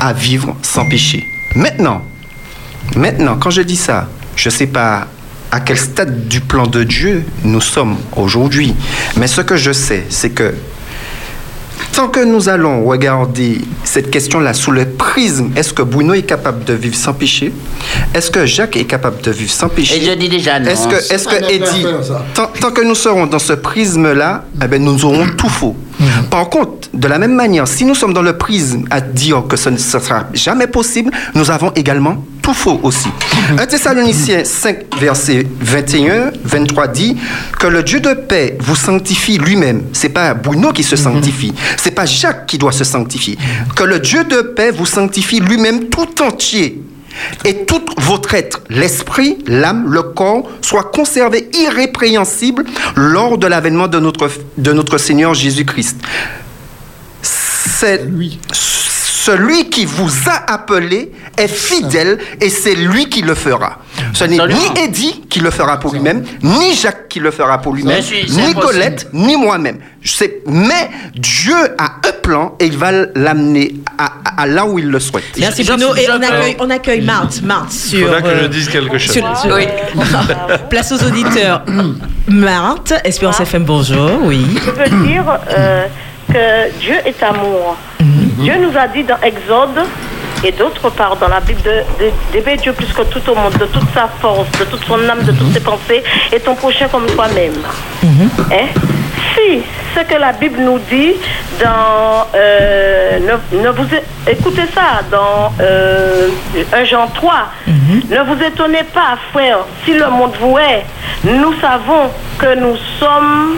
à vivre sans péché. Maintenant, maintenant, quand je dis ça, je ne sais pas à quel stade du plan de Dieu nous sommes aujourd'hui, mais ce que je sais, c'est que tant que nous allons regarder cette question-là sous le prisme, est-ce que Bruno est capable de vivre sans péché? Est-ce que Jacques est capable de vivre sans péché? Et je dis déjà non. Est-ce que, est-ce que Eddie, tant, tant que nous serons dans ce prisme-là, eh ben, nous aurons tout faux. Par contre, de la même manière, si nous sommes dans le prisme à dire que ce ne sera jamais possible, nous avons également tout faux aussi. 1 Thessaloniciens 5, verset 21, 23 dit que le Dieu de paix vous sanctifie lui-même. C'est pas Bruno qui se sanctifie, c'est pas Jacques qui doit se sanctifier. Que le Dieu de paix vous sanctifie lui-même tout entier. Et tout votre être, l'esprit, l'âme, le corps, soit conservé irrépréhensible lors de l'avènement de notre, de notre Seigneur Jésus-Christ. C'est celui qui vous a appelé est fidèle et c'est lui qui le fera. Ce n'est ni Eddie qui le fera pour lui-même, ni Jacques qui le fera pour lui-même, ni. Colette, ni moi-même. Mais Dieu a un plan et il va l'amener à, à- à là où il le souhaite. Merci Bruno. Et on accueille, on accueille Marthe. Marthe sur. Faudra que je euh, dise quelque chose. sur- sur- Oui. Place aux auditeurs. Marthe, Espérance FM, bonjour. Oui. Je veux dire euh, que Dieu est amour. Dieu nous a dit dans Exode et d'autre part dans la Bible d'aimer Dieu plus que tout au monde, de toute sa force, de toute son âme, de toutes ses pensées et ton prochain comme toi-même. Hein? Si ce que la Bible nous dit dans euh, ne, ne vous écoutez ça dans euh, 1 Jean 3 ne vous étonnez pas frère si le monde vous est nous savons que nous sommes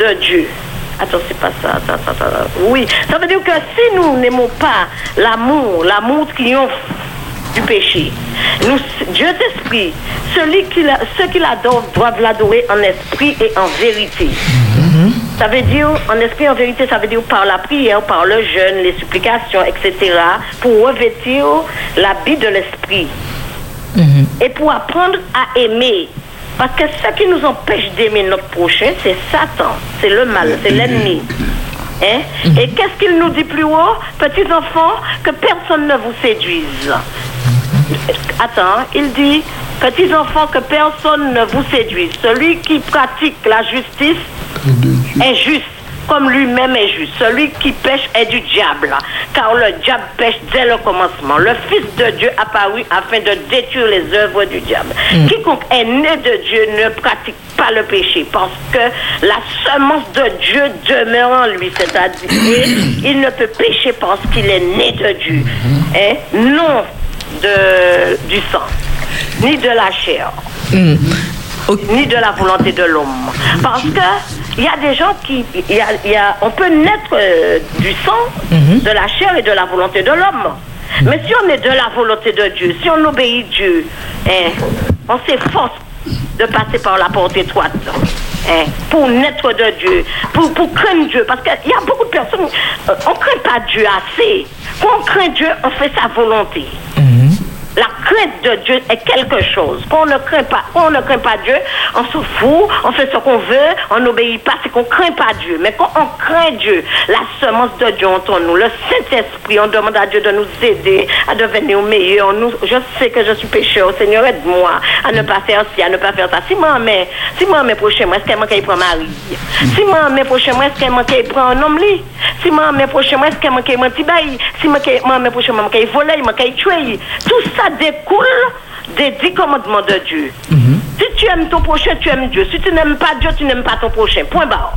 de Dieu Attends, c'est pas ça. Oui, ça veut dire que si nous n'aimons pas l'amour, l'amour triomphe du péché. Nous, Dieu est esprit. Celui qui la- ceux qui l'adorent doivent l'adorer en esprit et en vérité. Ça veut dire, en esprit et en vérité, ça veut dire par la prière, par le jeûne, les supplications, etc., pour revêtir l'habit de l'esprit. Et pour apprendre à aimer. Parce que ce qui nous empêche d'aimer notre prochain, c'est Satan, c'est le mal, c'est l'ennemi. Hein? Et qu'est-ce qu'il nous dit plus haut Petits enfants, que personne ne vous séduise. Attends, il dit, petits enfants, que personne ne vous séduise. Celui qui pratique la justice est juste, comme lui-même est juste. Celui qui pêche est du diable, car le diable pêche dès le commencement. Le Fils de Dieu apparut afin de détruire les œuvres du diable. Quiconque est né de Dieu ne pratique pas le péché, parce que la semence de Dieu demeure en lui, c'est-à-dire il ne peut pécher parce qu'il est né de Dieu. Hein? Non de, du sang, ni de la chair ni de la volonté de l'homme. Parce que il y a des gens qui, il y a, il y a- on peut naître euh, du sang, de la chair et de la volonté de l'homme. Mais si on est de la volonté de Dieu, si on obéit Dieu, hein, on s'efforce de passer par la porte étroite. hein, pour naître de Dieu, pour, pour craindre Dieu. Parce qu'il y a beaucoup de personnes, euh, on ne craint pas Dieu assez. Quand on craint Dieu, on fait sa volonté. La crainte de Dieu est quelque chose. Quand on ne craint pas, quand on ne craint pas Dieu, on se fout, on fait ce qu'on veut, on n'obéit pas, c'est qu'on craint pas Dieu. Mais quand on craint Dieu, la semence de Dieu entre nous, le Saint-Esprit, on demande à Dieu de nous aider à devenir meilleurs. Nous, je sais que je suis pécheur. Seigneur, aide-moi à ne pas faire ci, à ne pas faire ça. Si moi, mais, si moi, mes prochains mois, est-ce qu'elle manque qu'il prend mari? Si moi, mes prochains mois, est-ce qu'elle qu'il prend un homme lit? Si moi, mes prochains mois, est-ce qu'elle qu'il menti bail? Si moi, mes prochains mois, qu'il volé, manque qu'il tué. Tout ça découle des dix commandements de Dieu. Si tu aimes ton prochain, tu aimes Dieu. Si tu n'aimes pas Dieu, tu n'aimes pas ton prochain. Point barre.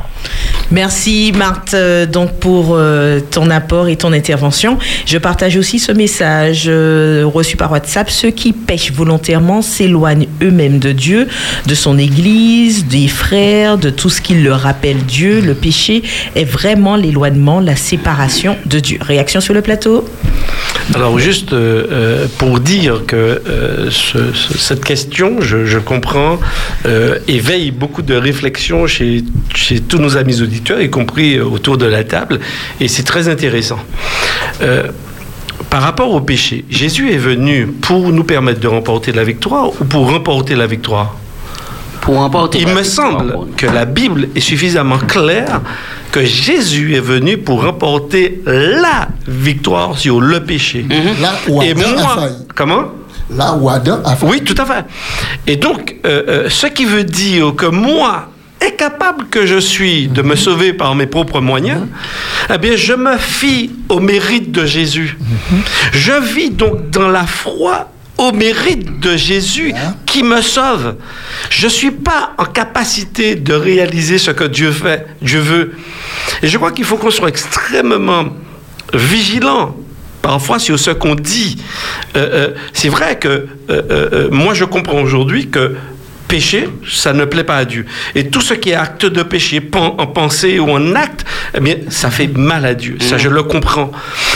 Merci Marthe euh, donc pour euh, ton apport et ton intervention. Je partage aussi ce message euh, reçu par WhatsApp. Ceux qui pêchent volontairement s'éloignent eux-mêmes de Dieu, de son Église, des frères, de tout ce qui leur rappelle Dieu. Le péché est vraiment l'éloignement, la séparation de Dieu. Réaction sur le plateau Alors juste pour dire que ce- ce- cette question, je, comprends, éveille beaucoup de réflexions chez, chez tous nos amis auditeurs, y compris euh, autour de la table, et c'est très intéressant. Euh, par rapport au péché, Jésus est venu pour nous permettre de remporter la victoire ou pour remporter la victoire? Pour remporter Il la me victoire, semble bon. que la Bible est suffisamment claire que Jésus est venu pour remporter la victoire sur le péché. Là où Et Adam a moi, failli. comment? Là où Adam a failli. Oui, tout à fait. Et donc, euh, euh, ce qui veut dire que moi, incapable que je suis de me sauver par mes propres moyens, eh bien, je me fie au mérite de Jésus. Je vis donc dans la foi au mérite de Jésus qui me sauve. Je ne suis pas en capacité de réaliser ce que Dieu fait, Dieu veut. Et je crois qu'il faut qu'on soit extrêmement vigilant parfois sur ce qu'on dit. Euh, euh, c'est vrai que euh, moi je comprends aujourd'hui que péché, ça ne plaît pas à Dieu. Et tout ce qui est acte de péché, en pensée ou en acte, eh bien, ça fait mal à Dieu. Ça, je le comprends.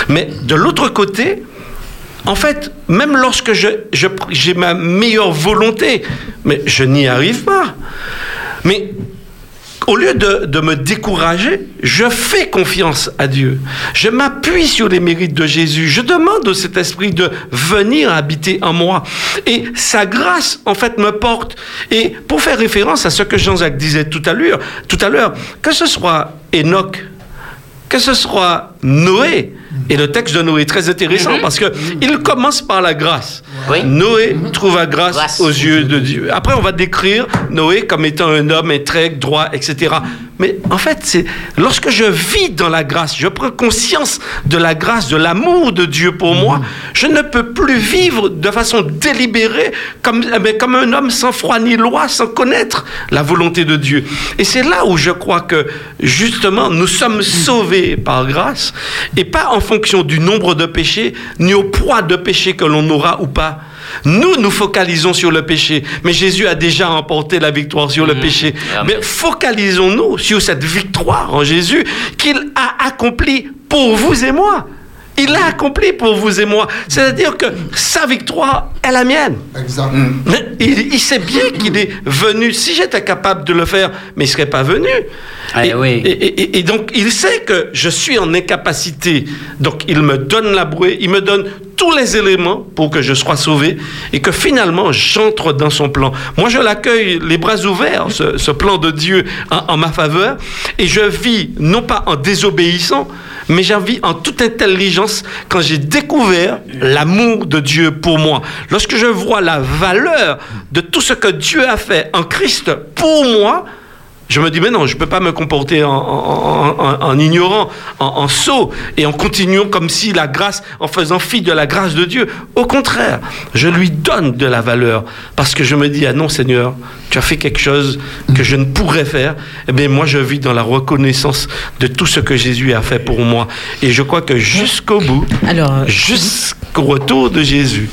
Mais de l'autre côté, en fait, même lorsque j'ai ma meilleure volonté, mais je n'y arrive pas. Mais au lieu de, de me décourager, je fais confiance à Dieu. Je m'appuie sur les mérites de Jésus. Je demande au Saint-Esprit de venir habiter en moi. Et sa grâce, en fait, me porte. Et pour faire référence à ce que Jean-Jacques disait tout à l'heure, tout à l'heure, que ce soit Enoch, que ce soit Noé. Et le texte de Noé est très intéressant parce que il commence par la grâce. Noé trouva grâce, aux yeux de Dieu. Après, on va décrire Noé comme étant un homme intègre, droit, etc. Mais en fait, c'est lorsque je vis dans la grâce, je prends conscience de la grâce, de l'amour de Dieu pour moi, je ne peux plus vivre de façon délibérée comme, eh bien, comme un homme sans froid ni loi, sans connaître la volonté de Dieu. Et c'est là où je crois que justement nous sommes sauvés par grâce et pas en fonction du nombre de péchés ni au poids de péchés que l'on aura ou pas. Nous, nous focalisons sur le péché, mais Jésus a déjà remporté la victoire sur le péché. Mais focalisons-nous sur cette victoire en Jésus qu'il a accomplie pour vous et moi. Il l'a accompli pour vous et moi. C'est-à-dire que sa victoire est la mienne. Mais il, il sait bien qu'il est venu. Si j'étais capable de le faire, mais il ne serait pas venu. et, et- et- et donc, il sait que je suis en incapacité. Donc, il me donne la brouée, il me donne tous les éléments pour que je sois sauvé et que finalement, j'entre dans son plan. Moi, je l'accueille les bras ouverts, ce, ce plan de Dieu en, en ma faveur, et je vis non pas en désobéissant, mais j'en vis en toute intelligence quand j'ai découvert l'amour de Dieu pour moi. Lorsque je vois la valeur de tout ce que Dieu a fait en Christ pour moi, je me dis, mais non, je ne peux pas me comporter en, en- en- en ignorant, en, sot, et en continuant comme si la grâce, en faisant fi de la grâce de Dieu. Au contraire, je lui donne de la valeur, parce que je me dis, ah non Seigneur, tu as fait quelque chose que je ne pourrais faire. Eh bien, moi, je vis dans la reconnaissance de tout ce que Jésus a fait pour moi. Et je crois que jusqu'au bout, Alors, jusqu'au retour de Jésus,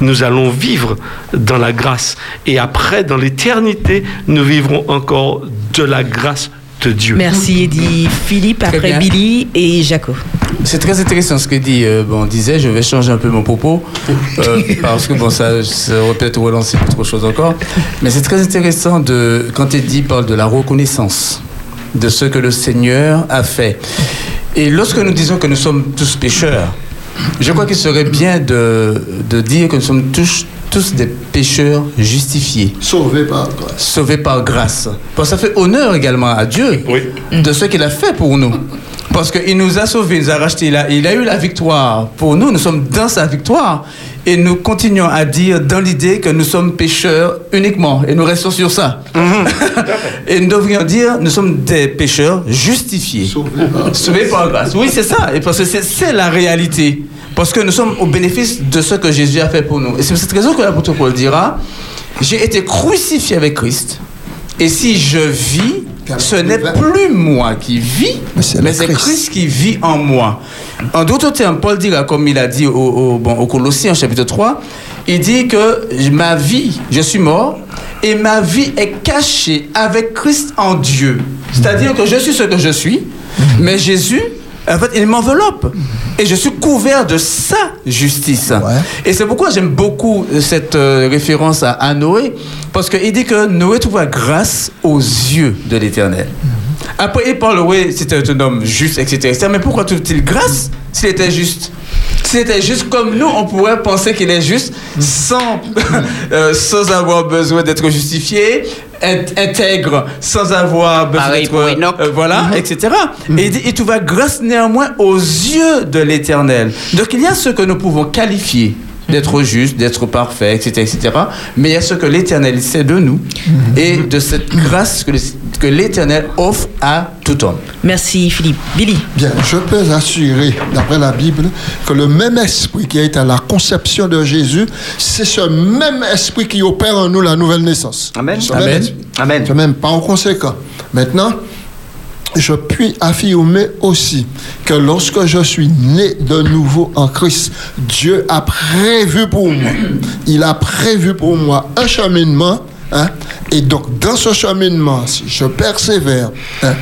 nous allons vivre dans la grâce. Et après, dans l'éternité, nous vivrons encore de la grâce de Dieu. Merci Eddie Philippe, après. Billy et Jaco. C'est très intéressant ce que dit euh, bon, disait. Je vais changer un peu mon propos euh, parce que bon, ça, ça aurait peut-être relancé autre chose encore. Mais c'est très intéressant de quand Eddie parle de la reconnaissance de ce que le Seigneur a fait. Et lorsque nous disons que nous sommes tous pécheurs, je crois qu'il serait bien de, de dire que nous sommes tous, tous des pécheurs justifiés. Sauvés par grâce. Sauvés par grâce. Parce que ça fait honneur également à Dieu de ce qu'il a fait pour nous. Parce qu'il nous a sauvés, il nous a rachetés, il a, il a eu la victoire pour nous, nous sommes dans sa victoire. Et nous continuons à dire dans l'idée que nous sommes pécheurs uniquement. Et nous restons sur ça. et nous devrions dire, nous sommes des pécheurs justifiés. Sauvés par grâce. Oui, c'est ça. Et parce que c'est- c'est la réalité. Parce que nous sommes au bénéfice de ce que Jésus a fait pour nous. Et c'est pour cette raison que l'apôtre Paul dira, j'ai été crucifié avec Christ. Et si je vis, ce n'est plus moi qui vis, mais c'est Christ. qui vit en moi. En d'autres termes, Paul dira, comme il a dit au, au, bon, au Colossiens, chapitre 3, il dit que ma vie, je suis mort, et ma vie est cachée avec Christ en Dieu. C'est-à-dire que je suis ce que je suis, mais Jésus, en fait, il m'enveloppe. Et je suis couvert de sa justice. Et c'est pourquoi j'aime beaucoup cette euh, référence à, à Noé, parce qu'il dit que Noé trouva grâce aux yeux de l'Éternel. Après, il parle, oui, c'était un homme juste, etc. etc. Mais pourquoi trouve-t-il grâce s'il était juste? S'il était juste comme nous, on pourrait penser qu'il est juste sans, euh, sans avoir besoin d'être justifié, int- intègre, sans avoir besoin d'être... Enoch. euh, voilà, etc. Et il dit, il trouva grâce néanmoins aux yeux de l'Éternel. Donc il y a ce que nous pouvons qualifier d'être juste, d'être parfait, etc., etc. Mais il y a ce que l'Éternel sait de nous et de cette grâce que, l'Éternel offre à tout homme. Merci Philippe. Billy. Bien, je peux assurer, d'après la Bible, que le même esprit qui a été à la conception de Jésus, c'est ce même esprit qui opère en nous la nouvelle naissance. Amen. Amen. Ce même, pas au conséquent. Maintenant, je puis affirmer aussi que lorsque je suis né de nouveau en Christ, Dieu a prévu pour moi, il a prévu pour moi un cheminement, hein, et donc dans ce cheminement, si je persévère, hein,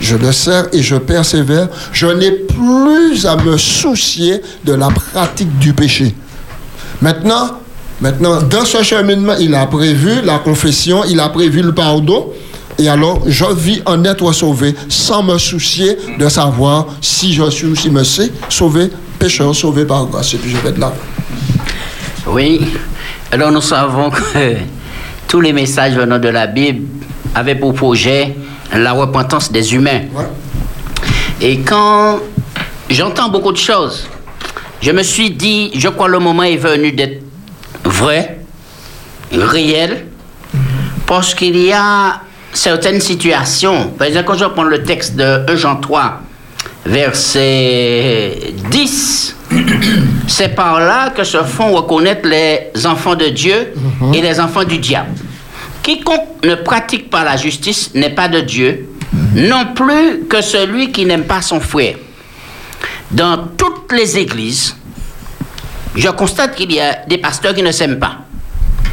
je le sers et je persévère, je n'ai plus à me soucier de la pratique du péché. Maintenant, maintenant, dans ce cheminement, il a prévu la confession, il a prévu le pardon. Et alors, je vis en être sauvé sans me soucier de savoir si je suis ou si me sais sauvé, pécheur sauvé par grâce. Et puis je vais de là. Oui. Alors nous savons que tous les messages venant de la Bible avaient pour projet la repentance des humains. Et quand j'entends beaucoup de choses. Je me suis dit, je crois le moment est venu d'être vrai, réel, parce qu'il y a certaines situations. Par exemple, quand je prends le texte de 1 Jean 3, verset 10, c'est par là que se font reconnaître les enfants de Dieu et les enfants du diable. Quiconque ne pratique pas la justice n'est pas de Dieu, non plus que celui qui n'aime pas son frère. Dans toutes les églises, je constate qu'il y a des pasteurs qui ne s'aiment pas,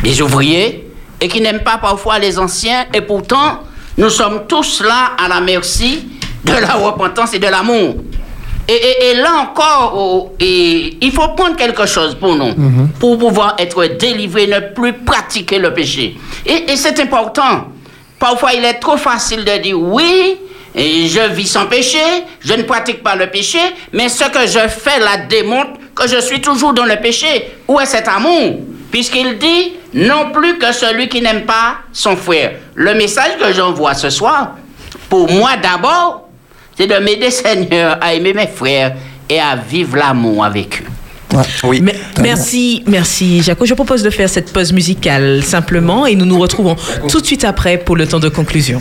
des ouvriers, et qui n'aiment pas parfois les anciens, et pourtant, nous sommes tous là à la merci de la repentance et de l'amour. Et, et- et là encore, oh, et il faut prendre quelque chose pour nous, pour pouvoir être délivré, ne plus pratiquer le péché. Et, c'est important. Parfois, il est trop facile de dire oui, je vis sans péché, je ne pratique pas le péché, mais ce que je fais là démontre que je suis toujours dans le péché. Où est cet amour? Puisqu'il dit non plus que celui qui n'aime pas son frère. Le message que j'envoie ce soir, pour moi d'abord, c'est de m'aider, Seigneur, à aimer mes frères et à vivre l'amour avec eux. Oui. Merci, merci, Jaco. Je propose de faire cette pause musicale simplement et nous nous retrouvons tout de suite après pour le temps de conclusion.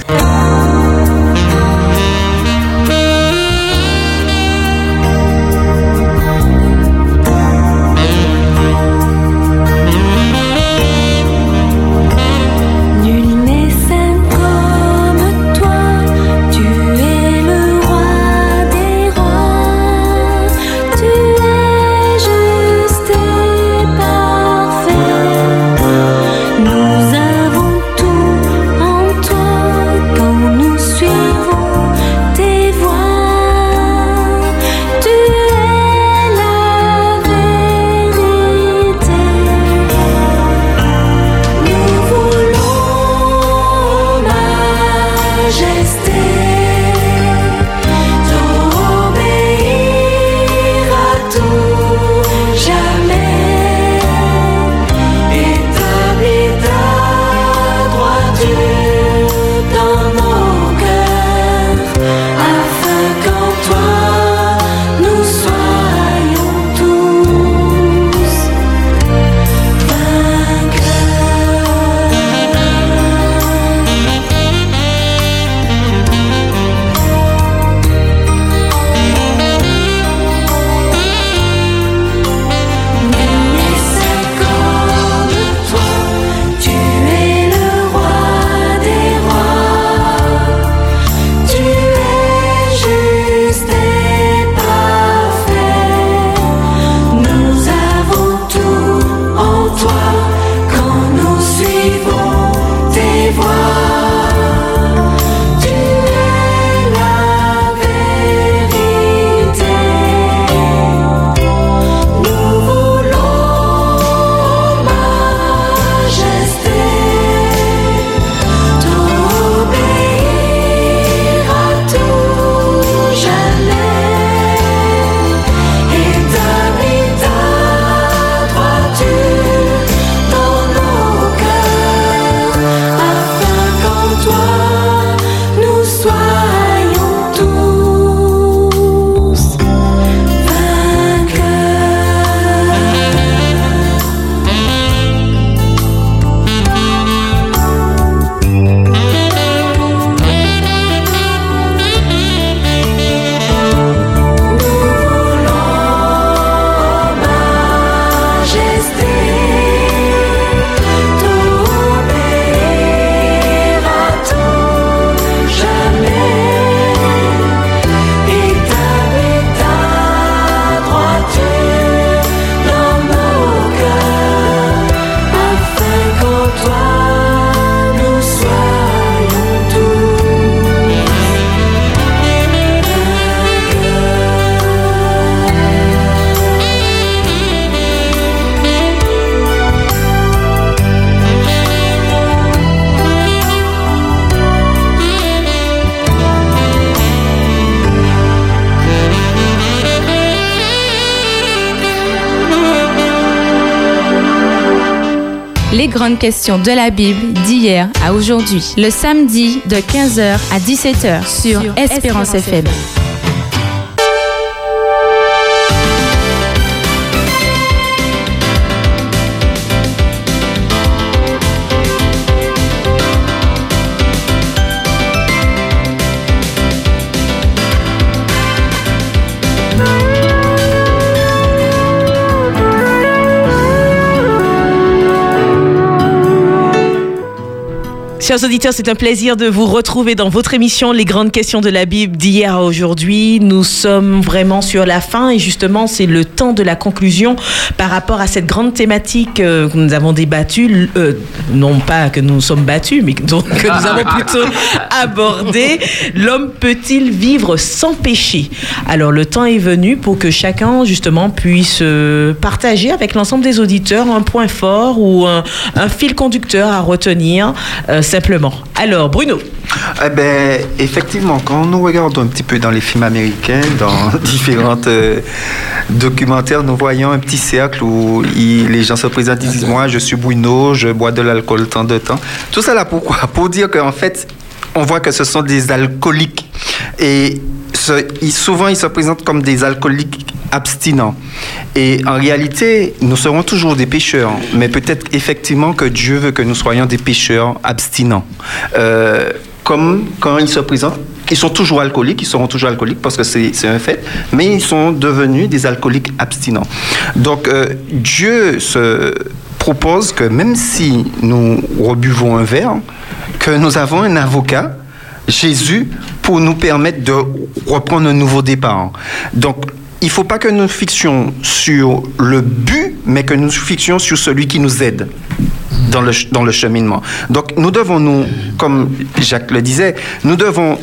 Grandes questions de la Bible d'hier à aujourd'hui. Le samedi de 15h à 17h sur Espérance FM. Chers auditeurs, c'est un plaisir de vous retrouver dans votre émission Les grandes questions de la Bible d'hier à aujourd'hui. Nous sommes vraiment sur la fin et justement c'est le temps de la conclusion par rapport à cette grande thématique euh, que nous avons débattue, euh, non pas que nous sommes battus, mais donc, que nous avons plutôt abordé. L'homme peut-il vivre sans péché? Alors le temps est venu pour que chacun justement puisse euh, partager avec l'ensemble des auditeurs un point fort ou un, un fil conducteur à retenir Alors Bruno. Eh ben, effectivement, quand nous regardons un petit peu dans les films américains, dans différents euh, documentaires, nous voyons un petit cercle où les gens se présentent, ils disent Moi, je suis Bruno, je bois de l'alcool tant de temps. Tout ça pourquoi? Pour dire qu'en fait, on voit que ce sont des alcooliques. Et souvent, ils se présentent comme des alcooliques abstinents. Et en réalité, nous serons toujours des pécheurs, mais peut-être effectivement que Dieu veut que nous soyons des pécheurs abstinents. Euh, comme quand ils se présentent, ils sont toujours alcooliques, ils seront toujours alcooliques parce que c'est c'est un fait, mais ils sont devenus des alcooliques abstinents. Donc euh, Dieu se propose que même si nous rebuvons un verre, que nous avons un avocat, Jésus, pour nous permettre de reprendre un nouveau départ. Donc il ne faut pas que nous fixions sur le but, mais que nous fixions sur celui qui nous aide dans le, dans le cheminement. Donc nous devons, nous, comme Jacques le disait, nous devons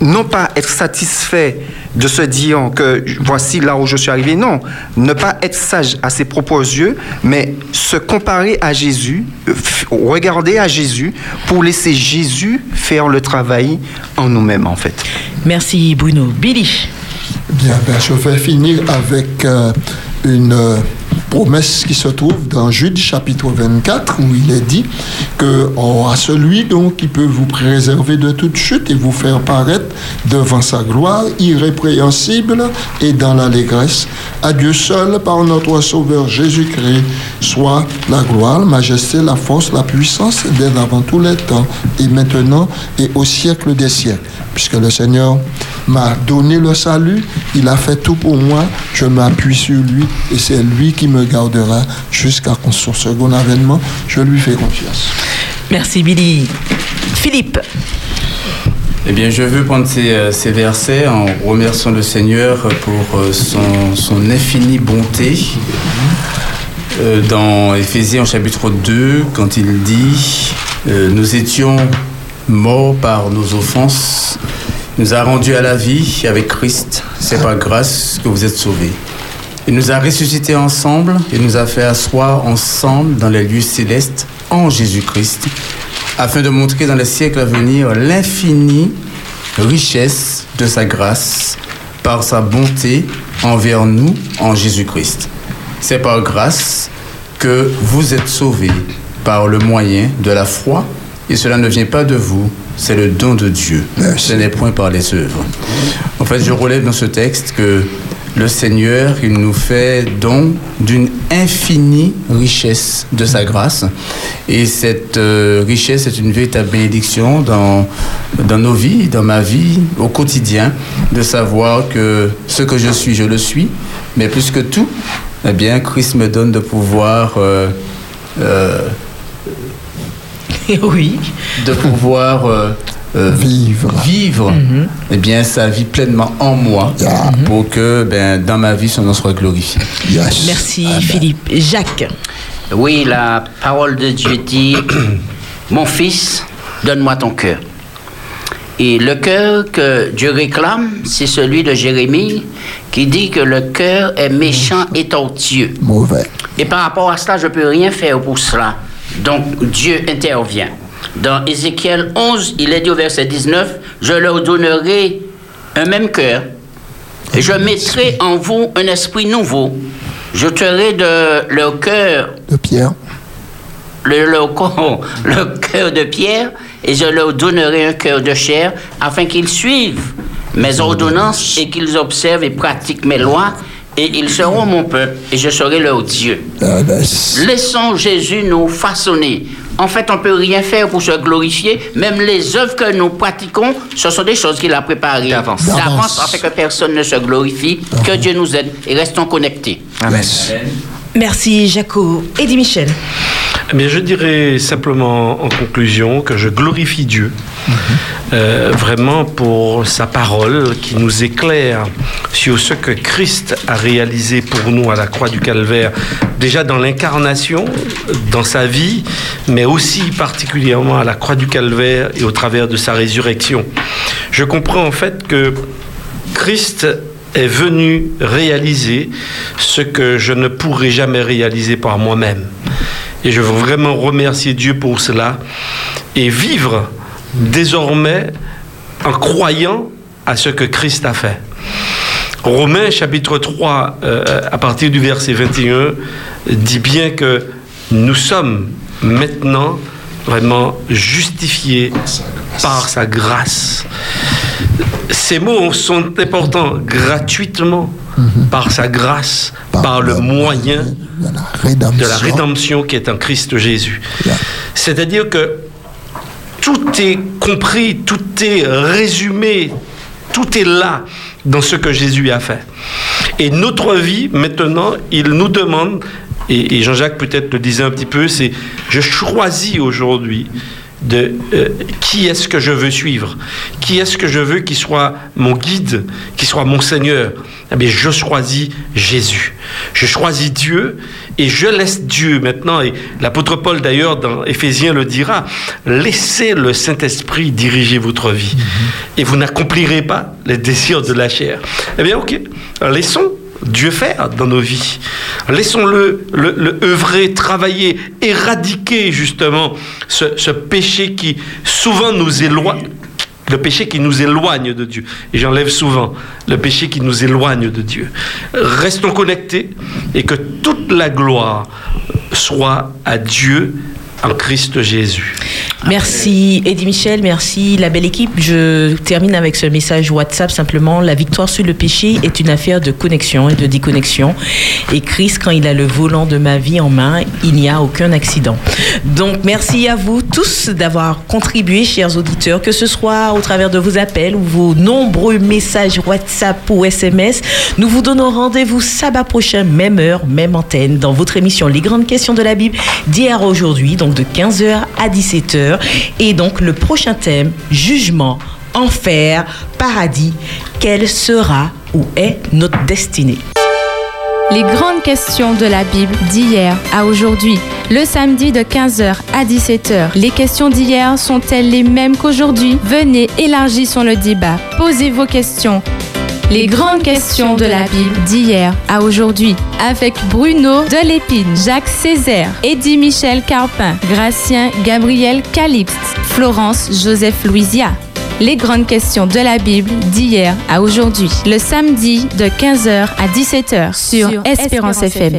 non pas être satisfaits de se dire que voici là où je suis arrivé, non, ne pas être sage à ses propres yeux, mais se comparer à Jésus, euh, regarder à Jésus pour laisser Jésus faire le travail en nous-mêmes en fait. Merci Bruno. Billy. Bien, ben, je vais finir avec euh, une euh, promesse qui se trouve dans Jude chapitre 24 où il est dit que oh, à celui donc qui peut vous préserver de toute chute et vous faire paraître devant sa gloire irrépréhensible et dans l'allégresse, à Dieu seul par notre Sauveur Jésus-Christ soit la gloire, la majesté, la force, la puissance dès avant tous les temps et maintenant et au siècle des siècles. Puisque le Seigneur m'a donné le salut, il a fait tout pour moi, je m'appuie sur lui et c'est lui qui me gardera jusqu'à son second avènement. Je lui fais confiance. Merci Billy. Philippe. Eh bien, je veux prendre ces, euh, ces versets en remerciant le Seigneur pour euh, son, son infinie bonté. Euh, Dans Éphésiens chapitre 2, quand il dit euh, Nous étions morts par nos offenses, il nous a rendus à la vie avec Christ. C'est par grâce que vous êtes sauvés. Il nous a ressuscités ensemble et nous a fait asseoir ensemble dans les lieux célestes en Jésus-Christ, afin de montrer dans les siècles à venir l'infinie richesse de sa grâce par sa bonté envers nous en Jésus-Christ. C'est par grâce que vous êtes sauvés par le moyen de la foi, et cela ne vient pas de vous, c'est le don de Dieu. Ce n'est point par les œuvres. En fait, je relève dans ce texte que le Seigneur, il nous fait don d'une infinie richesse de sa grâce. Et cette euh, richesse est une véritable bénédiction dans, dans nos vies, dans ma vie, au quotidien, de savoir que ce que je suis, je le suis. Mais plus que tout, eh bien, Christ me donne de pouvoir euh, euh, oui. de pouvoir euh, vivre, vivre eh bien, sa vie pleinement en moi pour que ben, dans ma vie, son nom soit glorifié. Merci Philippe. Jacques. Oui, la parole de Dieu dit, mon fils, donne-moi ton cœur. Et le cœur que Dieu réclame, c'est celui de Jérémie qui dit que le cœur est méchant et tortueux. Mauvais. Et par rapport à cela, je ne peux rien faire pour cela. Donc Dieu intervient. Dans Ézéchiel 11, il est dit au verset 19, je leur donnerai un même cœur et je mettrai en vous un esprit nouveau. Je tuerai de leur cœur de Pierre. le, leur corps- le cœur de pierre et je leur donnerai un cœur de chair afin qu'ils suivent mes ordonnances et qu'ils observent et pratiquent mes lois et ils seront mon peuple et je serai leur Dieu. Ah, ben, Laissons Jésus nous façonner. En fait, on ne peut rien faire pour se glorifier. Même les œuvres que nous pratiquons, ce sont des choses qu'il a préparées d'avance, D'avance. afin que personne ne se glorifie. Que Dieu nous aide et restons connectés. Amen. Merci Jaco. Eddie Michel. Eh bien, je dirais simplement en conclusion que je glorifie Dieu euh, vraiment pour sa parole qui nous éclaire sur ce que Christ a réalisé pour nous à la croix du Calvaire, déjà dans l'incarnation, dans sa vie, mais aussi particulièrement à la croix du Calvaire et au travers de sa résurrection. Je comprends en fait que Christ est venu réaliser ce que je ne pourrais jamais réaliser par moi-même. Et je veux vraiment remercier Dieu pour cela et vivre désormais en croyant à ce que Christ a fait. Romains chapitre 3, euh, à partir du verset 21, dit bien que nous sommes maintenant vraiment justifiés par sa grâce. Ces mots sont importants gratuitement par sa grâce, par, le moyen de la rédemption qui est en Christ Jésus. C'est-à-dire que tout est compris, tout est résumé, tout est là dans ce que Jésus a fait. Et notre vie, maintenant, il nous demande, et, Jean-Jacques peut-être le disait un petit peu, c'est je choisis aujourd'hui de euh, qui est-ce que je veux suivre, qui est-ce que je veux qu'il soit mon guide, qu'il soit mon Seigneur? Eh bien, je choisis Jésus. Je choisis Dieu et je laisse Dieu maintenant. Et l'apôtre Paul d'ailleurs dans Éphésiens le dira, laissez le Saint-Esprit diriger votre vie et vous n'accomplirez pas les désirs de la chair. Eh bien, ok, laissons Dieu faire dans nos vies. Laissons-le le, œuvrer, travailler, éradiquer justement ce, péché qui souvent nous éloigne, le péché qui nous éloigne de Dieu. Et j'enlève souvent le péché qui nous éloigne de Dieu. Restons connectés et que toute la gloire soit à Dieu en Christ Jésus. Merci Eddie Michel, merci la belle équipe. Je termine avec ce message WhatsApp simplement. La victoire sur le péché est une affaire de connexion et de déconnexion. Et Christ, quand il a le volant de ma vie en main, il n'y a aucun accident. Donc merci à vous tous d'avoir contribué, chers auditeurs, que ce soit au travers de vos appels ou vos nombreux messages WhatsApp ou SMS. Nous vous donnons rendez-vous sabbat prochain, même heure, même antenne, dans votre émission Les grandes questions de la Bible d'hier aujourd'hui, donc de 15h à 17h. Et donc le prochain thème, jugement, enfer, paradis, quelle sera ou est notre destinée? Les grandes questions de la Bible d'hier à aujourd'hui. Le samedi de 15h à 17h. Les questions d'hier sont-elles les mêmes qu'aujourd'hui? Venez, élargissons le débat. Posez vos questions. Les grandes questions de la Bible d'hier à aujourd'hui avec Bruno Delépine, Jacques Césaire, Eddie Michel Carpin, Gracien Gabriel Calixte, Florence Joseph Louisia. Les grandes questions de la Bible d'hier à aujourd'hui, le samedi de 15h à 17h sur Espérance FM.